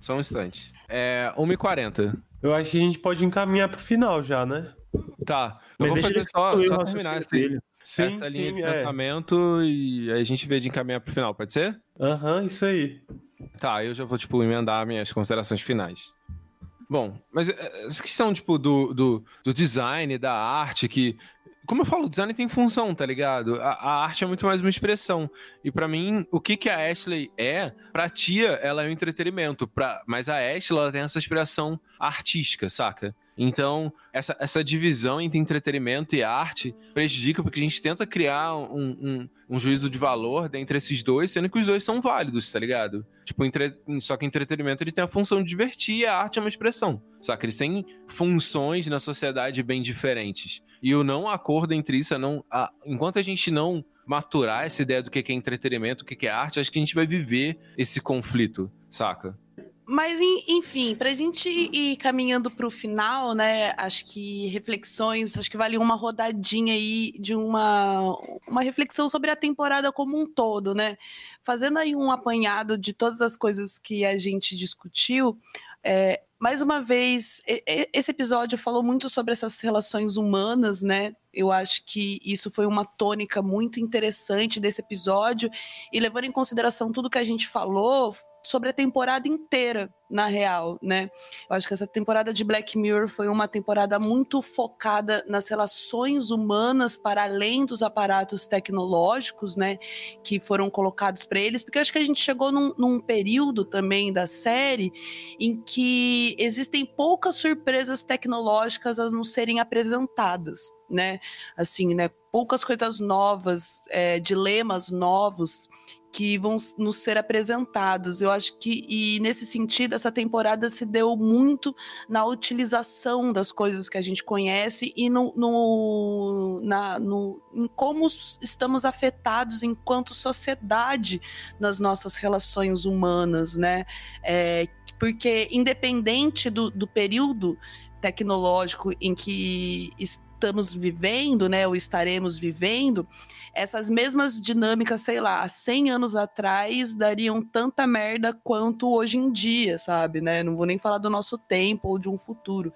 Speaker 2: Só um instante. É 1h40.
Speaker 3: Eu acho que a gente pode encaminhar pro final já, né?
Speaker 2: Tá. Eu Mas vou fazer só, só terminar esse, sim, essa linha
Speaker 3: sim,
Speaker 2: de é. pensamento e aí a gente vê de encaminhar pro final, pode ser?
Speaker 3: Aham, uhum, isso aí.
Speaker 2: Tá, eu já vou, tipo, emendar minhas considerações finais. Bom, mas essa questão, tipo, do, do, do design, da arte, que como eu falo, o design tem função, tá ligado? A, a arte é muito mais uma expressão. E para mim, o que, que a Ashley é, pra tia, ela é um entretenimento. Pra, mas a Ashley, ela tem essa expressão artística, saca? Então, essa, essa divisão entre entretenimento e arte prejudica porque a gente tenta criar um, um, um, juízo de valor dentre esses dois, sendo que os dois são válidos, tá ligado? Tipo, entre... só que entretenimento ele tem a função de divertir e a arte é uma expressão. Saca? Eles têm funções na sociedade bem diferentes. E o não acordo entre isso é não. A... Enquanto a gente não maturar essa ideia do que é entretenimento, o que é arte, acho que a gente vai viver esse conflito, saca?
Speaker 1: Mas, enfim, para a gente ir caminhando para o final, né? Acho que reflexões, acho que vale uma rodadinha aí de uma, uma reflexão sobre a temporada como um todo, né? Fazendo aí um apanhado de todas as coisas que a gente discutiu, é, mais uma vez, esse episódio falou muito sobre essas relações humanas, né? Eu acho que isso foi uma tônica muito interessante desse episódio. E levando em consideração tudo que a gente falou, sobre a temporada inteira, na real, né? Eu acho que essa temporada de Black Mirror foi uma temporada muito focada nas relações humanas para além dos aparatos tecnológicos, né? Que foram colocados para eles, porque acho que a gente chegou num, num período também da série em que existem poucas surpresas tecnológicas a nos serem apresentadas, né? Assim, né? Poucas coisas novas, é, dilemas novos que vão nos ser apresentados. Eu acho que, e nesse sentido, essa temporada se deu muito na utilização das coisas que a gente conhece e no, no, na, no, em como estamos afetados enquanto sociedade nas nossas relações humanas, né? É, porque, independente do, do período tecnológico em que estamos vivendo, né, ou estaremos vivendo, essas mesmas dinâmicas, sei lá, há 100 anos atrás dariam tanta merda quanto hoje em dia, sabe, né? Não vou nem falar do nosso tempo ou de um futuro,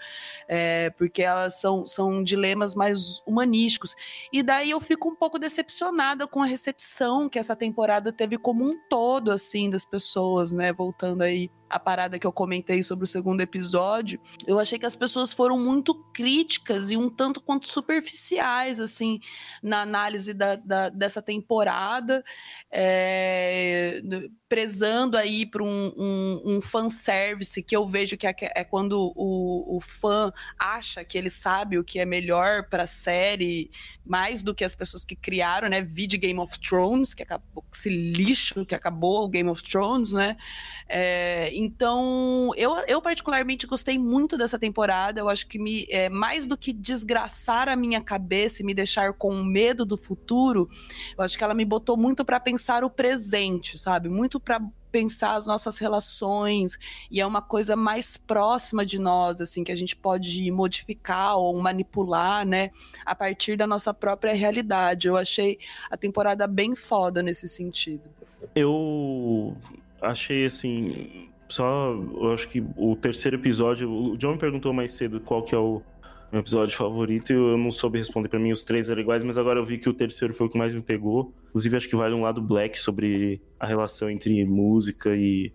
Speaker 1: é, porque elas são, são dilemas mais humanísticos. E daí eu fico um pouco decepcionada com a recepção que essa temporada teve como um todo, assim, das pessoas, né? Voltando aí a parada que eu comentei sobre o segundo episódio, eu achei que as pessoas foram muito críticas e um tanto quanto superficiais, assim, na análise da, da dessa temporada, é, prezando aí para um, um, um fanservice que eu vejo que é, é quando o, o fã acha que ele sabe o que é melhor para a série, mais do que as pessoas que criaram, né? Vide Game of Thrones, que acabou esse lixo que acabou o Game of Thrones, né? É, então, eu, eu particularmente gostei muito dessa temporada. Eu acho que me, é, mais do que desgraçar a minha cabeça e me deixar com medo do futuro, eu acho que ela me botou muito para pensar o presente, sabe? Muito para pensar as nossas relações e é uma coisa mais próxima de nós, assim, que a gente pode modificar ou manipular, né, a partir da nossa própria realidade. Eu achei a temporada bem foda nesse sentido.
Speaker 4: Eu achei assim, só eu acho que o terceiro episódio, o John me perguntou mais cedo qual que é o meu episódio favorito e eu não soube responder para mim, os três eram iguais, mas agora eu vi que o terceiro foi o que mais me pegou. Inclusive, acho que vale um lado black sobre a relação entre música e.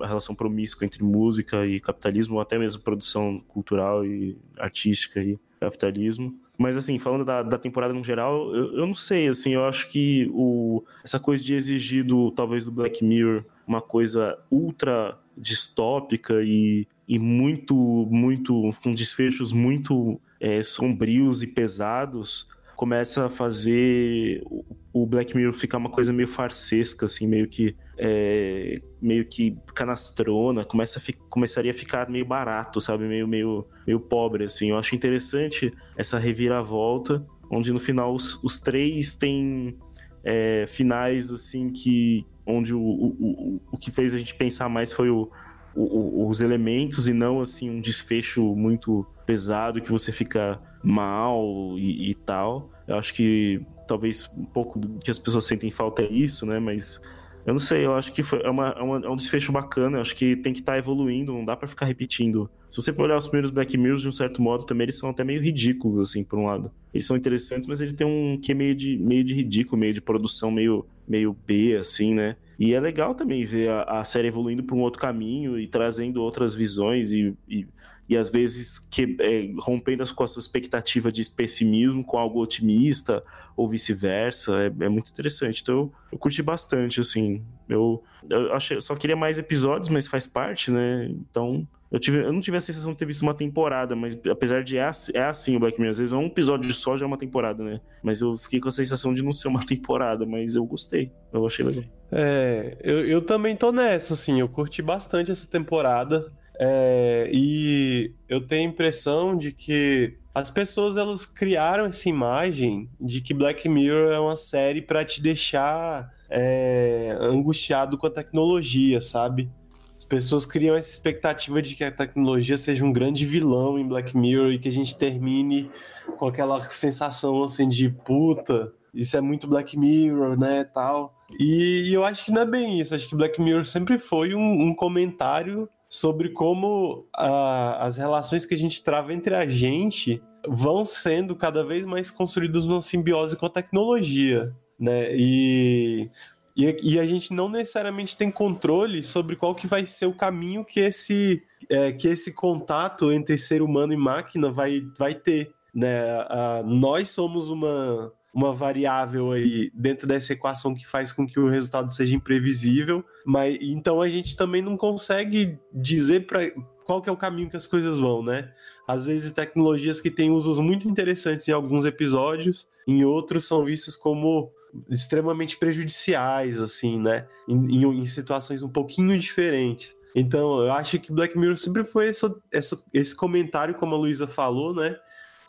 Speaker 4: a relação promíscua entre música e capitalismo, ou até mesmo produção cultural e artística e capitalismo. Mas, assim, falando da, da temporada no geral, eu, eu, não sei, assim, eu acho que o, essa coisa de exigir, do, talvez, do Black Mirror uma coisa ultra distópica e, e muito, muito, com desfechos muito é, sombrios e pesados, começa a fazer o Black Mirror ficar uma coisa meio farsesca, assim, meio que é, meio que canastrona, começa a começaria a ficar meio barato, sabe, meio, meio, meio pobre, assim. Eu acho interessante essa reviravolta, onde no final os, os três têm é, finais, assim, que onde o, o, o, o que fez a gente pensar mais foi o, o, os elementos e não assim um desfecho muito pesado que você fica mal e, e, tal. Eu acho que talvez um pouco que as pessoas sentem falta é isso, né? Mas eu não sei, eu acho que foi, é, uma, é, uma, é um desfecho bacana, eu acho que tem que estar tá evoluindo, não dá para ficar repetindo. Se você for olhar os primeiros Black Mirrors, de um certo modo, também eles são até meio ridículos, assim, por um lado. Eles são interessantes, mas ele tem um que é meio de, meio de ridículo, meio de produção meio, meio B, assim, né? E é legal também ver a, a série evoluindo para um outro caminho e trazendo outras visões e, e, e às vezes que, é, rompendo com a sua expectativa de pessimismo com algo otimista ou vice-versa. É, é, muito interessante. Então eu, eu curti bastante, assim. Eu, eu achei, só queria mais episódios, mas faz parte, né? Então eu, tive, eu não tive a sensação de ter visto uma temporada, mas apesar de é, é assim o Black Mirror, às vezes é um episódio só já é uma temporada, né? Mas eu fiquei com a sensação de não ser uma temporada, mas eu gostei. Eu achei legal.
Speaker 3: É, eu, eu também tô nessa, assim, eu curti bastante essa temporada. É, e eu tenho a impressão de que as pessoas elas criaram essa imagem de que Black Mirror é uma série para te deixar é, angustiado com a tecnologia, sabe? As pessoas criam essa expectativa de que a tecnologia seja um grande vilão em Black Mirror e que a gente termine com aquela sensação assim de puta, isso é muito Black Mirror, né, tal. E, e eu acho que não é bem isso. Acho que Black Mirror sempre foi um, um comentário sobre como a, as relações que a gente trava entre a gente vão sendo cada vez mais construídas numa simbiose com a tecnologia, né? E E, e a gente não necessariamente tem controle sobre qual que vai ser o caminho que esse, é, que esse contato entre ser humano e máquina vai, vai ter. Né? Ah, nós somos uma, uma variável aí dentro dessa equação que faz com que o resultado seja imprevisível, mas então a gente também não consegue dizer para qual que é o caminho que as coisas vão, né? Às vezes tecnologias que têm usos muito interessantes em alguns episódios, em outros são vistas como extremamente prejudiciais, assim, né? Em, em, em situações um pouquinho diferentes. Então, eu acho que Black Mirror sempre foi essa, essa, esse comentário, como a Luísa falou, né?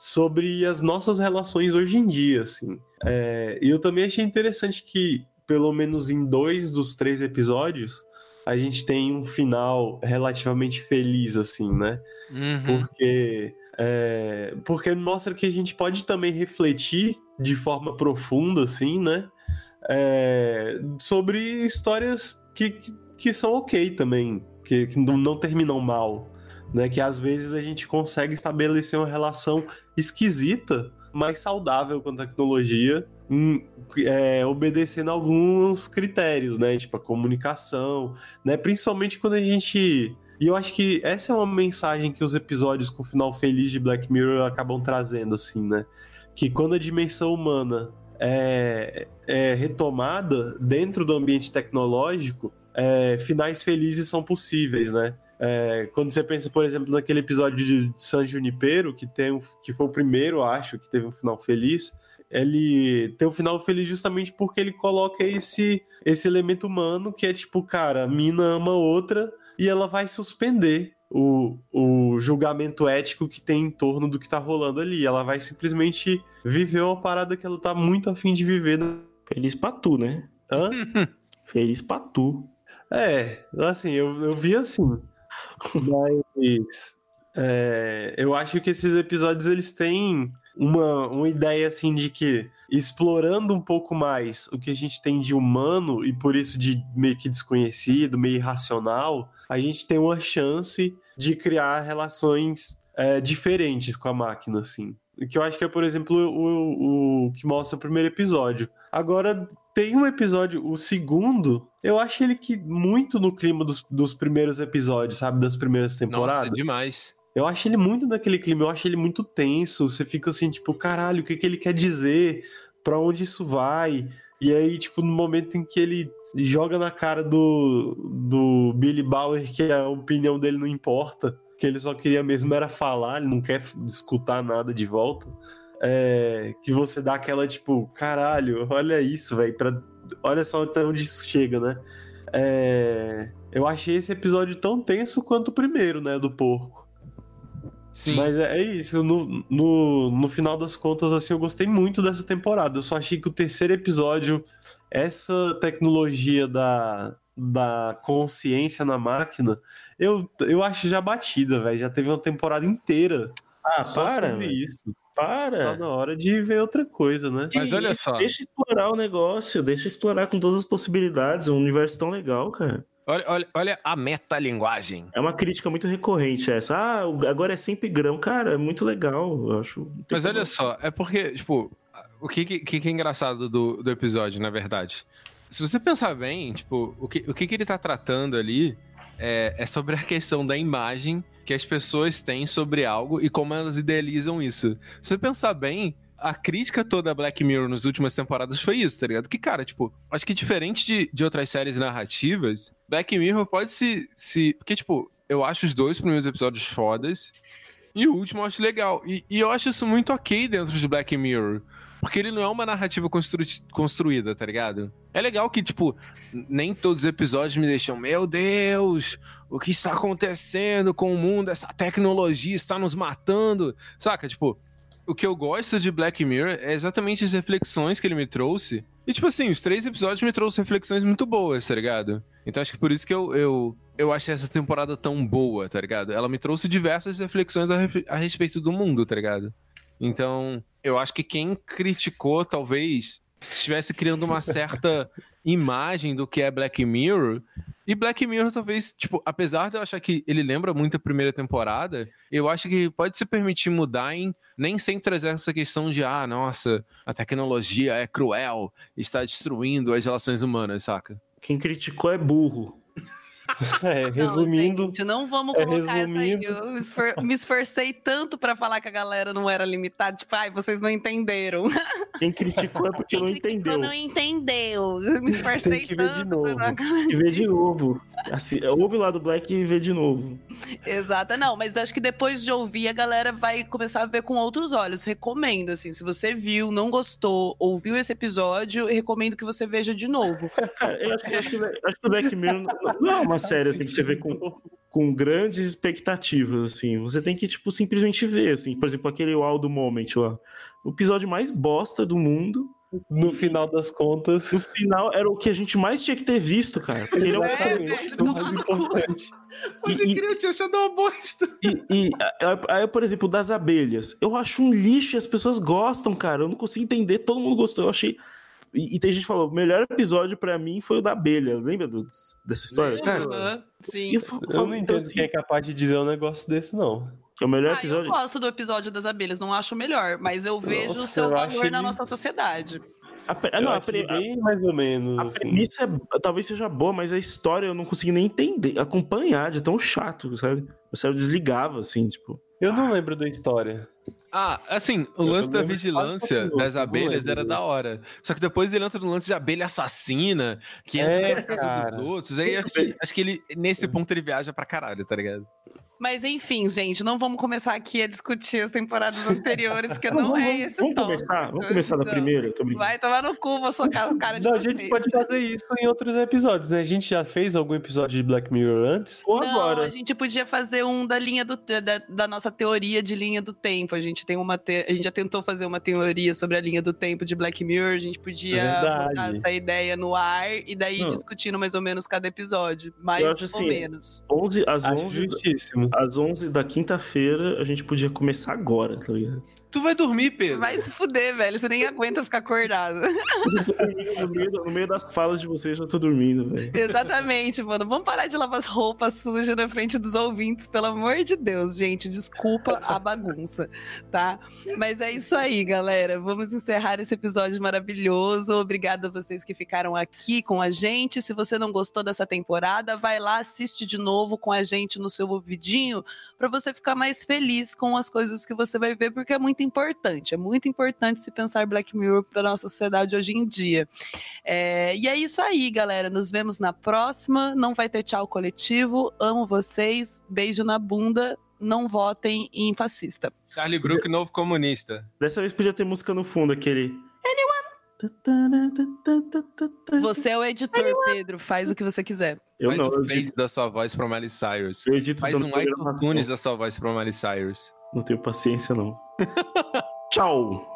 Speaker 3: Sobre as nossas relações hoje em dia, assim. É, e eu também achei interessante que, pelo menos em dois dos três episódios, a gente tem um final relativamente feliz, assim, né?
Speaker 2: Uhum.
Speaker 3: Porque, é, porque mostra que a gente pode também refletir de forma profunda, assim, né? É, sobre histórias que, que, que, são ok também, que, que não terminam mal. Né, que às vezes a gente consegue estabelecer uma relação esquisita, mas saudável com a tecnologia, em, é, obedecendo alguns critérios, né? Tipo a comunicação, né? Principalmente quando a gente. E eu acho que essa é uma mensagem que os episódios com o final feliz de Black Mirror acabam trazendo, assim, né? que quando a dimensão humana é, é retomada dentro do ambiente tecnológico, é, finais felizes são possíveis, né? É, quando você pensa, por exemplo, naquele episódio de San Junipero, que, tem que foi o primeiro, acho, que teve um final feliz, ele tem um final feliz justamente porque ele coloca esse, esse elemento humano que é tipo, cara, a mina ama outra e ela vai suspender o, o julgamento ético que tem em torno do que tá rolando ali. Ela vai simplesmente viver uma parada que ela tá muito afim de viver.
Speaker 4: Feliz pra tu, né?
Speaker 3: Hã?
Speaker 4: Feliz pra tu.
Speaker 3: É, assim, eu, eu vi assim. Mas é, eu acho que esses episódios eles têm uma, uma ideia assim de que explorando um pouco mais o que a gente tem de humano e por isso de meio que desconhecido, meio irracional, a gente tem uma chance de criar relações é, diferentes com a máquina, assim. Que eu acho que é, por exemplo, o, o, que mostra o primeiro episódio. Agora, tem um episódio, o segundo, eu acho ele que muito no clima dos, dos primeiros episódios, sabe? Das primeiras temporadas.
Speaker 2: Nossa, demais.
Speaker 3: Eu acho ele muito naquele clima, eu acho ele muito tenso. Você fica assim, tipo, caralho, o que, que ele quer dizer? Pra onde isso vai? E aí, tipo, no momento em que ele joga na cara do, do Billy Bauer que a opinião dele não importa, que ele só queria mesmo era falar, ele não quer escutar nada de volta. É, que você dá aquela tipo, caralho, olha isso, velho, olha só até onde isso chega, né? É, eu achei esse episódio tão tenso quanto o primeiro, né, do porco.
Speaker 2: Sim.
Speaker 3: Mas é isso, no, no, no final das contas, assim, eu gostei muito dessa temporada. Eu só achei que o terceiro episódio essa tecnologia da, da consciência na máquina, eu, eu acho já batida, velho. Já teve uma temporada inteira
Speaker 4: ah,
Speaker 3: só
Speaker 4: para,
Speaker 3: sobre
Speaker 4: véio.
Speaker 3: isso.
Speaker 4: Para!
Speaker 3: Tá na hora de ver outra coisa, né?
Speaker 2: Mas olha só.
Speaker 4: Deixa explorar o negócio, deixa explorar com todas as possibilidades. É um universo tão legal, cara.
Speaker 2: Olha, olha, olha a metalinguagem.
Speaker 4: É uma crítica muito recorrente essa. Ah, agora é sempre grão. Cara, é muito legal, eu acho.
Speaker 2: Mas olha só, é porque, tipo, o que, que, que é engraçado do, do episódio, na verdade? Se você pensar bem, tipo, o que, o que, que ele tá tratando ali é, é sobre a questão da imagem que as pessoas têm sobre algo e como elas idealizam isso. Se você pensar bem, a crítica toda a Black Mirror nas últimas temporadas foi isso, tá ligado? Que, cara, tipo, acho que diferente de, de outras séries narrativas, Black Mirror pode se, se. Porque, tipo, eu acho os dois primeiros episódios fodas. E o último eu acho legal. E, e eu acho isso muito ok dentro de Black Mirror. Porque ele não é uma narrativa constru construída, tá ligado? É legal que, tipo, nem todos os episódios me deixam, meu Deus, o que está acontecendo com o mundo? Essa tecnologia está nos matando. Saca? Tipo, o que eu gosto de Black Mirror é exatamente as reflexões que ele me trouxe. E, tipo assim, os três episódios me trouxeram reflexões muito boas, tá ligado? Então acho que por isso que eu, eu, eu achei essa temporada tão boa, tá ligado? Ela me trouxe diversas reflexões a, a respeito do mundo, tá ligado? Então, eu acho que quem criticou talvez estivesse criando uma certa imagem do que é Black Mirror E Black Mirror, talvez, tipo, apesar de eu achar que ele lembra muito a primeira temporada, eu acho que pode se permitir mudar em nem sempre trazer essa questão de, ah, nossa, a tecnologia é cruel, está destruindo as relações humanas, saca?
Speaker 4: Quem criticou é burro.
Speaker 3: É,
Speaker 1: Não,
Speaker 3: resumindo,
Speaker 1: gente, não vamos
Speaker 3: é,
Speaker 1: colocar essa aí.
Speaker 3: resumindo.
Speaker 1: Eu me esfor- me esforcei tanto pra falar que a galera não era limitada. Tipo, ai, vocês não entenderam.
Speaker 4: Quem criticou é porque não
Speaker 1: Quem criticou
Speaker 4: entendeu.
Speaker 1: não entendeu. Eu me esforcei
Speaker 3: Tem que ver de
Speaker 1: tanto
Speaker 3: novo.
Speaker 1: pra não
Speaker 4: E vê de novo. Assim, ouve lá do Black e vê de novo.
Speaker 1: Exato, não, mas acho que depois de ouvir, a galera vai começar a ver com outros olhos. Recomendo, assim, se você viu, não gostou, ouviu esse episódio, recomendo que você veja de novo.
Speaker 4: Eu acho, que- acho que, acho que o Black Mirror não- não é uma série assim, que você vê com, com grandes expectativas, assim. Você tem que, tipo, simplesmente ver, assim. Por exemplo, aquele Wow do Moment lá. O episódio mais bosta do mundo.
Speaker 3: no final das contas,
Speaker 4: No final, era o que a gente mais tinha que ter visto, cara. Porque ele é um
Speaker 1: É,
Speaker 3: o mais importante.
Speaker 2: Pode
Speaker 4: E-
Speaker 2: crer, eu tinha achado uma bosta.
Speaker 4: E, e aí, aí, por exemplo, das abelhas. Eu acho um lixo e as pessoas gostam, cara. Eu não consigo entender, todo mundo gostou. Eu achei. E, e tem gente que falou: o melhor episódio pra mim foi o da abelha. Lembra do- dessa história? Cara,
Speaker 1: sim.
Speaker 4: e eu falo-
Speaker 3: Eu não
Speaker 4: então,
Speaker 3: entendo
Speaker 4: assim,
Speaker 3: quem é capaz de dizer um negócio desse, não.
Speaker 4: que é o melhor
Speaker 1: Ah, eu
Speaker 4: episódio.
Speaker 1: gosto do episódio das abelhas, não acho o melhor, mas eu vejo o
Speaker 3: Nossa,
Speaker 1: seu
Speaker 3: eu acho
Speaker 1: valor na
Speaker 3: ele-
Speaker 1: nossa sociedade.
Speaker 4: A, pre-
Speaker 3: Eu
Speaker 4: não, a, pre-
Speaker 3: bem mais ou menos.
Speaker 4: a
Speaker 3: assim.
Speaker 4: premissa é- talvez seja boa, mas a história eu não consegui nem entender, acompanhar, de tão chato, sabe? O cérebro desligava, assim, tipo.
Speaker 3: Eu não lembro da história.
Speaker 2: Ah, assim, o
Speaker 3: Eu
Speaker 2: lance da vigilância das abelhas era
Speaker 3: dele.
Speaker 2: da hora. Só que depois ele entra no lance de abelha assassina, que
Speaker 3: É,
Speaker 2: entra na casa dos outros. Aí acho que, acho que ele, nesse ponto, ele viaja pra caralho, tá ligado?
Speaker 1: Mas enfim, gente, não vamos começar aqui a discutir as temporadas anteriores, que não
Speaker 4: vamos,
Speaker 1: é
Speaker 4: vamos-
Speaker 1: esse
Speaker 4: vamos
Speaker 1: tom.
Speaker 4: começar? Vamos começar da
Speaker 1: Não.
Speaker 4: primeira? Tô brincando.
Speaker 1: Vai tomar no cu, vou socar o cara de
Speaker 3: Não, a gente pode fazer isso em outros episódios, né? A gente já fez algum episódio de Black Mirror antes?
Speaker 4: Ou
Speaker 1: Não,
Speaker 4: agora?
Speaker 1: a gente podia fazer um da linha do da, da nossa teoria de linha do tempo. A gente tem uma te- a gente já tentou fazer uma teoria sobre a linha do tempo de Black Mirror. A gente podia
Speaker 3: É verdade.
Speaker 1: botar essa ideia no ar e daí
Speaker 4: Não.
Speaker 1: discutindo mais ou menos cada episódio, mais ou
Speaker 4: assim,
Speaker 1: menos.
Speaker 4: 11, às,
Speaker 3: Acho
Speaker 4: 11,
Speaker 3: justíssimo.
Speaker 4: Às 11 da quinta-feira, a gente podia começar agora, tá ligado?
Speaker 2: Tu vai dormir, Pedro.
Speaker 1: Vai se fuder, velho. Você nem aguenta ficar acordado.
Speaker 4: no, meio, no meio das falas de vocês, eu já tô dormindo, velho.
Speaker 1: Exatamente, mano. Vamos parar de lavar as roupas sujas na frente dos ouvintes, pelo amor de Deus, gente. Desculpa a bagunça, tá? Mas é isso aí, galera. Vamos encerrar esse episódio maravilhoso. Obrigada a vocês que ficaram aqui com a gente. Se você não gostou dessa temporada, vai lá, assiste de novo com a gente no seu ouvidinho, para você ficar mais feliz com as coisas que você vai ver, porque é muito importante. É muito importante se pensar Black Mirror para nossa sociedade hoje em dia. É, e é isso aí, galera. Nos vemos na próxima. Não vai ter tchau coletivo. Amo vocês. Beijo na bunda. Não votem em fascista.
Speaker 2: Charlie Brook, novo comunista.
Speaker 4: Dessa vez podia ter música no fundo, aquele.
Speaker 1: Você é o editor, Pedro. Faz o que você quiser.
Speaker 4: Eu
Speaker 2: Faz
Speaker 4: não,
Speaker 2: um
Speaker 4: eu
Speaker 2: fade
Speaker 4: edito,
Speaker 2: da sua voz pra Miley Cyrus.
Speaker 4: eu edito
Speaker 2: Faz um Michael
Speaker 4: programação.
Speaker 2: Tunes da sua voz pra Miley Cyrus.
Speaker 4: Não tenho paciência, não. Tchau!